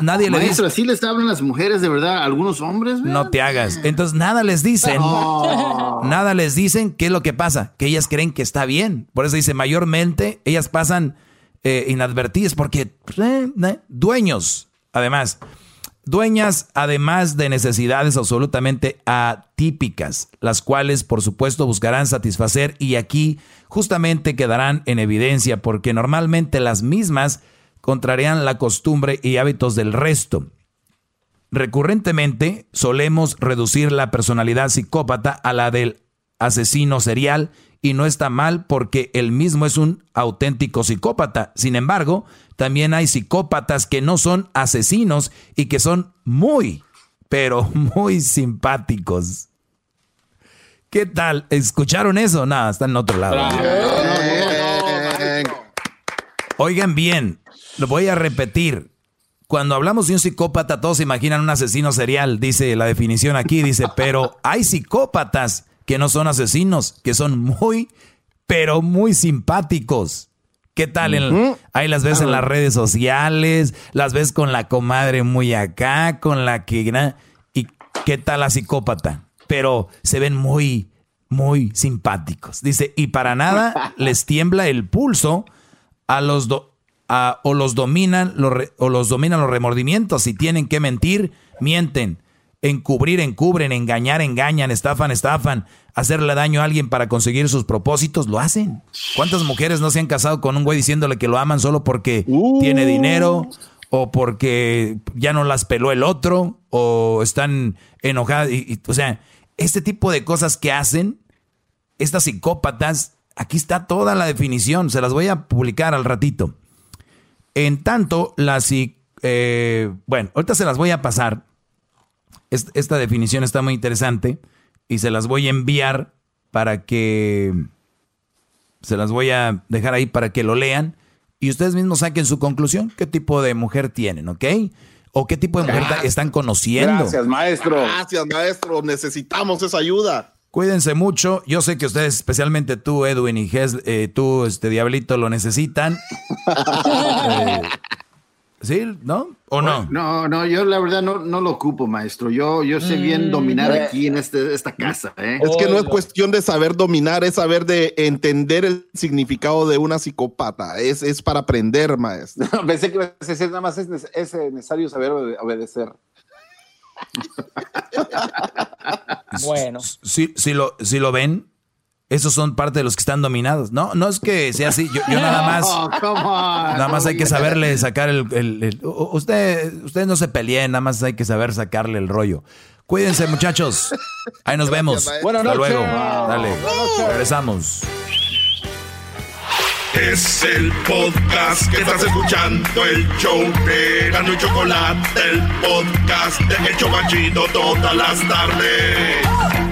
nadie le dice. ¿sí les hablan las mujeres de verdad algunos hombres? No te hagas. Entonces nada les dicen. Nada les dicen qué es lo que pasa. Que ellas creen que está bien. Por eso dice, mayormente ellas pasan eh, inadvertidas porque eh, eh, dueños, además dueñas además de necesidades absolutamente atípicas, las cuales por supuesto buscarán satisfacer y aquí justamente quedarán en evidencia porque normalmente las mismas contrarían la costumbre y hábitos del resto. Recurrentemente solemos reducir la personalidad psicópata a la del asesino serial y no está mal porque él mismo es un auténtico psicópata. Sin embargo, también hay psicópatas que no son asesinos y que son muy, pero muy simpáticos. ¿Qué tal? ¿Escucharon eso? Nada, está en otro lado. Oigan bien, lo voy a repetir. Cuando hablamos de un psicópata, todos se imaginan un asesino serial, dice la definición aquí, dice, pero hay psicópatas que no son asesinos, que son muy, pero muy simpáticos. ¿Qué tal? ahí las ves en las redes sociales, las ves con la comadre muy acá, con la que... ¿Y qué tal la psicópata? Pero se ven muy, muy simpáticos. Dice, y para nada les tiembla el pulso a los, ah, o los dominan los re- o los dominan los remordimientos. Si tienen que mentir, mienten. Encubrir, encubren, engañar, engañan, estafan, estafan, hacerle daño a alguien para conseguir sus propósitos, lo hacen. ¿Cuántas mujeres no se han casado con un güey diciéndole que lo aman solo porque tiene dinero o porque ya no las peló el otro o están enojadas? Y, y, o sea, este tipo de cosas que hacen, estas psicópatas, aquí está toda la definición, se las voy a publicar al ratito. En tanto, las... eh, bueno, ahorita se las voy a pasar. Es- Esta definición está muy interesante y se las voy a enviar para que se las voy a dejar ahí para que lo lean y ustedes mismos saquen su conclusión, qué tipo de mujer tienen, ¿ok? O qué tipo de mujer están conociendo. maestro. Gracias, maestro. Necesitamos esa ayuda. Cuídense mucho. Yo sé que ustedes, especialmente tú, Edwin y Ges, eh, tú, este Diablito, lo necesitan. Eh, ¿Sí? ¿No? ¿O no? No, no, yo la verdad no, no lo ocupo, maestro. Yo, yo sé bien Mm, dominar eh. aquí en este, esta casa. ¿eh? Es que no es cuestión de saber dominar, es saber de entender el significado de una psicópata. Es, es para aprender, maestro. Pensé que nada más es, es necesario saber obede- obedecer. Bueno. Si, si lo, si lo ven, esos son parte de los que están dominados. No, no es que sea así. Yo, yo nada más. Nada más hay que saberle sacar el. el- usted, ustedes no se peleen, nada más hay que saber sacarle el rollo. Cuídense, muchachos. Ahí nos vemos. Buenas Hasta luego. Dale. Regresamos. Es el podcast que estás escuchando, el show de Gano y Chocolate, el podcast de El Chobachito todas las tardes.